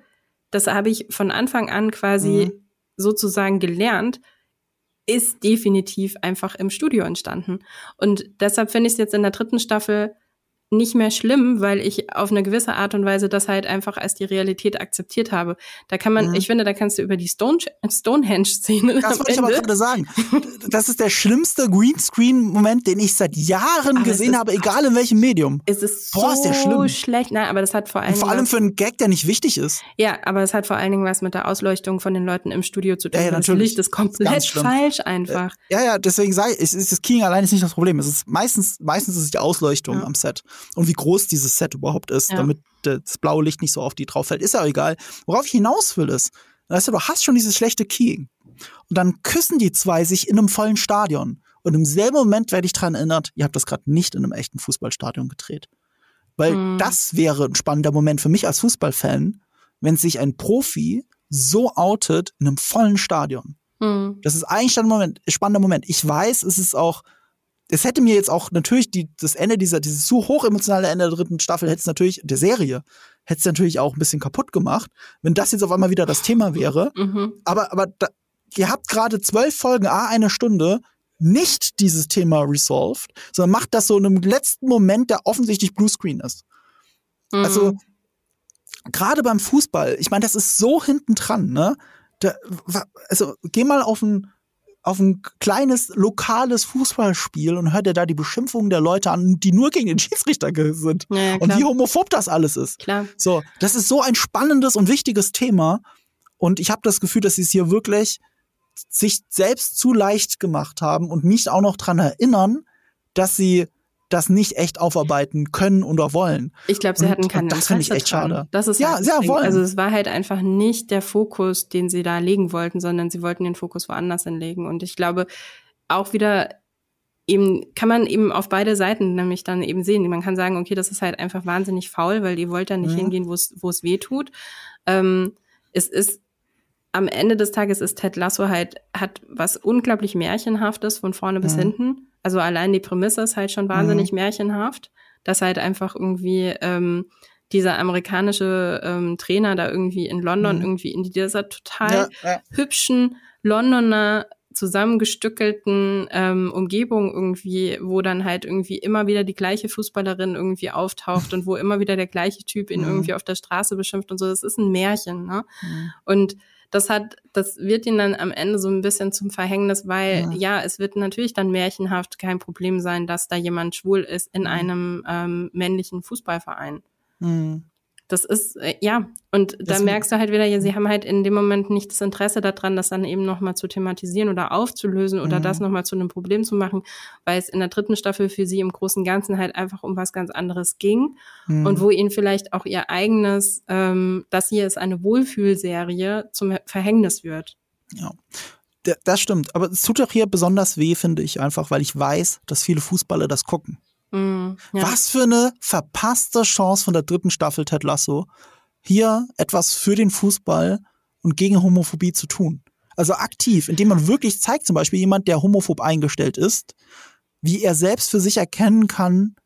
Speaker 1: das habe ich von Anfang an quasi mhm. sozusagen gelernt, ist definitiv einfach im Studio entstanden. Und deshalb finde ich es jetzt in der dritten Staffel nicht mehr schlimm, weil ich auf eine gewisse Art und Weise das halt einfach als die Realität akzeptiert habe. Da kann man, mhm. ich finde, da kannst du über die Stone, Stonehenge-Szene.
Speaker 2: Das wollte ich aber gerade sagen. Das ist der schlimmste Greenscreen-Moment, den ich seit Jahren aber gesehen habe, egal in welchem Medium.
Speaker 1: Es ist Boah, so ist der schlimm. schlecht. Nein, aber das hat vor allem.
Speaker 2: vor allem für einen Gag, der nicht wichtig ist.
Speaker 1: Ja, aber es hat vor allen Dingen was mit der Ausleuchtung von den Leuten im Studio zu tun. Ja, ja natürlich. Das Licht ist komplett falsch einfach.
Speaker 2: Ja, ja, deswegen sage ich, ist das Keying allein ist nicht das Problem. Es ist meistens, meistens ist es die Ausleuchtung ja. am Set und wie groß dieses Set überhaupt ist, ja. damit das blaue Licht nicht so auf die drauf fällt. Ist ja egal. Worauf ich hinaus will, ist, weißt du, du hast schon dieses schlechte Keying. Und dann küssen die zwei sich in einem vollen Stadion. Und im selben Moment werde ich daran erinnert, ihr habt das gerade nicht in einem echten Fußballstadion gedreht. Weil mhm. das wäre ein spannender Moment für mich als Fußballfan, wenn sich ein Profi so outet in einem vollen Stadion. Mhm. Das ist eigentlich ein Moment, ein spannender Moment. Ich weiß, es ist auch es hätte mir jetzt auch natürlich die, das Ende dieser, dieses zu hoch emotionale Ende der dritten Staffel hätte es natürlich, der Serie, hätte es natürlich auch ein bisschen kaputt gemacht, wenn das jetzt auf einmal wieder das Thema wäre. Mhm. Aber, aber da, ihr habt gerade zwölf Folgen, a eine Stunde, nicht dieses Thema resolved, sondern macht das so in einem letzten Moment, der offensichtlich Bluescreen ist. Mhm. Also, gerade beim Fußball, ich meine, das ist so hinten dran, ne? Da, also geh mal auf ein auf ein kleines lokales Fußballspiel und hört dir da die Beschimpfungen der Leute an, die nur gegen den Schiedsrichter sind. Ja, ja, und wie homophob das alles ist.
Speaker 1: Klar.
Speaker 2: So, das ist so ein spannendes und wichtiges Thema. Und ich habe das Gefühl, dass sie es hier wirklich sich selbst zu leicht gemacht haben und mich auch noch dran erinnern, dass sie das nicht echt aufarbeiten können oder wollen.
Speaker 1: Ich glaube, sie
Speaker 2: und,
Speaker 1: hatten keinen
Speaker 2: Das finde ich echt
Speaker 1: dran.
Speaker 2: schade.
Speaker 1: Das ist
Speaker 2: ja,
Speaker 1: halt
Speaker 2: sehr wollen.
Speaker 1: Also es war halt einfach nicht der Fokus, den sie da legen wollten, sondern sie wollten den Fokus woanders hinlegen. Und ich glaube, auch wieder eben kann man eben auf beide Seiten nämlich dann eben sehen. Man kann sagen, okay, das ist halt einfach wahnsinnig faul, weil ihr wollt da nicht mhm. hingehen, wo es wo es weh tut. Ähm, es ist am Ende des Tages ist Ted Lasso halt hat was unglaublich märchenhaftes von vorne mhm. bis hinten also allein die Prämisse ist halt schon wahnsinnig mhm. märchenhaft, dass halt einfach irgendwie ähm, dieser amerikanische ähm, Trainer da irgendwie in London mhm. irgendwie in dieser total ja, ja. hübschen Londoner zusammengestückelten ähm, Umgebung irgendwie, wo dann halt irgendwie immer wieder die gleiche Fußballerin irgendwie auftaucht und wo immer wieder der gleiche Typ ihn mhm. irgendwie auf der Straße beschimpft und so. Das ist ein Märchen, ne? Mhm. Und das hat, das wird ihnen dann am Ende so ein bisschen zum Verhängnis, weil ja, ja es wird natürlich dann märchenhaft kein Problem sein, dass da jemand schwul ist in mhm. einem ähm, männlichen Fußballverein. Mhm. Das ist, äh, ja, und da merkst du halt wieder, ja, sie haben halt in dem Moment nicht das Interesse daran, das dann eben nochmal zu thematisieren oder aufzulösen oder mhm. das nochmal zu einem Problem zu machen, weil es in der dritten Staffel für sie im Großen und Ganzen halt einfach um was ganz anderes ging mhm. und wo ihnen vielleicht auch ihr eigenes, ähm, das hier ist eine Wohlfühlserie, zum Verhängnis wird.
Speaker 2: Ja. Das stimmt, aber es tut doch hier besonders weh, finde ich einfach, weil ich weiß, dass viele Fußballer das gucken. Mm, ja. Was für eine verpasste Chance von der dritten Staffel Ted Lasso, hier etwas für den Fußball und gegen Homophobie zu tun. Also aktiv, indem man wirklich zeigt, zum Beispiel jemand, der homophob eingestellt ist, wie er selbst für sich erkennen kann,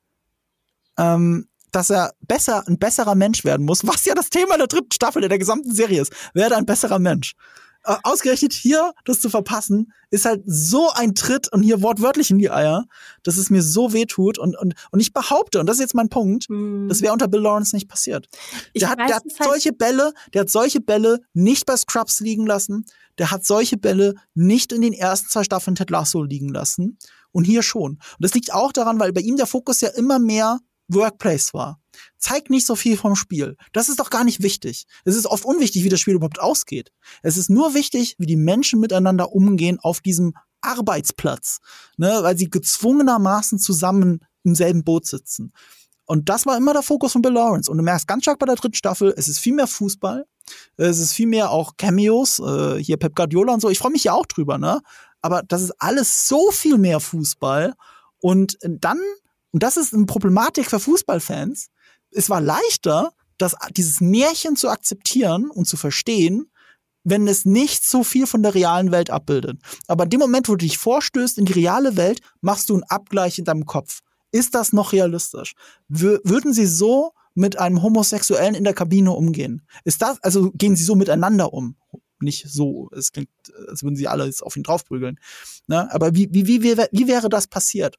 Speaker 2: ähm, dass er besser, ein besserer Mensch werden muss, was ja das Thema der dritten Staffel der gesamten Serie ist. Werde ein besserer Mensch. Äh, ausgerechnet hier das zu verpassen, ist halt so ein Tritt und hier wortwörtlich in die Eier, dass es mir so weh tut. Und, und, und ich behaupte, und das ist jetzt mein Punkt, hm. das wäre unter Bill Lawrence nicht passiert. Ich der hat, der hat halt solche Bälle, der hat solche Bälle nicht bei Scrubs liegen lassen. Der hat solche Bälle nicht in den ersten zwei Staffeln Ted Lasso liegen lassen. Und hier schon. Und das liegt auch daran, weil bei ihm der Fokus ja immer mehr Workplace war. Zeig nicht so viel vom Spiel. Das ist doch gar nicht wichtig. Es ist oft unwichtig, wie das Spiel überhaupt ausgeht. Es ist nur wichtig, wie die Menschen miteinander umgehen auf diesem Arbeitsplatz, ne, weil sie gezwungenermaßen zusammen im selben Boot sitzen. Und das war immer der Fokus von Bill Lawrence. Und du merkst ganz stark bei der dritten Staffel, es ist viel mehr Fußball, es ist viel mehr auch Cameos, äh, hier Pep Guardiola und so. Ich freue mich ja auch drüber, ne? Aber das ist alles so viel mehr Fußball. Und dann und das ist eine Problematik für Fußballfans. Es war leichter, das, dieses Märchen zu akzeptieren und zu verstehen, wenn es nicht so viel von der realen Welt abbildet. Aber in dem Moment, wo du dich vorstößt in die reale Welt, machst du einen Abgleich in deinem Kopf. Ist das noch realistisch? W würden sie so mit einem Homosexuellen in der Kabine umgehen? Ist das, also gehen sie so miteinander um? Nicht so, es klingt, als würden sie alle jetzt auf ihn draufprügeln. Ne? Aber wie, wie, wie, wie, wie wäre das passiert?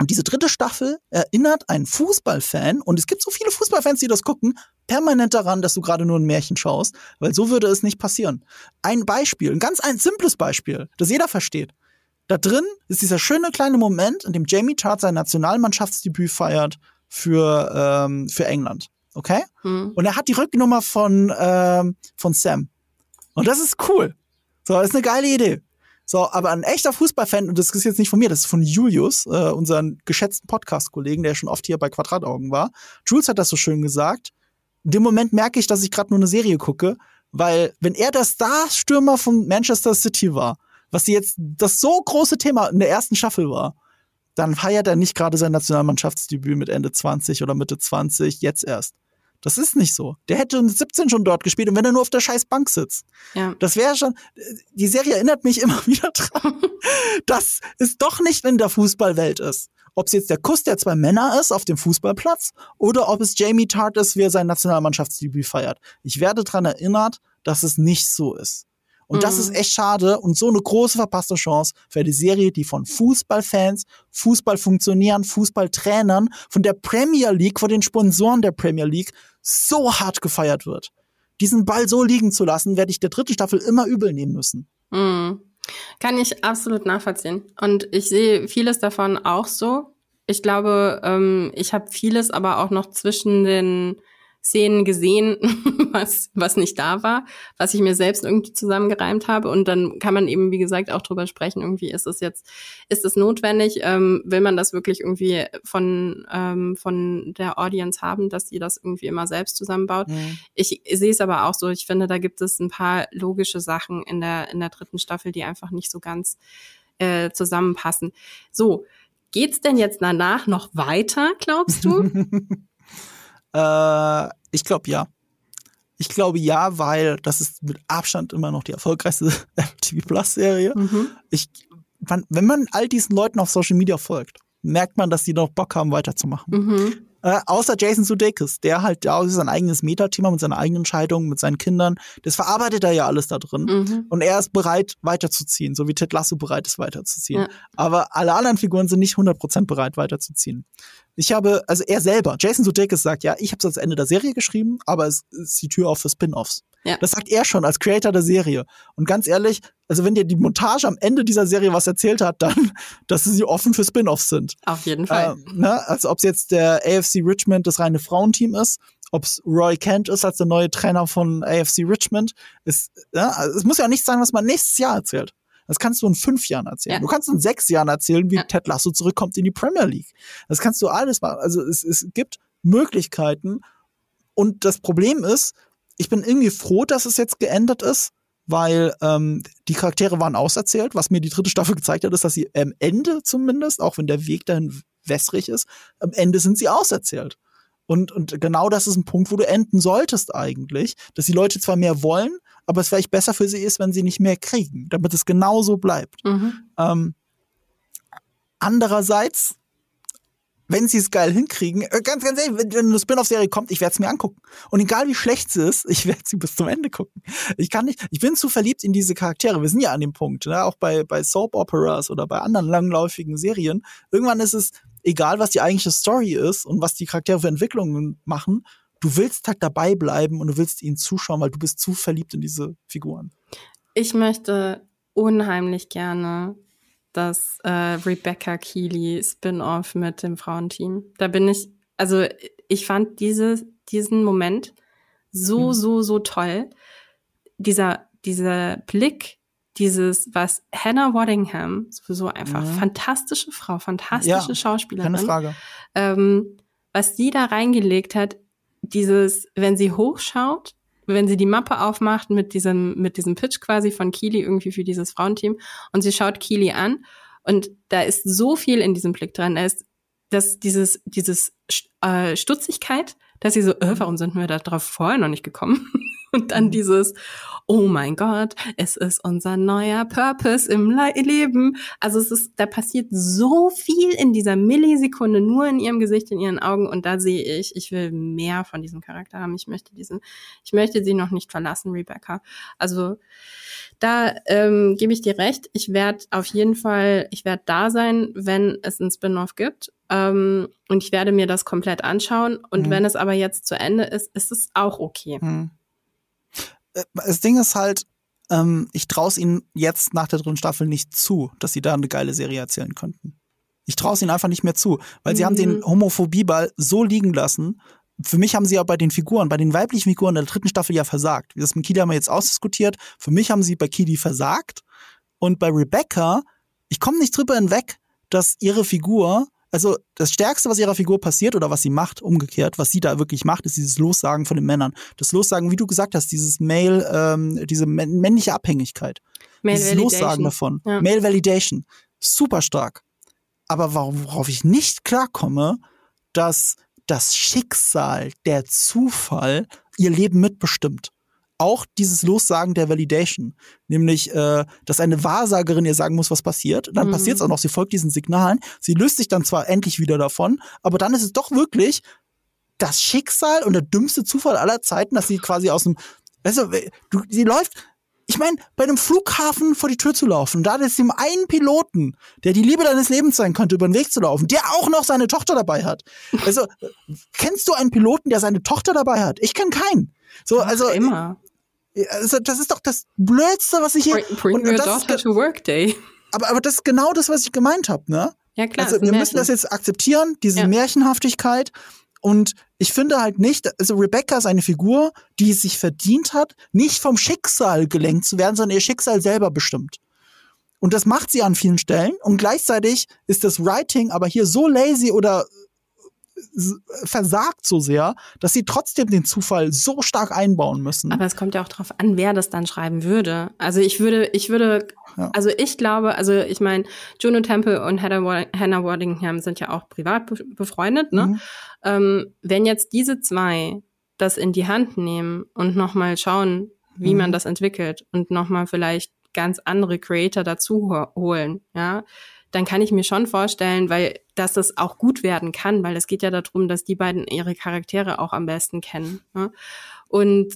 Speaker 2: Und diese dritte Staffel erinnert einen Fußballfan, und es gibt so viele Fußballfans, die das gucken, permanent daran, dass du gerade nur ein Märchen schaust, weil so würde es nicht passieren. Ein Beispiel, ein ganz ein simples Beispiel, das jeder versteht. Da drin ist dieser schöne kleine Moment, in dem Jamie Tart sein Nationalmannschaftsdebüt feiert für, ähm, für England. Okay? Mhm. Und er hat die Rücknummer von, ähm, von Sam. Und das ist cool. So, das ist eine geile Idee. So, aber ein echter Fußballfan, und das ist jetzt nicht von mir, das ist von Julius, äh, unseren geschätzten Podcast-Kollegen, der schon oft hier bei Quadrataugen war. Jules hat das so schön gesagt. In dem Moment merke ich, dass ich gerade nur eine Serie gucke, weil wenn er der Star-Stürmer von Manchester City war, was jetzt das so große Thema in der ersten Staffel war, dann feiert er nicht gerade sein Nationalmannschaftsdebüt mit Ende 20 oder Mitte 20, jetzt erst. Das ist nicht so. Der hätte mit 17 schon dort gespielt und wenn er nur auf der scheiß Bank sitzt. Ja. Das wäre schon, die Serie erinnert mich immer wieder dran, dass es doch nicht in der Fußballwelt ist. Ob es jetzt der Kuss der zwei Männer ist auf dem Fußballplatz oder ob es Jamie Tart ist, wie er sein Nationalmannschaftsdebüt feiert. Ich werde daran erinnert, dass es nicht so ist. Und mhm. das ist echt schade und so eine große verpasste Chance für die Serie, die von Fußballfans, Fußballfunktionären, Fußballtrainern, von der Premier League, von den Sponsoren der Premier League so hart gefeiert wird. diesen Ball so liegen zu lassen, werde ich der dritten Staffel immer übel nehmen müssen.
Speaker 1: Mhm. Kann ich absolut nachvollziehen. Und ich sehe vieles davon auch so. Ich glaube, ähm, ich habe vieles aber auch noch zwischen den Szenen gesehen, was, was nicht da war, was ich mir selbst irgendwie zusammengereimt habe. Und dann kann man eben, wie gesagt, auch drüber sprechen, irgendwie ist es jetzt, ist es notwendig? Ähm, will man das wirklich irgendwie von, ähm, von der Audience haben, dass sie das irgendwie immer selbst zusammenbaut? Mhm. Ich, ich sehe es aber auch so, ich finde, da gibt es ein paar logische Sachen in der, in der dritten Staffel, die einfach nicht so ganz äh, zusammenpassen. So, geht's denn jetzt danach noch weiter, glaubst du?
Speaker 2: Äh, ich glaube ja. Ich glaube ja, weil das ist mit Abstand immer noch die erfolgreichste TV Plus Serie. Mhm. Ich, man, wenn man all diesen Leuten auf Social Media folgt, merkt man, dass die noch Bock haben, weiterzumachen. Mhm. Äh, außer Jason Sudeikis, der halt ja sein eigenes Metathema mit seiner eigenen Entscheidung, mit seinen Kindern, das verarbeitet er ja alles da drin. Mhm. Und er ist bereit, weiterzuziehen, so wie Ted Lasso bereit ist, weiterzuziehen. Ja. Aber alle anderen Figuren sind nicht 100% bereit, weiterzuziehen. Ich habe, also er selber, Jason Sudeikis sagt, ja, ich habe es das Ende der Serie geschrieben, aber es ist die Tür auf für Spin-offs. Ja. Das sagt er schon als Creator der Serie. Und ganz ehrlich, also wenn dir die Montage am Ende dieser Serie was erzählt hat, dann, dass sie offen für Spin-offs sind.
Speaker 1: Auf jeden Fall.
Speaker 2: Äh, ne? Also ob es jetzt der AFC Richmond das reine Frauenteam ist, ob es Roy Kent ist als der neue Trainer von AFC Richmond, ist, ja, also es muss ja auch nicht sein, was man nächstes Jahr erzählt. Das kannst du in fünf Jahren erzählen. Ja. Du kannst in sechs Jahren erzählen, wie ja. Ted Lasso zurückkommt in die Premier League. Das kannst du alles machen. Also es, es gibt Möglichkeiten. Und das Problem ist, ich bin irgendwie froh, dass es jetzt geändert ist, weil ähm, die Charaktere waren auserzählt. Was mir die dritte Staffel gezeigt hat, ist, dass sie am Ende zumindest, auch wenn der Weg dahin wässrig ist, am Ende sind sie auserzählt. Und, und genau das ist ein Punkt, wo du enden solltest eigentlich, dass die Leute zwar mehr wollen, aber es vielleicht besser für sie ist, wenn sie nicht mehr kriegen, damit es genauso bleibt. Mhm. Ähm, andererseits, wenn sie es geil hinkriegen, äh, ganz, ganz ehrlich, wenn eine Spin-off-Serie kommt, ich werde es mir angucken. Und egal wie schlecht sie ist, ich werde sie bis zum Ende gucken. Ich kann nicht, ich bin zu verliebt in diese Charaktere. Wir sind ja an dem Punkt, ne? auch bei, bei Soap-Operas oder bei anderen langläufigen Serien. Irgendwann ist es, egal was die eigentliche Story ist und was die Charaktere für Entwicklungen machen, du willst halt dabei bleiben und du willst ihnen zuschauen, weil du bist zu verliebt in diese Figuren.
Speaker 1: Ich möchte unheimlich gerne das äh, Rebecca Keeley Spin-off mit dem Frauenteam. Da bin ich, also ich fand diese, diesen Moment so, hm. so, so toll. Dieser, dieser Blick, dieses, was Hannah Waddingham, sowieso einfach mhm. fantastische Frau, fantastische ja, Schauspielerin.
Speaker 2: Keine Frage.
Speaker 1: Ähm, was sie da reingelegt hat dieses, wenn sie hochschaut, wenn sie die Mappe aufmacht mit diesem, mit diesem Pitch quasi von Keely irgendwie für dieses Frauenteam und sie schaut Keely an und da ist so viel in diesem Blick dran. Da ist das, dieses, dieses äh, Stutzigkeit, dass sie so, äh, warum sind wir da drauf vorher noch nicht gekommen? Und dann mhm. dieses, oh mein Gott, es ist unser neuer Purpose im Le Leben. Also es ist, da passiert so viel in dieser Millisekunde nur in ihrem Gesicht, in ihren Augen. Und da sehe ich, ich will mehr von diesem Charakter haben. Ich möchte diesen, ich möchte sie noch nicht verlassen, Rebecca. Also da ähm, gebe ich dir recht. Ich werde auf jeden Fall, ich werde da sein, wenn es ein Spin-off gibt. Ähm, und ich werde mir das komplett anschauen. Und mhm. wenn es aber jetzt zu Ende ist, ist es auch okay. Mhm.
Speaker 2: Äh, das Ding ist halt, ähm, ich traue es ihnen jetzt nach der dritten Staffel nicht zu, dass sie da eine geile Serie erzählen könnten. Ich traue es ihnen einfach nicht mehr zu, weil mhm. sie haben den mhm. Homophobieball so liegen lassen. Für mich haben sie ja bei den Figuren, bei den weiblichen Figuren der dritten Staffel ja versagt. Das mit Kili haben wir jetzt ausdiskutiert. Für mich haben sie bei Kili versagt. Und bei Rebecca, ich komme nicht drüber hinweg, dass ihre Figur also das Stärkste, was ihrer Figur passiert oder was sie macht, umgekehrt, was sie da wirklich macht, ist dieses Lossagen von den Männern. Das Lossagen, wie du gesagt hast, dieses Male, ähm, diese männliche Abhängigkeit. Male dieses Validation. Lossagen davon. Ja. Male Validation. Super stark. Aber worauf ich nicht klarkomme, dass das Schicksal, der Zufall ihr Leben mitbestimmt auch dieses Lossagen der Validation, nämlich, äh, dass eine Wahrsagerin ihr sagen muss, was passiert. Dann mhm. passiert es auch noch, sie folgt diesen Signalen, sie löst sich dann zwar endlich wieder davon, aber dann ist es doch wirklich das Schicksal und der dümmste Zufall aller Zeiten, dass sie quasi aus dem, weißt du, du sie läuft, ich meine, bei einem Flughafen vor die Tür zu laufen, da ist ihm einen Piloten, der die Liebe deines Lebens sein könnte, über den Weg zu laufen, der auch noch seine Tochter dabei hat. Also, kennst du einen Piloten, der seine Tochter dabei hat? Ich kenne keinen. So, also
Speaker 1: immer.
Speaker 2: Also das ist doch das Blödste, was ich hier.
Speaker 1: Bring, bring your daughter to work day.
Speaker 2: Aber, aber das ist genau das, was ich gemeint habe, ne?
Speaker 1: Ja, klar.
Speaker 2: Also wir müssen das jetzt akzeptieren, diese ja. Märchenhaftigkeit. Und ich finde halt nicht, also Rebecca ist eine Figur, die es sich verdient hat, nicht vom Schicksal gelenkt zu werden, sondern ihr Schicksal selber bestimmt. Und das macht sie an vielen Stellen. Und gleichzeitig ist das Writing aber hier so lazy oder versagt so sehr, dass sie trotzdem den Zufall so stark einbauen müssen.
Speaker 1: Aber es kommt ja auch darauf an, wer das dann schreiben würde. Also ich würde, ich würde, ja. also ich glaube, also ich meine, Juno Temple und Hannah Waddingham sind ja auch privat befreundet, ne? Mhm. Ähm, wenn jetzt diese zwei das in die Hand nehmen und nochmal schauen, wie mhm. man das entwickelt und nochmal vielleicht ganz andere Creator dazu holen, ja, dann kann ich mir schon vorstellen, weil dass das auch gut werden kann, weil es geht ja darum, dass die beiden ihre Charaktere auch am besten kennen. Ne? Und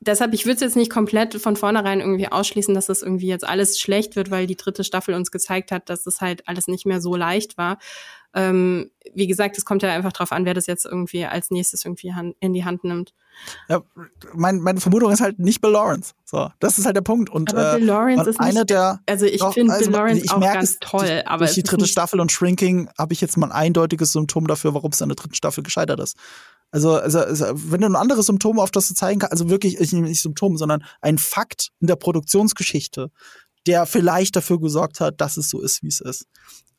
Speaker 1: deshalb, ich würde es jetzt nicht komplett von vornherein irgendwie ausschließen, dass das irgendwie jetzt alles schlecht wird, weil die dritte Staffel uns gezeigt hat, dass das halt alles nicht mehr so leicht war. Ähm, wie gesagt, es kommt ja einfach drauf an, wer das jetzt irgendwie als nächstes irgendwie in die Hand nimmt.
Speaker 2: Ja, mein, meine Vermutung ist halt nicht Bill Lawrence. So, das ist halt der Punkt. Und
Speaker 1: aber Bill Lawrence
Speaker 2: äh,
Speaker 1: ist eine
Speaker 2: der.
Speaker 1: Also ich finde also, Bill Lawrence auch ganz toll,
Speaker 2: durch,
Speaker 1: aber
Speaker 2: durch die dritte Staffel und Shrinking habe ich jetzt mal ein eindeutiges Symptom dafür, warum es an der dritten Staffel gescheitert ist. Also, also, also wenn du ein anderes Symptom auf das du zeigen kannst, also wirklich nicht Symptom, sondern ein Fakt in der Produktionsgeschichte, der vielleicht dafür gesorgt hat, dass es so ist, wie es ist.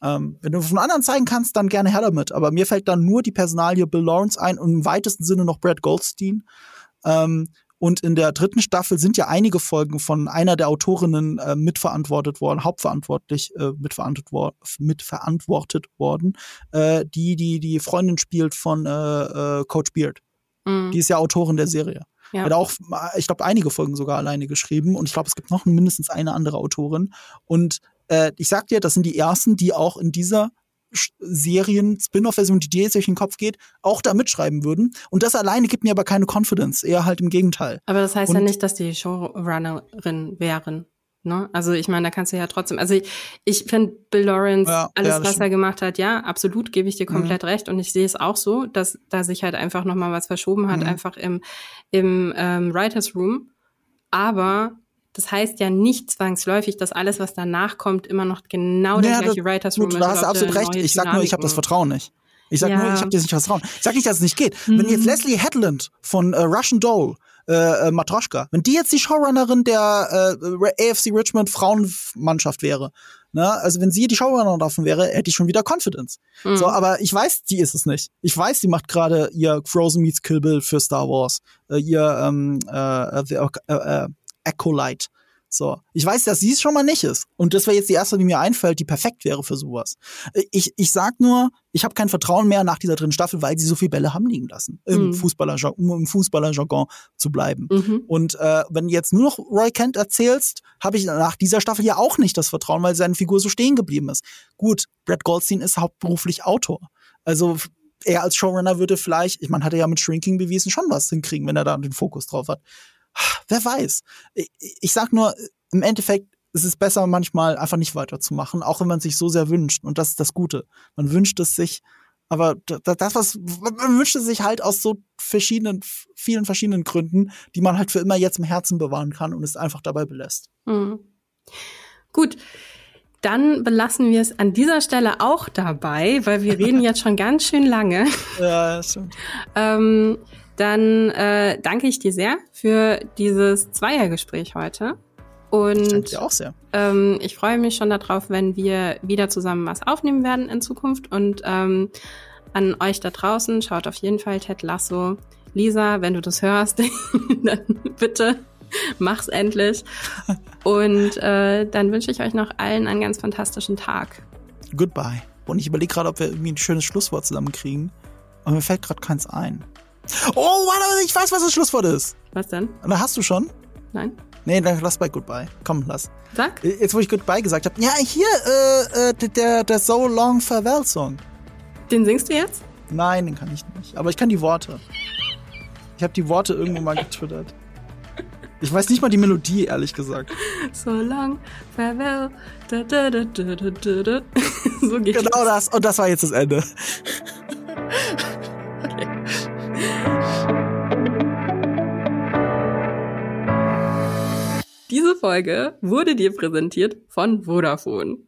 Speaker 2: Ähm, wenn du von anderen zeigen kannst, dann gerne her damit. Aber mir fällt dann nur die Personalie Bill Lawrence ein und im weitesten Sinne noch Brad Goldstein. Ähm, und in der dritten Staffel sind ja einige Folgen von einer der Autorinnen äh, mitverantwortet worden, hauptverantwortlich äh, mitverantwortet, wor mitverantwortet worden, äh, die die die Freundin spielt von äh, äh, Coach Beard. Mhm. Die ist ja Autorin der Serie. Ja. Hat auch, ich glaube, einige Folgen sogar alleine geschrieben und ich glaube, es gibt noch mindestens eine andere Autorin. Und äh, ich sag dir, das sind die ersten, die auch in dieser Serien, Spin-off-Version, die dir jetzt durch den Kopf geht, auch da mitschreiben würden. Und das alleine gibt mir aber keine Confidence, eher halt im Gegenteil.
Speaker 1: Aber das heißt und ja nicht, dass die Showrunnerin wären. Ne? Also ich meine, da kannst du ja trotzdem, also ich, ich finde Bill Lawrence, ja, alles, ja, was stimmt. er gemacht hat, ja, absolut, gebe ich dir komplett mhm. recht. Und ich sehe es auch so, dass da sich halt einfach nochmal was verschoben hat, mhm. einfach im, im ähm, Writers Room. Aber das heißt ja nicht zwangsläufig, dass alles, was danach kommt, immer noch genau der gleiche Writers Room
Speaker 2: ist. Du hast absolut recht. Ich sag nur, ich habe das Vertrauen nicht. Ich sag ja. nur, ich habe dir nicht Vertrauen. Ich sag nicht, dass es nicht geht. Mhm. Wenn jetzt Leslie Headland von äh, Russian Doll äh, äh, Matroschka, wenn die jetzt die Showrunnerin der äh, AFC Richmond Frauenmannschaft wäre, ne, also wenn sie die Showrunnerin davon wäre, hätte ich schon wieder Confidence. Mhm. So, aber ich weiß, die ist es nicht. Ich weiß, die macht gerade ihr Frozen meets Kill Bill für Star Wars, äh, ihr ähm, äh, äh, äh, Acolyte. So. Ich weiß, dass sie es schon mal nicht ist. Und das wäre jetzt die erste, die mir einfällt, die perfekt wäre für sowas. Ich, ich sag nur, ich habe kein Vertrauen mehr nach dieser dritten Staffel, weil sie so viele Bälle haben liegen lassen. Im mhm. Fußballer, um im Fußballerjargon zu bleiben. Mhm. Und äh, wenn du jetzt nur noch Roy Kent erzählst, habe ich nach dieser Staffel ja auch nicht das Vertrauen, weil seine Figur so stehen geblieben ist. Gut, Brad Goldstein ist hauptberuflich Autor. Also er als Showrunner würde vielleicht, ich meine, hat er ja mit Shrinking bewiesen, schon was hinkriegen, wenn er da den Fokus drauf hat. Wer weiß. Ich, ich sag nur, im Endeffekt ist es besser, manchmal einfach nicht weiterzumachen, auch wenn man sich so sehr wünscht. Und das ist das Gute. Man wünscht es sich, aber das, was man wünscht es sich halt aus so verschiedenen, vielen verschiedenen Gründen, die man halt für immer jetzt im Herzen bewahren kann und es einfach dabei belässt.
Speaker 1: Mhm. Gut. Dann belassen wir es an dieser Stelle auch dabei, weil wir reden jetzt schon ganz schön lange.
Speaker 2: Ja, stimmt.
Speaker 1: ähm, dann äh, danke ich dir sehr für dieses Zweiergespräch heute. Und ich
Speaker 2: danke dir auch sehr.
Speaker 1: Ähm, ich freue mich schon darauf, wenn wir wieder zusammen was aufnehmen werden in Zukunft. Und ähm, an euch da draußen, schaut auf jeden Fall Ted Lasso. Lisa, wenn du das hörst, dann bitte mach's endlich. Und äh, dann wünsche ich euch noch allen einen ganz fantastischen Tag.
Speaker 2: Goodbye. Und ich überlege gerade, ob wir irgendwie ein schönes Schlusswort zusammenkriegen. Aber mir fällt gerade keins ein. Oh, warte, ich weiß, was das Schlusswort ist.
Speaker 1: Was denn?
Speaker 2: Na, hast du schon?
Speaker 1: Nein.
Speaker 2: Nee, dann lass bei Goodbye. Komm, lass.
Speaker 1: Sag.
Speaker 2: Jetzt, wo ich Goodbye gesagt habe. Ja, hier, äh, äh, der, der So Long Farewell Song.
Speaker 1: Den singst du jetzt?
Speaker 2: Nein, den kann ich nicht. Aber ich kann die Worte. Ich habe die Worte irgendwo mal getwittert. Ich weiß nicht mal die Melodie, ehrlich gesagt.
Speaker 1: So long, farewell. Da, da, da, da, da, da.
Speaker 2: so geht Genau das. Und das war jetzt das Ende.
Speaker 1: Diese Folge wurde dir präsentiert von Vodafone.